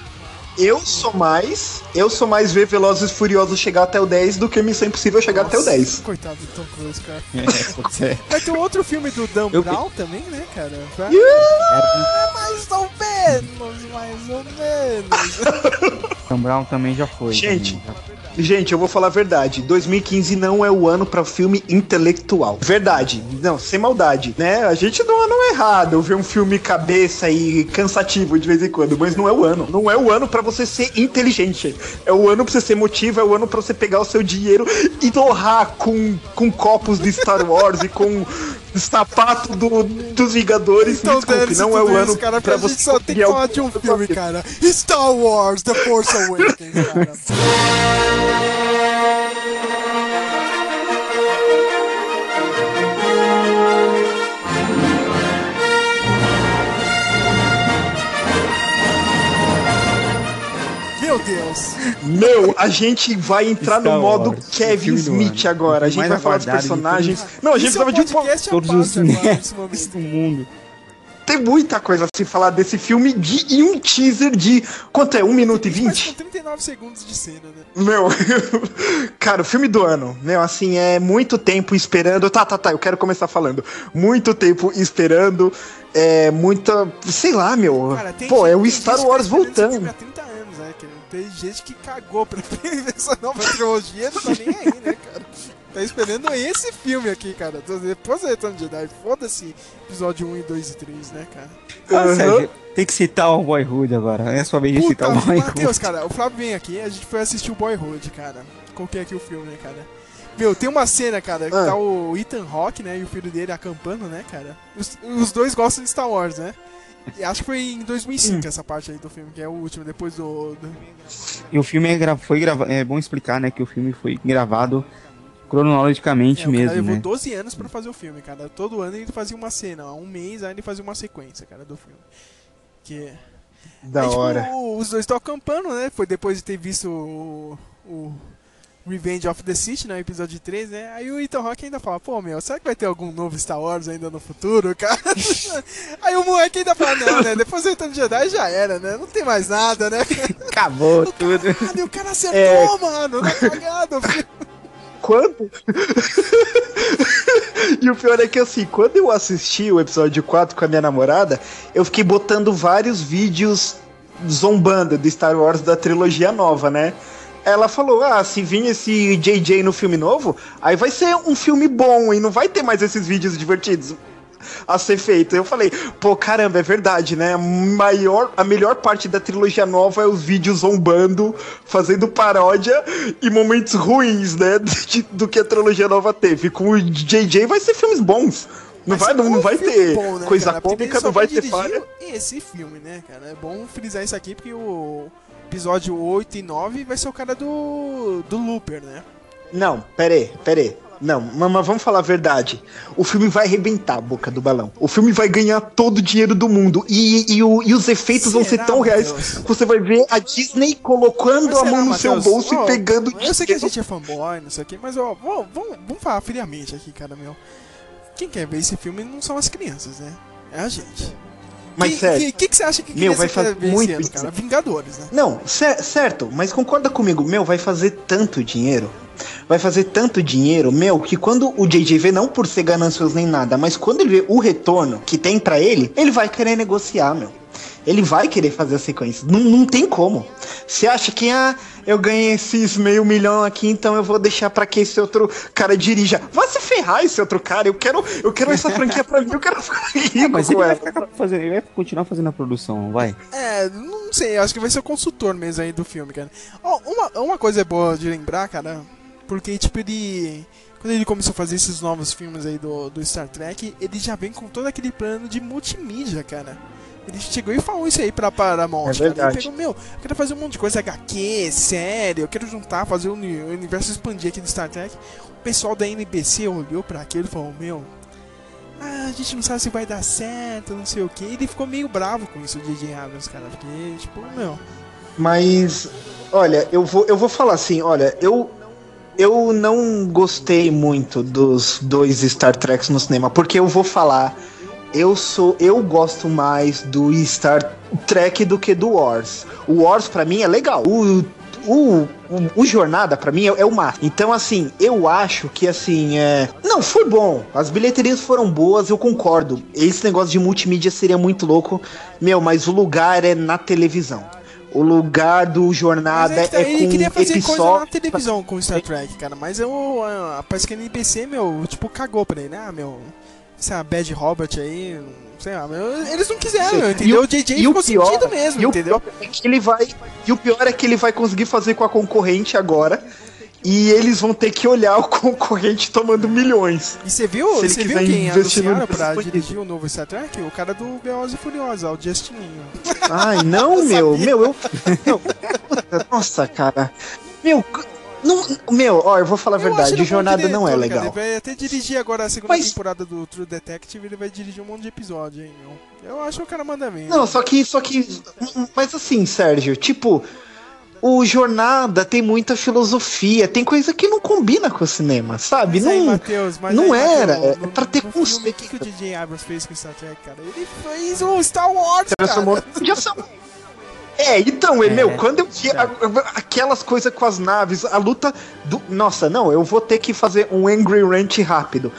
Eu sou mais. Eu sou mais ver Velozes e Furiosos chegar até o 10 do que Missão Impossível chegar até o 10. Coitado do Tom Cruise, cara. É, pode ser. Vai ter outro filme do Dan Eu- Brown também, né, cara? Vai... Era- Mais ou menos, mais ou menos. Tom Brown também já foi. Gente. também, já- Gente, eu vou falar a verdade. 2015 não é o ano pra filme intelectual. Verdade. Não, sem maldade, né? A gente não é ano errado ver um filme cabeça e cansativo de vez em quando, mas não é o ano. Não é o ano pra você ser inteligente. É o ano pra você ser motivo, é o ano pra você pegar o seu dinheiro e torrar com, com copos de Star Wars e com sapato do, dos Vingadores. Então, desculpe, não é o ano cara, pra você gente só tem que falar de um filme, cara. Star Wars, The Force Awakens, cara. Deus. Meu, a gente vai entrar Star no modo Wars, Kevin Smith ano. agora. A gente vai falar dos personagens. Não, a gente Isso é um precisava de um podcast Todos os nesse momento. do mundo. Tem muita coisa a se falar desse filme de, e um teaser de. Quanto é? 1 minuto e Mas 20? com 39 segundos de cena, né? Meu, cara, o filme do ano, meu, assim, é muito tempo esperando. Tá, tá, tá, eu quero começar falando. Muito tempo esperando, é muita. Sei lá, meu. Cara, tem Pô, gente- é o Star Wars esse voltando. Há 30 anos, né? Que tem gente que cagou pra essa nova trilogia, não tá nem aí, né, cara? Tá esperando esse filme aqui, cara. Depois do Retorno de Jedi, foda-se episódio 1 e 2 e 3, né, cara? Ah. Sérgio, tem que citar o Boyhood agora. É a sua vez de citar o Boyhood. Matheus, cara, o Flávio vem aqui, a gente foi assistir o Boyhood, cara. Coloquei aqui o filme, né, cara? Meu, tem uma cena, cara, que Ah. tá o Ethan Hawke, né, e o filho dele acampando, né, cara? Os, os dois gostam de Star Wars, né? E acho que foi em 2005 essa parte aí do filme, que é o último, depois do... do... E o filme é gra... foi gravado. É bom explicar, né? Que o filme foi gravado cronologicamente É, cara mesmo, levou né? 12 anos pra fazer o filme, cara. Todo ano ele fazia uma cena, ó, um mês aí ele fazia uma sequência, cara, do filme. Que... Da Aí, tipo, hora. os dois estão acampando, né? Foi depois de ter visto o, o Revenge of the Sith, né? Episódio 3, né? Aí o Ethan Hawke ainda fala, pô, meu, será que vai ter algum novo Star Wars ainda no futuro, cara? Aí o moleque ainda fala, não, né? Depois do Retorno de Jedi já era, né? Não tem mais nada, né? Acabou tudo. Caralho, o cara acertou, É. mano! Na cagada, filho. Quando? e o pior é que assim, quando eu assisti o episódio 4 com a minha namorada, eu fiquei botando vários vídeos zombando do Star Wars da trilogia nova, né? Ela falou: Ah, se vir esse JJ no filme novo, aí vai ser um filme bom e não vai ter mais esses vídeos divertidos a ser feito. Eu falei, pô, caramba, é verdade, né? A maior, a melhor parte da trilogia nova é os vídeos zombando, fazendo paródia e momentos ruins, né? de- do que a trilogia nova teve. Com o JJ vai ser filmes bons. Não vai, não, não vai ter Bom, né, coisa cômica, não vai ter falha. Esse filme, né, cara? É bom frisar isso aqui porque o episódio 8 e 9 vai ser o cara do, do Looper, né? Não, pera aí, pera aí. Não, mas vamos falar a verdade. O filme vai arrebentar a boca do balão. O filme vai ganhar todo o dinheiro do mundo. E, e, o- e os efeitos vão ser Será, tão reais que você vai ver a Disney colocando Mas a será, mão no seu Matheus? bolso Ó, e pegando Eu sei que a gente é fanboy, não sei o que, mas ó, vamos, vamos, vamos falar friamente aqui, cara, meu. Quem quer ver esse filme não são as crianças, né? É a gente. Mas que, sério. O que, que você acha que Meu, vai fazer muito ano, cara? Vingadores, né? Não, cer- certo, mas concorda comigo, meu, vai fazer tanto dinheiro. Vai fazer tanto dinheiro, meu, que quando o JJ vê, não por ser ganancioso nem nada, mas quando ele vê o retorno que tem pra ele, ele vai querer negociar, meu. Ele vai querer fazer a sequência. Não, não tem como. Você acha que, ah, eu ganhei esses meio milhão aqui, então eu vou deixar pra que esse outro cara dirija. Vai se ferrar esse outro cara. Eu quero, eu quero essa franquia pra mim, eu quero ficar rico Mas ele com vai, fazendo, ele vai continuar fazendo a produção, não vai? É, não sei, eu acho que vai ser o consultor mesmo aí do filme, cara. Ó, uma, uma coisa boa de lembrar, cara, porque, tipo, ele. Quando ele começou a fazer esses novos filmes aí do, do Star Trek, ele já vem com todo aquele plano de multimídia, cara. Ele chegou e falou isso aí pra Paramount, É cara. Ele verdade. pegou, meu, eu quero fazer um monte de coisa HQ, série, eu quero juntar, fazer o o universo expandir aqui do Star Trek. O pessoal da NBC olhou pra aquilo e falou, meu, ah, a gente não sabe se vai dar certo, não sei o que. Ele ficou meio bravo com isso, o J.J. Abrams, cara, porque, tipo, meu... Mas, olha, eu vou, eu vou falar assim, olha, eu eu não gostei muito dos dois Star Treks no cinema, porque eu vou falar, eu sou, eu gosto mais do Star Trek do que do Wars. O Wars pra mim é legal. O o, o, o Jornada, pra mim, é, é o máximo. Então, assim, eu acho que, assim, é... Não, foi bom. As bilheterias foram boas, eu concordo. Esse negócio de multimídia seria muito louco. Meu, mas o lugar é na televisão. O lugar do Jornada Mas é tá, é, ele com queria fazer coisa episódio... na televisão com Star Trek, cara. Mas eu, ah, parece que a NBC, meu, tipo, cagou pra ele, né? Ah, meu, essa Bad Robert aí, não sei lá, eles não quiseram, Sim. entendeu? E o JJ ficou sentido mesmo, e o entendeu? pior é que ele vai, e o pior é que ele vai conseguir fazer com a concorrente agora. E eles vão ter que olhar o concorrente tomando milhões. E você viu, você viu quem anunciaram pra dirigir o novo Star Trek? O cara do Velozes e Furiosos, ó, o Justininho. Ai, não, meu, meu, eu. nossa, cara. Meu, não, meu, ó, eu vou falar a Eu verdade, um bom jornada não é diretor, legal. Cara. Ele vai até dirigir agora a segunda Mas- temporada do True Detective, ele vai dirigir um monte de episódio aí, meu. Eu acho que o cara manda bem. Não, né? só que, só que. Mas assim, Sérgio, tipo. o Jornada tem muita filosofia, tem coisa que não combina com o cinema, sabe? Mas aí, não Matheus, mas não aí, era, Matheus, é no- pra ter conceito. O que, que o DJ Abrams fez com Star Trek, cara? Ele fez o Star Wars, Transformou cara. ação. É, então, é, meu, quando eu vi a- aquelas coisas com as naves, a luta do. Nossa, não, eu vou ter que fazer um Angry Rant rápido.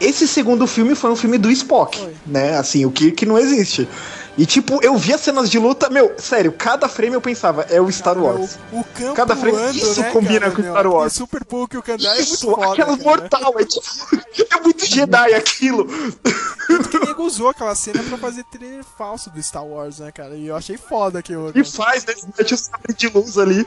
Esse segundo filme foi um filme do Spock, né? Assim, o que, que não existe. E tipo, eu vi as cenas de luta, meu, sério, cada frame eu pensava, é o Star Wars. O campo Cada frame, voando, isso né, combina cara, com meu? Star Wars. Super que o Kandai é muito Isso, foda, aquela cara. mortal, é tipo, é muito Jedi aquilo. Tanto que o nego usou aquela cena pra fazer trailer falso do Star Wars, né, cara? E eu achei foda aquilo. E faz, né? Mete o sabre de luz ali.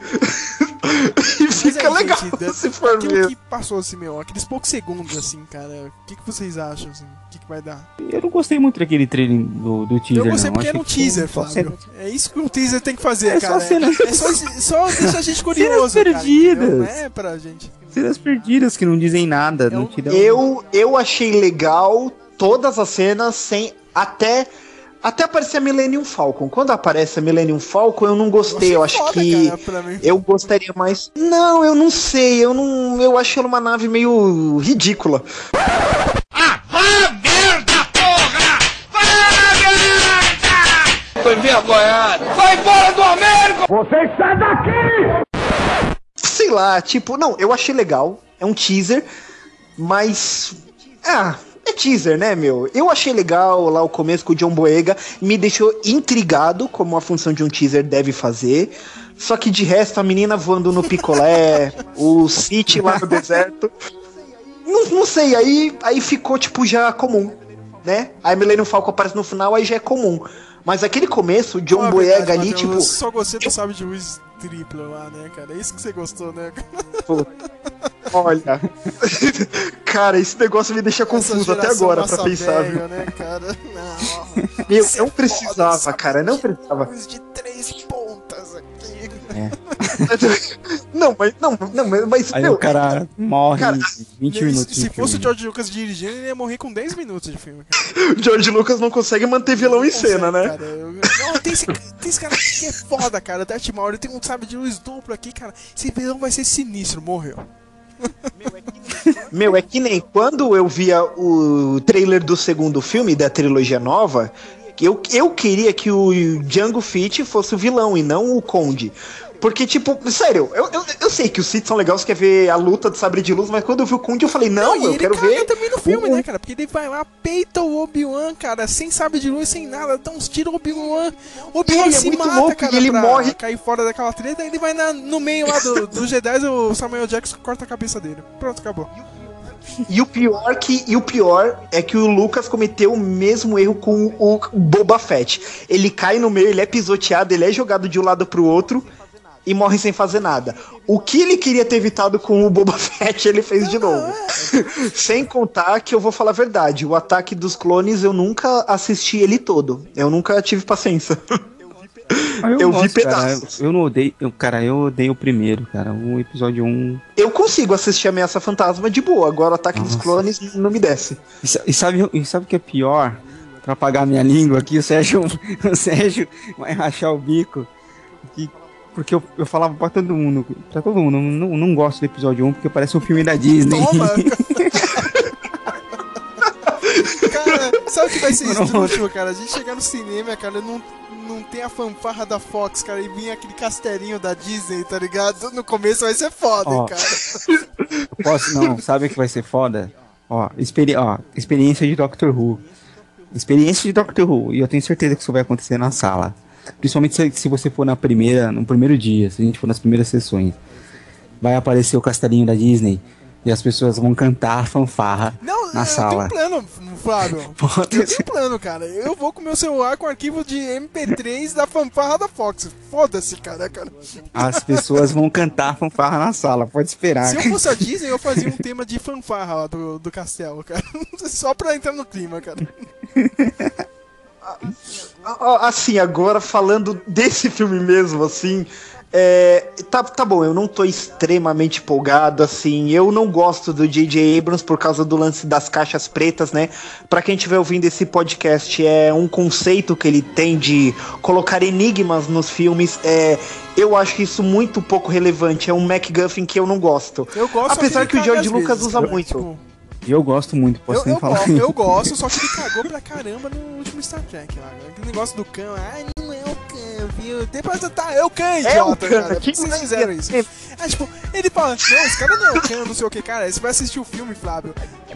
e fica aí, legal, gente, se for aquilo ver. que passou, assim, meu, aqueles poucos segundos, assim, cara, o que, que vocês acham, assim? O que, vai dar? Eu não gostei muito daquele trailer do, do teaser, Eu gostei não. porque Achei era um teaser, só Flávio. É isso que um teaser tem que fazer, É só cara. cenas- É só, só deixar a gente curioso, cara. perdidas. Não é pra gente. Cenas perdidas que não dizem nada, não te dão... Eu, eu achei legal todas as cenas sem até até aparecer a Millennium Falcon. Quando aparece a Millennium Falcon, eu não gostei. Eu, acho foda, que cara, eu gostaria mais. Não, eu não sei. Eu não, eu acho ela uma nave meio ridícula. Foi Vai embora do América! Você sai daqui! Sei lá, tipo, não, eu achei legal. É um teaser, mas. Ah, é teaser, né, meu? Eu achei legal lá o começo com o John Boyega, me deixou intrigado como a função de um teaser deve fazer. Só que de resto, a menina voando no picolé, o City lá no deserto. Não, não sei, aí, aí ficou, tipo, já comum, né? Aí Millennium Falcon aparece no final, aí já é comum. Mas aquele começo, o John a Boyega ali, Matheus, tipo. Só gostei do sabe de luz triplo lá, né, cara? É isso que você gostou, né? Pô, Olha. cara, esse negócio me deixa confuso até agora pra pensar, velho, viu? né, cara? Não. Meu, não precisava, cara, não precisava. De três pontas aqui. Não, mas não, não, mas- Aí meu, o cara morre Cara, em 20 Se- minutos. Se fosse o. George Lucas dirigindo, ele ia morrer com 10 minutos de filme. Cara. George Lucas não consegue manter vilão em cena, né? Cara, eu- Não, tem esse, tem esse cara aqui que é foda, cara. Darth Maul, ele tem um sabe de luz duplo aqui, cara. Esse vilão vai ser sinistro, morreu. Meu, é que nem quando eu via o trailer do segundo filme da trilogia nova, eu, eu queria que o Django Fett fosse o vilão e não o Conde. Porque, tipo, sério, eu, eu, eu sei que os Sith são legais, quer ver a luta do sabre de luz, mas quando eu vi o Conde eu falei, não, e eu ele quero ver. também no filme, o- né, cara? Porque ele vai lá, peita o Obi-Wan, cara, sem sabre de luz, sem nada, dá uns tiros, o Obi-Wan. O Obi-Wan é se muito mata, louco cara, ele pra morre. cair fora daquela treta, ele vai na- no meio lá do, do G10, o Samuel Jackson corta a cabeça dele. Pronto, acabou. E o pior que e o pior é que o Lucas cometeu o mesmo erro com o Boba Fett. Ele cai no meio, ele é pisoteado, ele é jogado de um lado pro outro e morre sem fazer nada. O que ele queria ter evitado com o Boba Fett, ele fez de novo. sem contar que eu vou falar a verdade, o ataque dos clones eu nunca assisti ele todo. Eu nunca tive paciência. Ah, eu vi gosto, cara. pedaços. Eu não odeio. Eu, cara, eu odeio o primeiro, cara. O episódio 1. Eu consigo assistir Ameaça Fantasma de boa, agora o ataque dos clones não me desce. E, e sabe, e sabe o que é pior? Pra apagar minha língua aqui, o Sérgio, o Sérgio vai rachar o bico. Que, porque eu, eu falava pra todo mundo, pra todo mundo, não, não gosto do episódio 1 porque parece um filme da Disney. Toma! Cara, sabe o que vai ser esdrúxulo, cara? A gente chegar no cinema, cara, não, não tem a fanfarra da Fox, cara, e vir aquele castelinho da Disney, tá ligado? No começo vai ser foda, hein, Ó. cara. Posso, não, sabe o que vai ser foda? Ó, experi ó, experiência de Doctor Who. Experiência de Doctor Who. E eu tenho certeza que isso vai acontecer na sala. Principalmente se, se você for na primeira, no primeiro dia, se a gente for nas primeiras sessões. Vai aparecer o castelinho da Disney e as pessoas vão cantar a fanfarra Não, na eu sala. tenho um plano, Flávio. Pode Eu tenho plano, cara. Eu vou com meu celular com arquivo de MP3 da fanfarra da Fox. Foda-se, cara, cara. As pessoas vão cantar a fanfarra na sala, pode esperar. Se eu fosse a Disney, eu fazia um tema de fanfarra lá do, do castelo, cara. Só pra entrar no clima, cara. Ah, Assim, agora falando desse filme mesmo, assim, É, tá, tá bom, eu não tô extremamente empolgado, assim. Eu não gosto do J.J. Abrams por causa do lance das caixas pretas, né? Pra quem estiver ouvindo esse podcast, é um conceito que ele tem de colocar enigmas nos filmes. É, eu acho isso muito pouco relevante. É um MacGuffin que eu não gosto. Eu gosto Apesar que que o George Lucas vezes, usa cara, muito. tipo, Eu gosto muito, posso Eu, nem eu, falar. go- eu gosto, só que ele cagou pra caramba no último Star Trek lá. Aquele negócio do cão, ai, não é o cão, viu? Depois tá, é o cão, idiota, É o cão, cara. Que vocês fizeram isso? É tipo, ele fala, não, esse cara não é o cão, não sei o que, cara. Você vai assistir o filme, Flávio.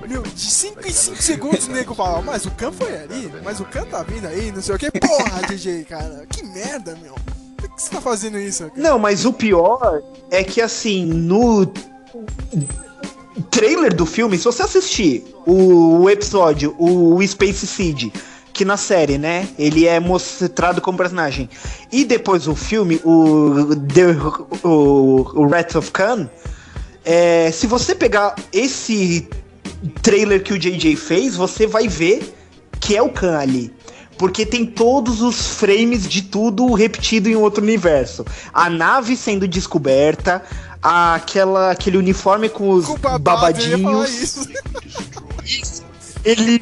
Meu, de 5 em 5 segundos o nego fala, mas o cão foi ali, mas o cão tá vindo aí, não sei o que. Porra, DJ, cara, que merda, meu. Por que você tá fazendo isso? Cara? Não, mas o pior é que assim, no trailer do filme, se você assistir o, o episódio, o, Space Seed, que na série, né, ele é mostrado como personagem, e depois o filme, o, The, o, o Wrath of Khan, é, se você pegar esse trailer que o JJ fez, você vai ver que é o Khan ali. Porque tem todos os frames de tudo repetido em outro universo. A nave sendo descoberta, aquela, aquele uniforme com os ia falar babadinhos, isso. ele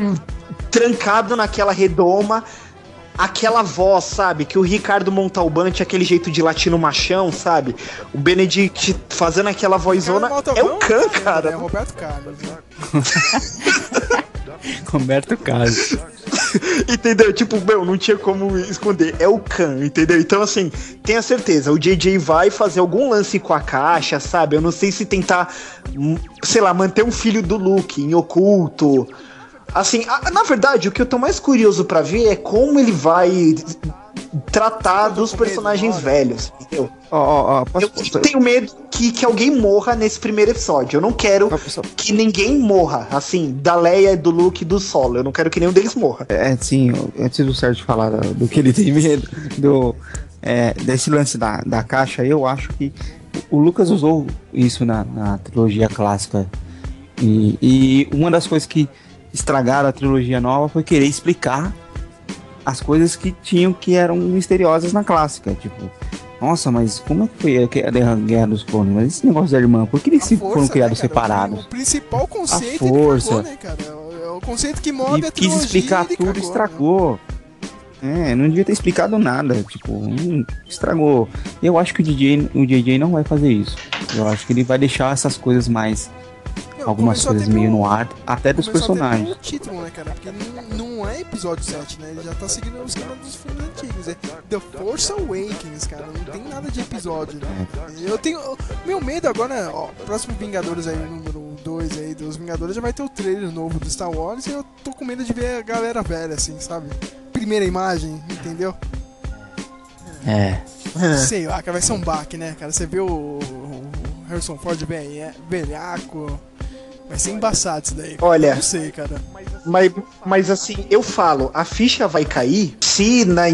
trancado naquela redoma, aquela voz, sabe? Que o Ricardo Montalbán tinha aquele jeito de latino machão, sabe? O Benedict fazendo aquela vozona. É o Khan, cara. É Roberto Carlos. né? Roberto Carlos. entendeu? Tipo, meu, não tinha como esconder. É o Khan, entendeu? Então, assim, tenha certeza, o JJ vai fazer algum lance com a caixa, sabe? Eu não sei se tentar, hum, sei lá, manter um filho do Luke em oculto. Assim, a- na verdade, o que eu tô mais curioso pra ver é como ele vai tratar dos personagens velhos, entendeu? Ó, ó, ó, posso, Eu tenho medo que, que alguém morra nesse primeiro episódio. Eu não quero que ninguém morra, assim, da Leia, do Luke e do Solo. Eu não quero que nenhum deles morra. É, sim, antes do Sérgio falar do, do que ele tem medo, do, é, desse lance da, da caixa, eu acho que o Lucas usou isso na, na trilogia clássica. E, e uma das coisas que estragaram a trilogia nova foi querer explicar as coisas que tinham que eram misteriosas na clássica. Tipo, nossa, mas como é que foi a Guerra dos Clones? Mas esse negócio da irmã, por que eles se foram Força, criados né, separados? O principal conceito A ele força. cagou, né, cara? É o- É o conceito que move e a quis explicar tudo, cagou, né? estragou. É, não devia ter explicado nada, tipo, hum, estragou. Eu acho que o DJ, o JJ não vai fazer isso. Eu acho que ele vai deixar essas coisas mais algumas coisas meio no ar, até dos personagens. pelo título, né, cara? Porque não, não é episódio 7, né? Ele já tá seguindo o esquema dos filmes antigos. É The Force Awakens, cara. Não tem nada de episódio, né? Eu tenho. Meu medo agora, ó, próximo Vingadores aí, número 2 aí dos Vingadores, já vai ter o trailer novo do Star Wars e eu tô com medo de ver a galera velha, assim, sabe? Primeira imagem, entendeu? É. Sei lá, cara, vai ser um baque, né, cara? Você vê o, o Harrison Ford bem, velhaco. Vai ser embaçado isso daí. Olha. Não sei, cara. Mas, mas assim, eu falo, a ficha vai cair se na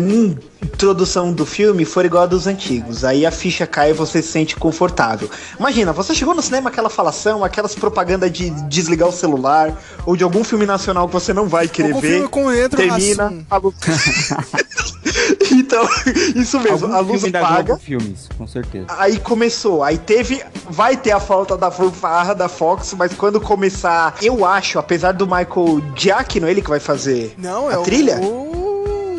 introdução do filme for igual a dos antigos. Aí a ficha cai e você se sente confortável. Imagina, você chegou no cinema, aquela falação, aquelas propaganda de desligar o celular, ou de algum filme nacional que você não vai querer Algum ver. filme com termina a luz. então, isso mesmo, Algum a luz filme da paga. Globo Filmes, com certeza. Aí começou, aí teve, vai ter a falta da fanfarra da Fox, mas quando começar, eu acho, apesar do Michael Giacchino, ele que vai fazer Não, a é trilha, o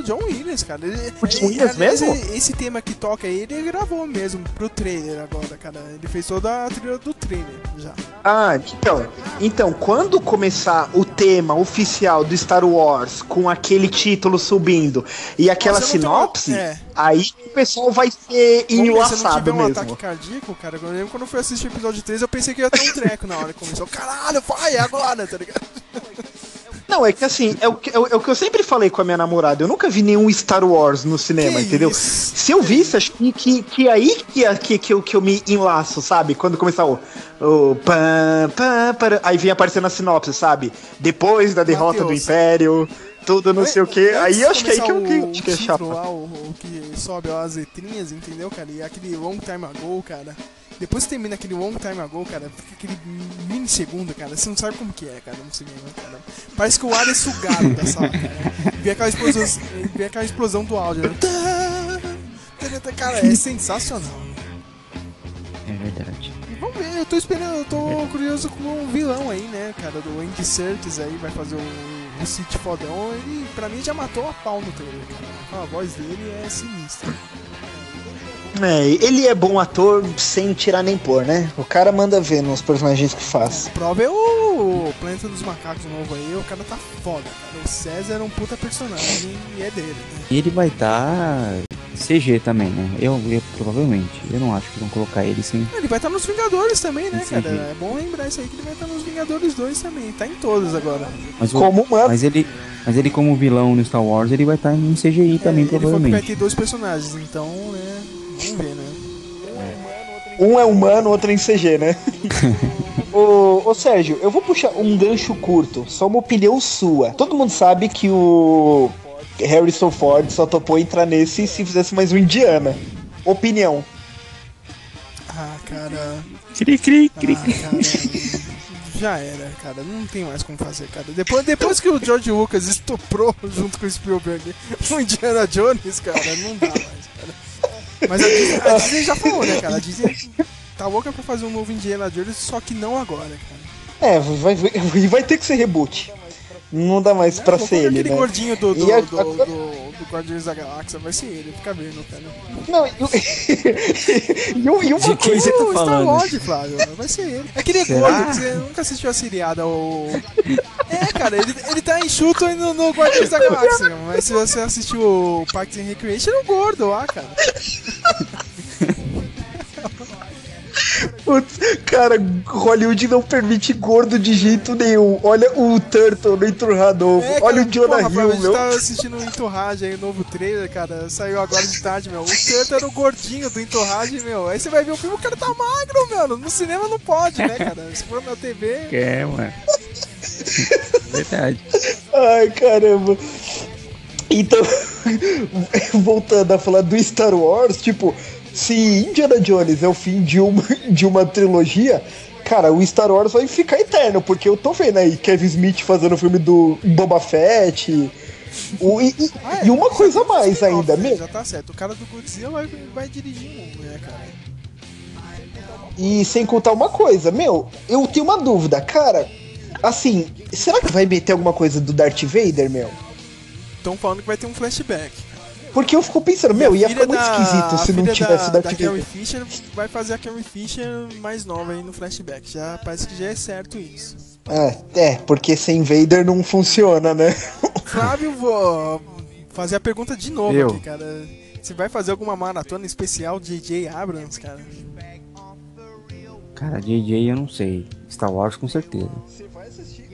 John Williams, cara. Ele, O John Williams mesmo? ele- esse tema que toca aí, ele gravou mesmo pro trailer agora, cara. Ele fez toda a trilha do trailer já. Ah, então, então, quando começar o tema oficial do Star Wars com aquele título subindo e aquela Nossa, sinopse, é. aí o pessoal vai ser Como se eu não enlaçado tiver um mesmo. ataque cardíaco, cara, eu lembro quando eu fui assistir o episódio 3, eu pensei que ia ter um treco na hora que começou. Caralho, vai, é agora, tá ligado? Não, é que assim, é o que, é o- é o que eu sempre falei com a minha namorada. Eu nunca vi nenhum Star Wars no cinema, Que entendeu? isso? Se eu visse, acho que, que, que aí que, que, que, eu, que eu me enlaço, sabe? Quando começar o. o pam, pam, para, aí vem aparecendo a sinopse, sabe? Depois da derrota do Mateus. Império, tudo não sei o que. Aí eu acho que é aí que eu, que, que é lá, o, o que sobe as letrinhas, entendeu, cara? E aquele long time ago, cara. Depois que termina aquele long time ago, cara, fica aquele mini segundo, cara. Você não sabe como que é, cara, no cinema, cara. Parece que o ar é sugado da sala, cara. Vê aquela explosão, vê aquela explosão do áudio. né? Cara, é sensacional. verdade. E vamos ver, eu tô esperando, eu tô curioso com um vilão aí, né, cara, do Andy Serkis aí, vai fazer o, o City fodão. Ele, pra mim, já matou a pau no trailer, cara. A voz dele é sinistra. É, ele é bom ator sem tirar nem pôr, né? O cara manda ver nos personagens que faz. A prova é o Planeta dos Macacos novo aí, o cara tá foda, cara. O César é um puta personagem e é dele, né? E ele vai estar CG também, né? Eu, eu provavelmente. Eu não acho que vão colocar ele sem. Ele vai estar nos Vingadores também, né, cara? É bom lembrar isso aí que ele vai estar nos Vingadores 2 também. Tá em todos agora. Mas o- Mas ele, mas ele como vilão no Star Wars, ele vai estar em CGI também, Ele falou que vai provavelmente. ter dois personagens, então, né? Vamos ver, né? Um é humano, outro é em CG, né? ô, ô Sérgio, eu vou puxar um gancho curto, só uma opinião sua. Todo mundo sabe que o Harrison Ford só topou entrar nesse se fizesse mais um Indiana. Opinião. Ah, cara. Cri, cri, cri. Ah, cara. Já era, cara. Não tem mais como fazer, cara. Depois, depois que o George Lucas estuprou junto com o Spielberg o Indiana Jones, cara, não dá mais, cara. Mas a Disney, a Disney já falou, né, cara? A Disney tá louca pra fazer um novo Indiana Jones, só que não agora, cara. É, vai, vai, vai ter que ser reboot. Não dá mais pra Vou ser ele, aquele né? gordinho do, do, a- do, do, do Guardiões da Galáxia, vai ser ele, fica vendo, cara. Não, e, o- e, o- e uma De coisa. você tá O Star falando? Lord, Flávio, vai ser ele. É que ele é Será? gordo, que você nunca assistiu a seriada, o... É, cara, ele, ele tá enxuto aí no, no Guardiões da Galáxia, mas se você assistiu o Parks and Recreation, ele é um gordo lá, cara. Putz, cara, Hollywood não permite gordo de jeito nenhum. Olha o Turtle no Enturrador. É, Olha cara, o Jonah porra, Hill, A gente meu. tava assistindo o Entourage aí, o novo trailer, cara, saiu agora de tarde, meu. O Turtle era o gordinho do Entourage, meu. Aí você vai ver o filme, o cara tá magro, meu. No cinema não pode, né, cara? Se for na TV... É, mano. Verdade. Ai, caramba. Então, voltando a falar do Star Wars, tipo, se Indiana Jones é o fim de uma, de uma trilogia, cara, o Star Wars vai ficar eterno, porque eu tô vendo aí Kevin Smith fazendo o filme do Boba Fett. o- e, Ah, é, e uma coisa mais ainda, né? meu. Já tá certo. O cara do Godzilla vai, vai dirigir um, né, cara? E sem contar uma coisa, meu, eu tenho uma dúvida, cara. Assim, será que vai meter alguma coisa do Darth Vader, meu? Estão falando que vai ter um flashback. Porque eu fico pensando, meu, ia ficar muito da- esquisito se não tivesse da, Darth da Vader. Carrie Fisher vai fazer a Carrie Fisher mais nova aí no flashback. Já parece que já é certo isso. É, é, porque sem Vader não funciona, né? Flávio, vou fazer a pergunta de novo Eu. aqui, cara. Você vai fazer alguma maratona especial de J.J. Abrams, cara? Cara, JJ eu não sei. Star Wars com certeza.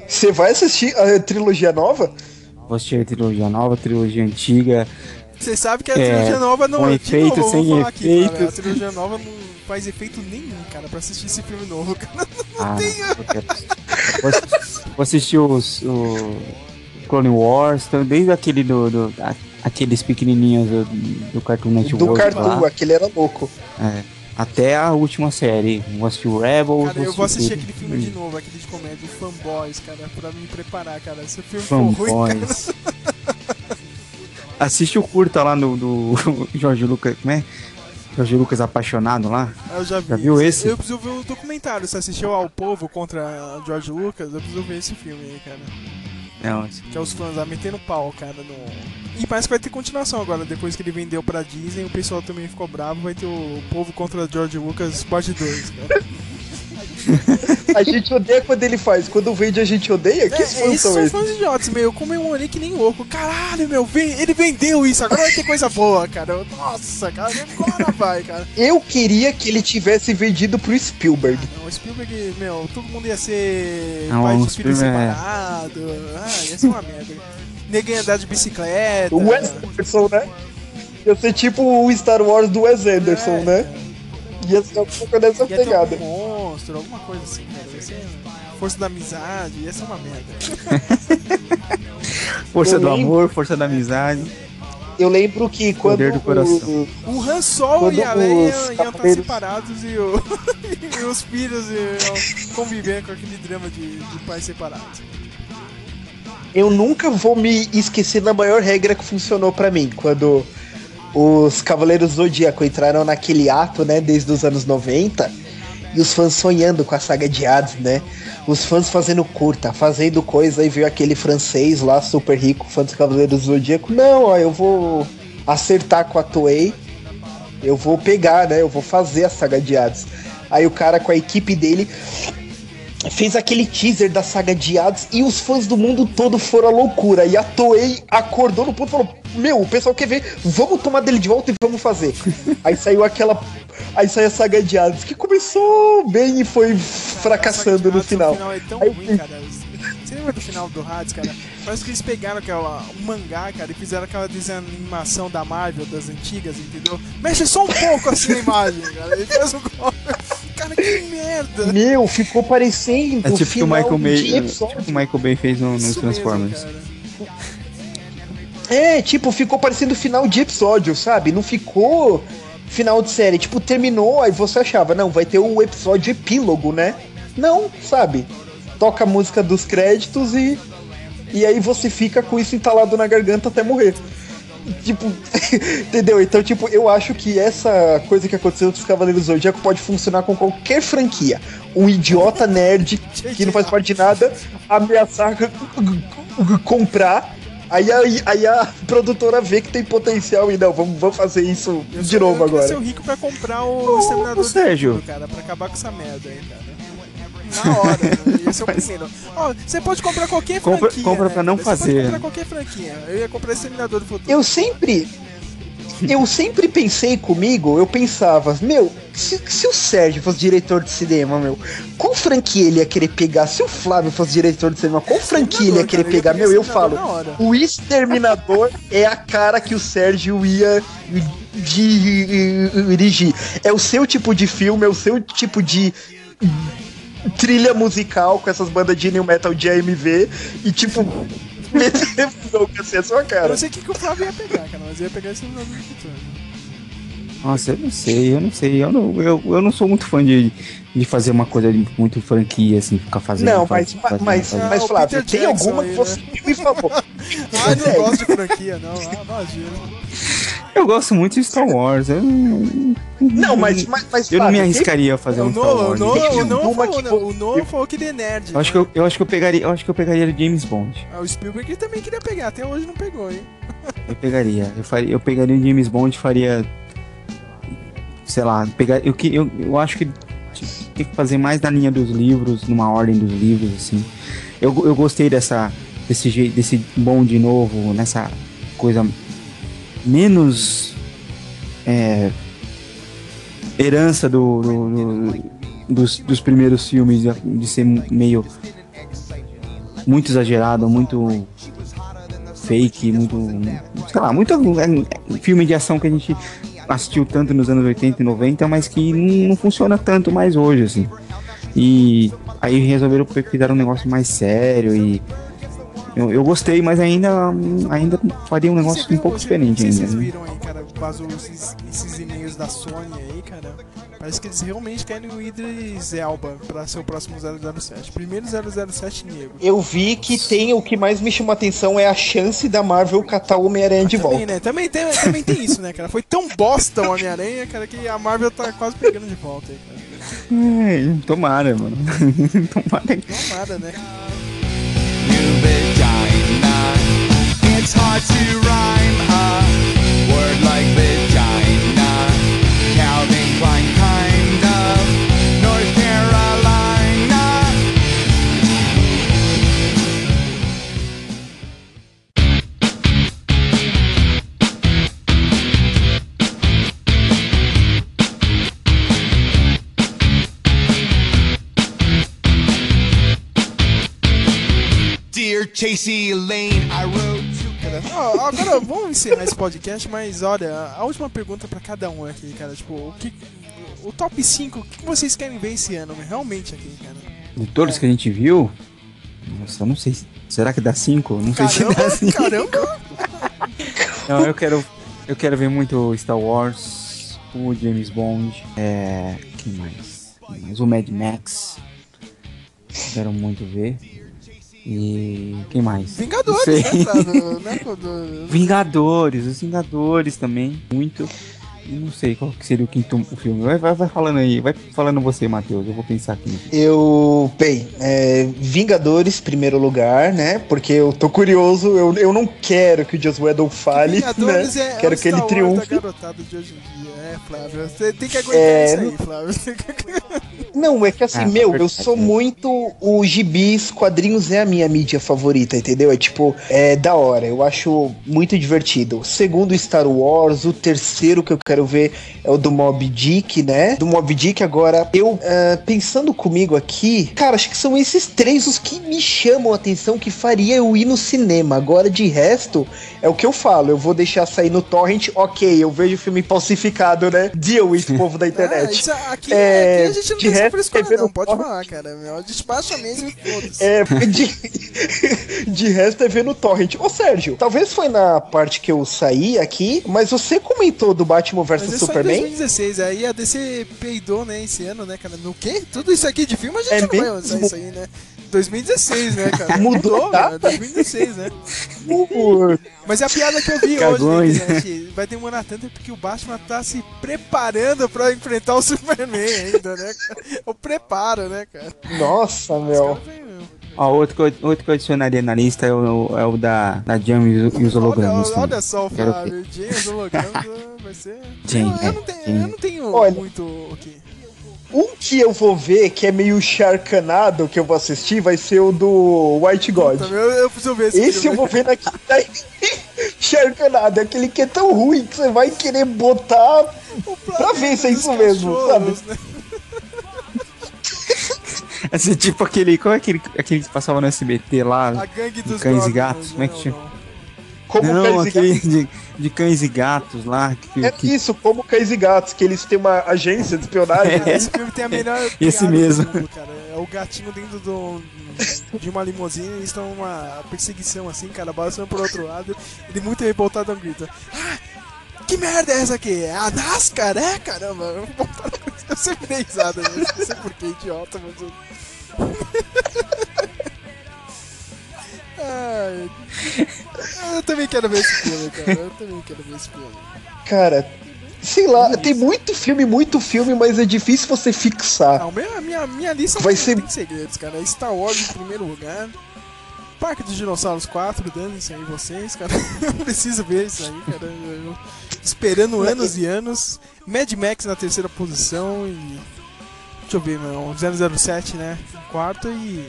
Você vai assistir a trilogia nova? Vou assistir a trilogia nova, a trilogia antiga. Você sabe que a É, trilha nova não de efeito, novo, sem falar aqui, efeito. A trilogia nova não faz efeito nenhum, cara, pra assistir esse filme novo, cara. Ah, eu quero- vou, assistir- vou assistir os, o Clone Wars, então, desde aquele do, do- aqueles pequenininhos do, do Cartoon Network. Do Cartoon, lá, aquele era louco. é, até a última série. Vou assistir o Rebels. Cara, eu vou assistir aquele filme de novo, aquele de comédia, o Fanboys, cara, pra me preparar, cara. Se o filme for ruim. Fanboys. Assiste o curta lá no, do Jorge Lucas. Como é? Jorge Lucas apaixonado lá. Eu já vi. Já viu esse? Eu preciso ver o documentário. Você assistiu ao Povo contra George Lucas? Eu preciso ver esse filme aí, cara. Não, esse- Que é os fãs lá metendo pau, cara, no. E parece que vai ter continuação agora. Depois que ele vendeu pra Disney, o pessoal também ficou bravo. Vai ter o Povo contra George Lucas parte 2, cara. A gente odeia quando ele faz. Quando vende, a gente odeia? Que É, fãs esses são são fãs idiotas, meu. Eu comemorei que nem louco. Caralho, meu, ele vendeu isso. Agora vai ter coisa boa, cara. Nossa, cara, agora vai, cara. Eu queria que ele tivesse vendido pro Spielberg. Não, o Spielberg, meu, todo mundo ia ser Não, pai o de filho é- separado. Ah, ia ser uma merda. Ninguém ia andar de bicicleta. O Wes Anderson, né? Ia ser tipo o Star Wars do Wes Anderson, né? Ia ser um pouco dessa pegada. Monstro, alguma coisa assim, cara. Ia ser força da amizade, ia ser uma merda. Força Eu do lembro- amor, força da amizade. Eu lembro que quando Poder do coração. o- O Han Solo e a Leia iam estar separados e, o- e os filhos iam conviver com aquele drama de, de pais separados. eu nunca vou me esquecer da maior regra que funcionou pra mim, quando os Cavaleiros do Zodíaco entraram naquele ato, né, desde os anos 90, E os fãs sonhando com a saga de Hades, né? Os fãs fazendo curta, fazendo coisa, e veio aquele francês lá, super rico, fã dos Cavaleiros do Zodíaco. Não, ó, eu vou acertar com a Toei, eu vou pegar, né? Eu vou fazer a saga de Hades. Aí o cara com a equipe dele fez aquele teaser da saga de Hades e os fãs do mundo todo foram à loucura. E a Toei acordou no ponto e falou: Meu, o pessoal quer ver, vamos tomar dele de volta e vamos fazer. Aí saiu aquela. Aí saiu a saga de Hades, que começou bem e foi fracassando no final. O final é tão ruim, cara. Você lembra do final do Hades, cara? Parece que eles pegaram aquela, um mangá, cara, e fizeram aquela desanimação da Marvel, das antigas, entendeu? Mexe só um pouco assim a imagem, cara. Ele fez um Cara, que merda! Meu, ficou parecendo É tipo que o final Michael de Bay, episódio. tipo que o Michael Bay fez no, nos Transformers. É, tipo, ficou parecendo final de episódio, sabe? Não ficou final de série. Tipo, terminou, aí você achava, não, vai ter o episódio epílogo, né? Não, sabe? Toca a música dos créditos e. E aí você fica com isso entalado na garganta até morrer. Tipo, entendeu? Então, tipo, eu acho que essa coisa que aconteceu com os Cavaleiros do Zodíaco pode funcionar com qualquer franquia. Um idiota nerd que não faz parte de nada ameaçar comprar. Aí a, aí a produtora vê que tem potencial e não, vamos, vamos fazer isso de novo Eu queria ser agora. o rico pra comprar o Sérgio. Futuro, cara, pra acabar com essa merda aí, cara. Na hora, né? esse é o primeiro. Ó, você pode comprar qualquer Compra- franquia. compra né, pra não cara? Você fazer, pode comprar né? qualquer franquia. Eu ia comprar Exterminador do Futuro. Eu sempre. Eu sempre pensei comigo, eu pensava, meu, se, se o Sérgio fosse diretor de cinema, meu, qual franquia ele ia querer pegar? Se o Flávio fosse diretor de cinema, qual franquia ele ia querer cara, eu ia pegar? pegar Meu, eu falo, na hora. o Exterminador é a cara que o Sérgio ia dirigir. É o seu tipo de filme, é o seu tipo de trilha musical com essas bandas de new metal de AMV e tipo meter fogo assim, a sua Eu cara. não sei o que, que o Flávio ia pegar, cara, mas eu ia pegar Exterminador do Futuro. Nossa, eu não sei, eu não sei. Eu não, eu, eu não sou muito fã de, de fazer uma coisa de muito franquia, assim, ficar fazendo. Não, faz- mas, fazendo, mas, fazendo. mas Ah, Flávio, Peter tem Jackson alguma aí, que você né? me favor. Ah, eu não gosto de franquia, não. Ah, imagina. Eu gosto muito de Star Wars. Eu, não- mas, mas, mas eu não me arriscaria a fazer O um Star Wars. O falou, que- né? o falou que de nerd. Eu acho que eu, eu acho que eu pegaria, eu acho que eu pegaria o James Bond. Ah, o Spielberg também queria pegar, até hoje não pegou, hein? Eu pegaria. Eu, faria, eu pegaria o James Bond e faria. Sei lá, pegar, eu, que- eu, eu acho que tem que fazer mais na linha dos livros, numa ordem dos livros, assim. Eu, eu gostei dessa, desse jeito, desse Bond novo, nessa coisa menos. é, herança do, do- do- dos, dos primeiros filmes, de, ser meio. muito exagerado, muito fake, muito. sei lá, muito é, filme de ação que a gente assistiu tanto nos anos 80 e 90, mas que não, funciona tanto mais hoje, assim. E aí resolveram fizeram um negócio mais sério e. Eu, eu gostei, mas ainda, ainda faria um negócio um pouco diferente sei se ainda. vocês né? viram aí, cara, vazou esses, esses e-mails da Sony aí, cara. Parece que eles realmente querem o Idris Elba pra ser o próximo 007. Primeiro 007 negro. Eu vi que tem o que mais me chama atenção é a chance da Marvel catar o Homem-Aranha de Também, volta. né? Também tem, também tem isso, né, cara? Foi tão bosta o Homem-Aranha, cara, que a Marvel tá quase pegando de volta aí, cara. É, tomara, mano. tomara. Tomara, né? It's hard to rhyme a word like vagina. Calvin Klein, kind of North Carolina. Dear Chasey Lane, I wrote Cara, ó, agora vamos encerrar esse podcast, mas olha, a última pergunta pra cada um aqui, cara. Tipo, o que. O top 5, o que vocês querem ver esse ano, realmente aqui, cara? De todos que a gente viu, nossa, eu não sei. se- Será que dá 5? Não sei se dá Caramba, 5. caramba! Não, eu quero, eu quero ver muito Star Wars, o James Bond, é. Quem mais? Quem mais? O Mad Max. Quero muito ver. E. Quem mais? Vingadores, né, Flávio? Né, do- Vingadores, os Vingadores também, muito. não sei qual que seria o quinto filme. Vai, vai, vai falando aí, vai falando você, Matheus. Eu vou pensar aqui. Eu. Bem, é, Vingadores, primeiro lugar, né? Porque eu tô curioso, eu, eu não quero que o Joss Whedon fale, né? Vingadores é, é quero o que ele triunfe. da garotada de hoje em dia. É, Flávio. Você tem que aguentar É, isso aí, Flávio. Não, é que assim, Ah, meu, eu sou muito. O gibis, quadrinhos é a minha mídia favorita, entendeu? É tipo, é da hora, eu acho muito divertido. Segundo Star Wars, o terceiro que eu quero ver é o do Mob Dick, né? Do Mob Dick, agora, eu ah, pensando comigo aqui, cara, acho que são esses três os que me chamam a atenção que faria eu ir no cinema. Agora, de resto, é o que eu falo, eu vou deixar sair no torrent, ok, eu vejo o filme falsificado, né? Deal with povo da internet. É, isso, aqui, É, aqui a gente não de tem essa resto, frescura, TV não. no Pode torrent. falar, cara. Meu. A gente baixa mesmo e foda-se. É, de, de resto é ver no torrent. Ô Sérgio, talvez foi na parte que eu saí aqui, mas você comentou do Batman vs isso foi em Superman? 2016, aí a DC peidou, né, esse ano, né, cara? No quê? Tudo isso aqui de filme a gente É não vai usar isso aí, né? 2016, né, cara? Mudou, tá? né? 2016, né? Por- Mas é a piada que eu vi Cagões. hoje na internet. Vai demorar tanto porque o Batman tá se preparando pra enfrentar o Superman ainda, né? cara? O preparo, né, cara? Nossa, meu. Ó, outro que, eu, outro que eu adicionaria na lista é o, é o da, da Jam e os, e os hologramas. Olha, olha só o Quero ver. Flávio, James hologramas vai ser. Eu, eu é, não tenho, eu não tenho Olha. muito o que. Um que eu vou ver, que é meio charcanado, que eu vou assistir, vai ser o do White God. Eu, eu preciso ver esse Esse eu filme. vou ver na quinta. Charcanado, aquele que é tão ruim que você vai querer botar pra ver se é isso mesmo, sabe? Né? Esse tipo aquele. Qual é aquele, aquele que passava no SBT lá? A gangue de dos cães e gatos? Como é que não. Como não, cães e aquele gatos. de, de cães e gatos lá. Que, É que- isso, como cães e gatos, que eles têm uma agência de espionagem. Cara, esse filme tem a melhor Esse mesmo. do mundo, cara. É o gatinho dentro do, de uma limusine, eles estão numa perseguição assim, cara, balançando pro outro lado. Ele muito revoltado grita. Ah, que merda é essa aqui? É a NASCAR? É, caramba. Eu eu sempre dei risada não sei porquê, idiota, mas eu... Ai, eu também quero ver esse filme, cara. Eu também quero ver esse filme. Cara, sei lá, tem muito filme, muito filme, mas é difícil você fixar. Não, minha, minha, minha lista Vai ser- tem segredos, cara. Star Wars em primeiro lugar. Parque dos Dinossauros 4, dane-se aí vocês, cara. Eu preciso ver isso aí, cara. Eu- eu- esperando anos e anos. Mad Max na terceira posição e. Deixa eu ver, meu. 007, né? Em quarto e.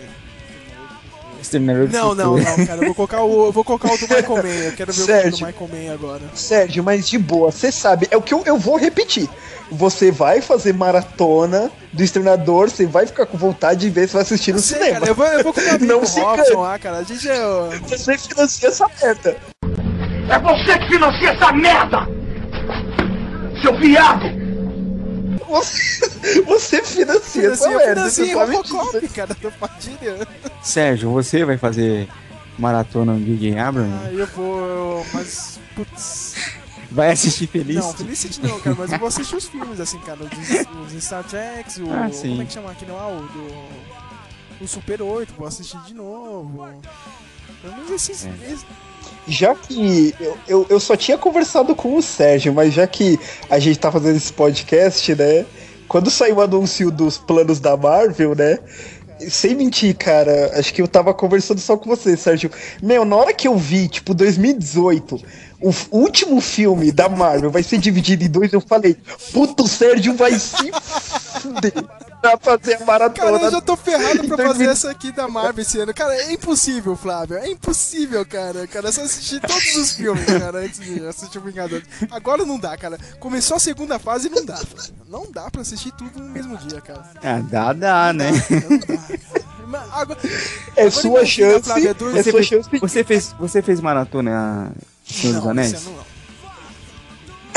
Exterminador do Não, não, Futuro. não, cara. Eu vou colocar o, eu vou colocar o do Michael Mann. Eu quero ver o filme do Sérgio. Michael Mann agora. Sérgio, mas de boa, você sabe, é o que eu, eu vou repetir. Você vai fazer maratona do Exterminador, você vai ficar com vontade de ver, você vai assistir no Sei, cinema. cara, eu vou, eu vou com o Não se Robson lá, cara. A gente é. Você financia essa merda. É você que financia essa merda! Seu viado! Você, você financia essa merda, você financia Robocop, cara, do Padilha. Sérgio, você vai fazer maratona do J.J. Abrams? Ah, eu vou. Mas. Putz. Vai assistir feliz? Não, Felicity não, cara, mas eu vou assistir os filmes, assim, cara. Os, os Star Trek, o. Ah, sim. Como é que chama aquele lá? O do. O Super 8, vou assistir de novo. Pelo menos esses. É. Já que eu, eu, eu só tinha conversado com o Sérgio, mas já que a gente tá fazendo esse podcast, né? Quando saiu o anúncio dos planos da Marvel, né? Sem mentir, cara, acho que eu tava conversando só com você, Sérgio. Meu, na hora que eu vi, tipo, 2018, o último filme da Marvel vai ser dividido em dois, eu falei, puto, Sérgio vai se fuder pra fazer a maratona. Cara, eu já tô ferrado pra fazer 2000. essa aqui da Marvel esse ano. Cara, é impossível, Flávio. É impossível, cara. Cara, é só assistir todos os filmes, cara, antes de assistir o Vingadores. Agora não dá, cara. Começou a segunda fase e não dá, Flávio. Não dá pra assistir tudo no mesmo dia, cara. Ah, dá, dá, né? Mas Agora, É agora sua imagina, chance, Flávio, é é Você sua fez, chance. você fez, você fez maratona Senhor dos Não, Anéis? não.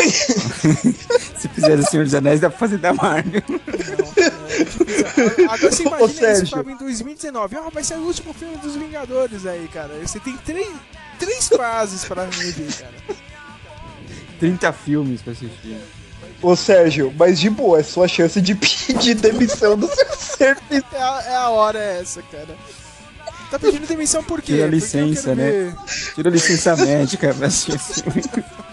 Se fizer o Senhor dos Anéis, dá pra fazer da Marvel. Agora você Ô, imagina isso, Sérgio. Flávio, em 2019. Ah, vai ser o último filme dos Vingadores aí, cara. Você tem três, três fases pra rever, cara. 30 filmes pra assistir. Ô Sérgio, mas de boa, é sua chance de pedir demissão do seu serviço. É a, é a hora essa, cara. Tá pedindo demissão por quê? Tira licença, né? ver- Tira licença médica pra assistir filme.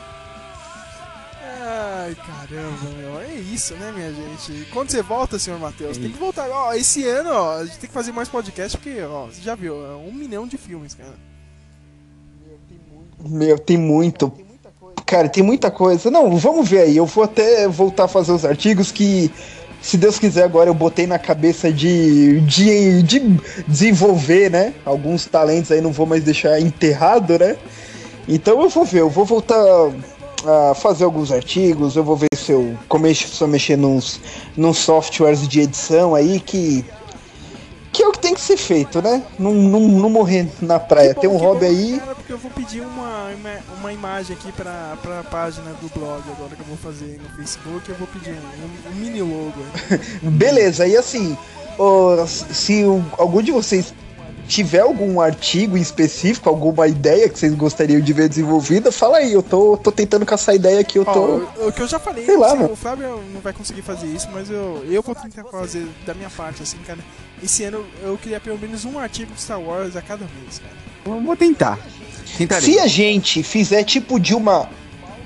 Ai, Caramba, meu, é isso, né, minha gente? Quando você volta, senhor Matheus, tem que voltar. Ó, esse ano, ó, a gente tem que fazer mais podcast, porque, ó, você já viu, é um milhão de filmes, cara. Meu, tem muito. Cara, tem muita coisa. Não, vamos ver aí. Eu vou até voltar a fazer os artigos que, se Deus quiser, agora eu botei na cabeça de, de, de desenvolver, né? Alguns talentos aí não vou mais deixar enterrado, né? Então eu vou ver, eu vou voltar a fazer alguns artigos, eu vou ver se eu começo a mexer nos, nos softwares de edição aí que. Que é o que tem que ser feito, né? Não, não, não morrer na praia. Tem um hobby bom, aí. Cara, porque eu vou pedir uma, uma, uma imagem aqui pra, pra página do blog agora que eu vou fazer aí no Facebook. Eu vou pedir um, um mini logo. Beleza, e assim, ó, se algum de vocês tiver algum artigo em específico, alguma ideia que vocês gostariam de ver desenvolvida, fala aí, eu tô, tô tentando caçar ideia aqui, eu Ó, tô. o, o que eu já falei, Sei lá, assim, mano. o Flávio não vai conseguir fazer isso, mas eu, eu vou tentar fazer da minha parte, assim, cara. Esse ano eu queria pelo menos um artigo de Star Wars a cada mês, cara. Eu vou tentar. Tentarei. Se a gente fizer tipo de uma,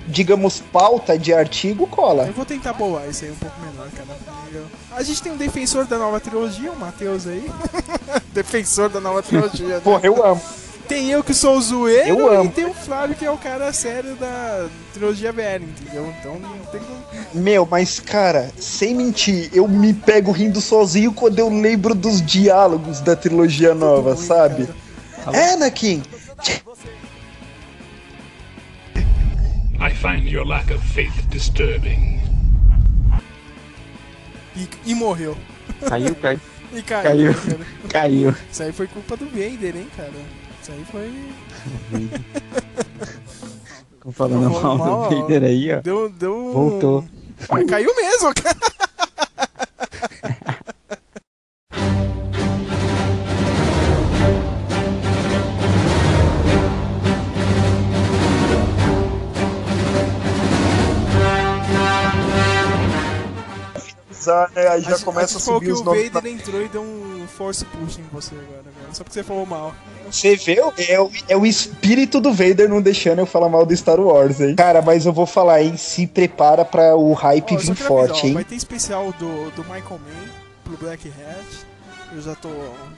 digamos, pauta de artigo, cola. Eu vou tentar bolar isso aí um pouco menor, cara. Eu- A gente tem um defensor da nova trilogia, o Matheus aí. defensor da nova trilogia. né? Porra, eu amo. Tem eu que sou o zoeiro Eu e amo. tem o Flávio que é o cara sério da trilogia velha, entendeu? Então não tem como. Meu, mas cara, sem mentir, eu me pego rindo sozinho quando eu lembro dos diálogos da trilogia nova, sabe? É, Anakin, I find your lack of faith disturbing. E, e morreu. Caiu, caiu. E caiu. Caiu. cara. Caiu. Isso aí foi culpa do Vader, hein, cara? Isso aí foi. Ficou falando Falou mal mal, do. Vader aí, ó. Deu, deu. um- Voltou. Mas caiu mesmo, cara. Né, aí já A gente- começa a, gente falou subir que os o nomes. Vader entrou e deu um force push em você agora, agora. Só porque você falou mal. Você vê, é o, é o espírito do Vader não deixando eu falar mal do Star Wars, hein? Cara, mas eu vou falar, hein? Se prepara pra o hype só vir forte, avisar, hein? Vai ter especial do, do Michael Mann pro Black Hat. Eu já tô.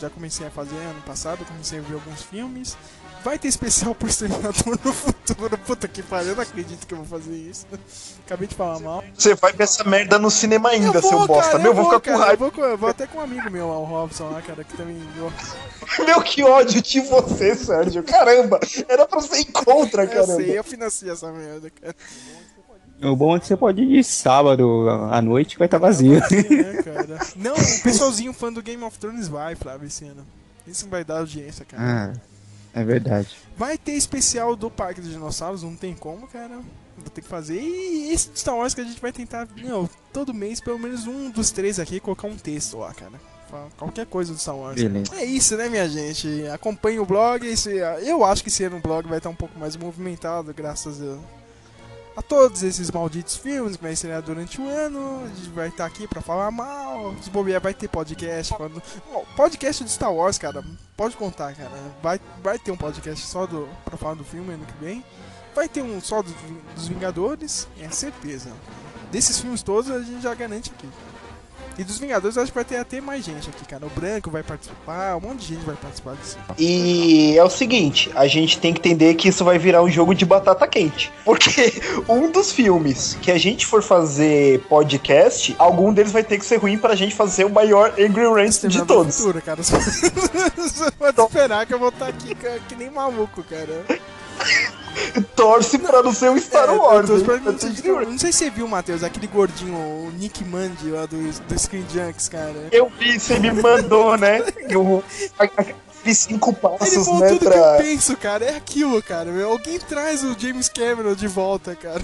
Já comecei a fazer ano passado, comecei a ver alguns filmes. Vai ter especial pro Exterminador no futuro. Puta que pariu, eu não acredito que eu vou fazer isso. Acabei de falar mal. Você vai ver essa merda no cinema ainda, seu Vou, bosta. cara, Meu, eu vou vou, ficar com cara, raiva. Eu vou, com- eu vou até com um amigo meu lá, o Robson lá, cara, que também. eu- Meu, que ódio de você, Sérgio. Caramba, era pra você ir contra, Eu caramba. sei, eu financio essa merda, cara. O bom é que você pode ir de sábado à noite que vai estar vazio. É, cara. Não, o pessoalzinho fã do Game of Thrones vai, Flávio, esse ano. Isso vai dar audiência, cara. ah, é verdade. Vai ter especial do Parque dos Dinossauros, não tem como, cara. Vou ter que fazer. E esse Star Wars que a gente vai tentar, meu, todo mês, pelo menos um dos três aqui, colocar um texto lá, cara. Qualquer coisa do Star Wars. Beleza. É isso, né, minha gente? Acompanhe o blog. Esse, eu acho que esse ano o blog vai estar um pouco mais movimentado, graças a, a todos esses malditos filmes que vai estrear durante o ano. A gente vai estar aqui pra falar mal. Se bobear, vai ter podcast. Bom, podcast do Star Wars, cara, pode contar, cara. Vai, vai ter um podcast só do, pra falar do filme ano que vem. Vai ter um só dos, dos Vingadores, é certeza. Desses filmes todos a gente já garante aqui. E dos Vingadores acho que vai ter até mais gente aqui, cara. O Branco vai participar, um monte de gente vai participar disso. E é o seguinte, a gente tem que entender que isso vai virar um jogo de batata quente. Porque um dos filmes que a gente for fazer podcast, algum deles vai ter que ser ruim pra gente fazer o maior Angry Rant de Exterminador do todos. Futuro, cara. Você pode esperar que eu vou estar aqui ca- que nem maluco, cara. Torce pra não ser o Star É, Wars. hein? não, sei, eu não sei se você viu, Matheus, aquele gordinho, o Nick Mandy lá do, do Screen Junks, cara. Eu vi, você me mandou, né? Eu fiz cinco Ele passos, falou né, tudo que pra... eu penso, cara. É aquilo, cara. meu. Alguém traz o James Cameron de volta, cara.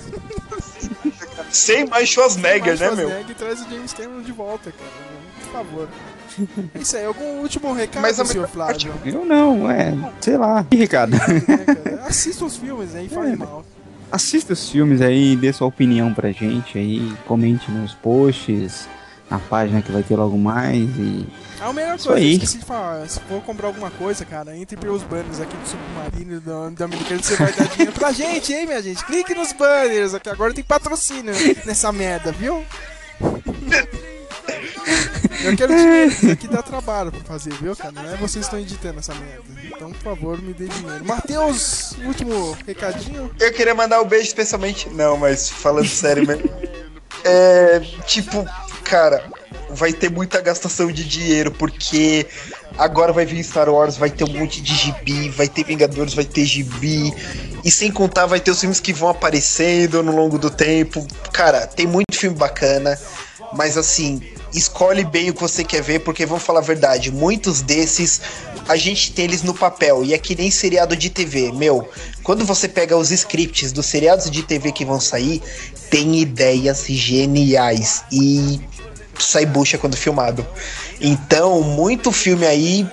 Sem mais Schwarzenegger, né, meu? Schwarzenegger traz o James Cameron de volta, cara. Por favor. É Isso aí, algum último recado, Mas a senhor Flávio? Eu não, é. Sei lá. Ricardo. Cara, Assista os filmes aí e fale É. mal. Assista os filmes aí, dê sua opinião pra gente aí, comente nos posts, na página que vai ter logo mais e. É a melhor Isso coisa, aí. esqueci de falar. Se for comprar alguma coisa, cara, entre pelos banners aqui do Submarino e do, do Americano, você vai dar dinheiro pra gente, hein, minha gente? Clique nos banners, aqui agora tem patrocínio nessa merda, viu? Eu quero dinheiro, isso aqui dá trabalho pra fazer, viu, cara? Não é vocês que estão editando essa merda. Então, por favor, me dê dinheiro. Matheus, último recadinho. Eu queria mandar um beijo especialmente. Não, mas falando sério mesmo. É. Tipo, cara, vai ter muita gastação de dinheiro, porque agora vai vir Star Wars, vai ter um monte de gibi, vai ter Vingadores, vai ter gibi. E sem contar, vai ter os filmes que vão aparecendo no longo do tempo. Cara, tem muito filme bacana, mas assim. Escolhe bem o que você quer ver, porque vamos falar a verdade, muitos desses a gente tem eles no papel e é que nem seriado de TV. Meu, quando você pega os scripts dos seriados de TV que vão sair, tem ideias geniais e sai bucha quando filmado. Então, muito filme aí,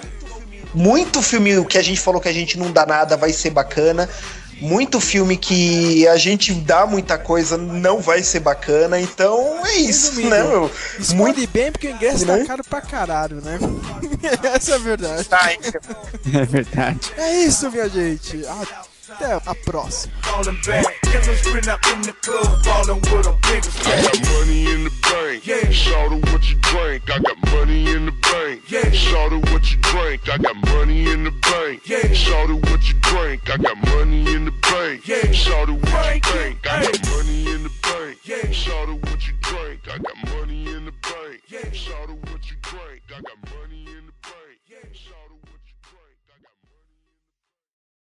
muito filme que a gente falou que a gente não dá nada vai ser bacana. Muito filme que a gente dá muita coisa não vai ser bacana, então é isso, Resumindo, né, meu? Escolhe bem porque o ingresso tá caro pra caralho, né? Essa é a verdade. É verdade. É isso, minha gente. Até a próxima. Yeah. Shout her what I got money in the bank. Yeah. Shout her what you drink, I got money in the bank. Yeah. Shout her what you drink, I got money in the bank. Yeah. Shout her what you drink, I got money in the bank. Yeah. Shout her what you drink, I got money in the bank. Yeah. Shout her what you drink, I got money in the bank. Yeah.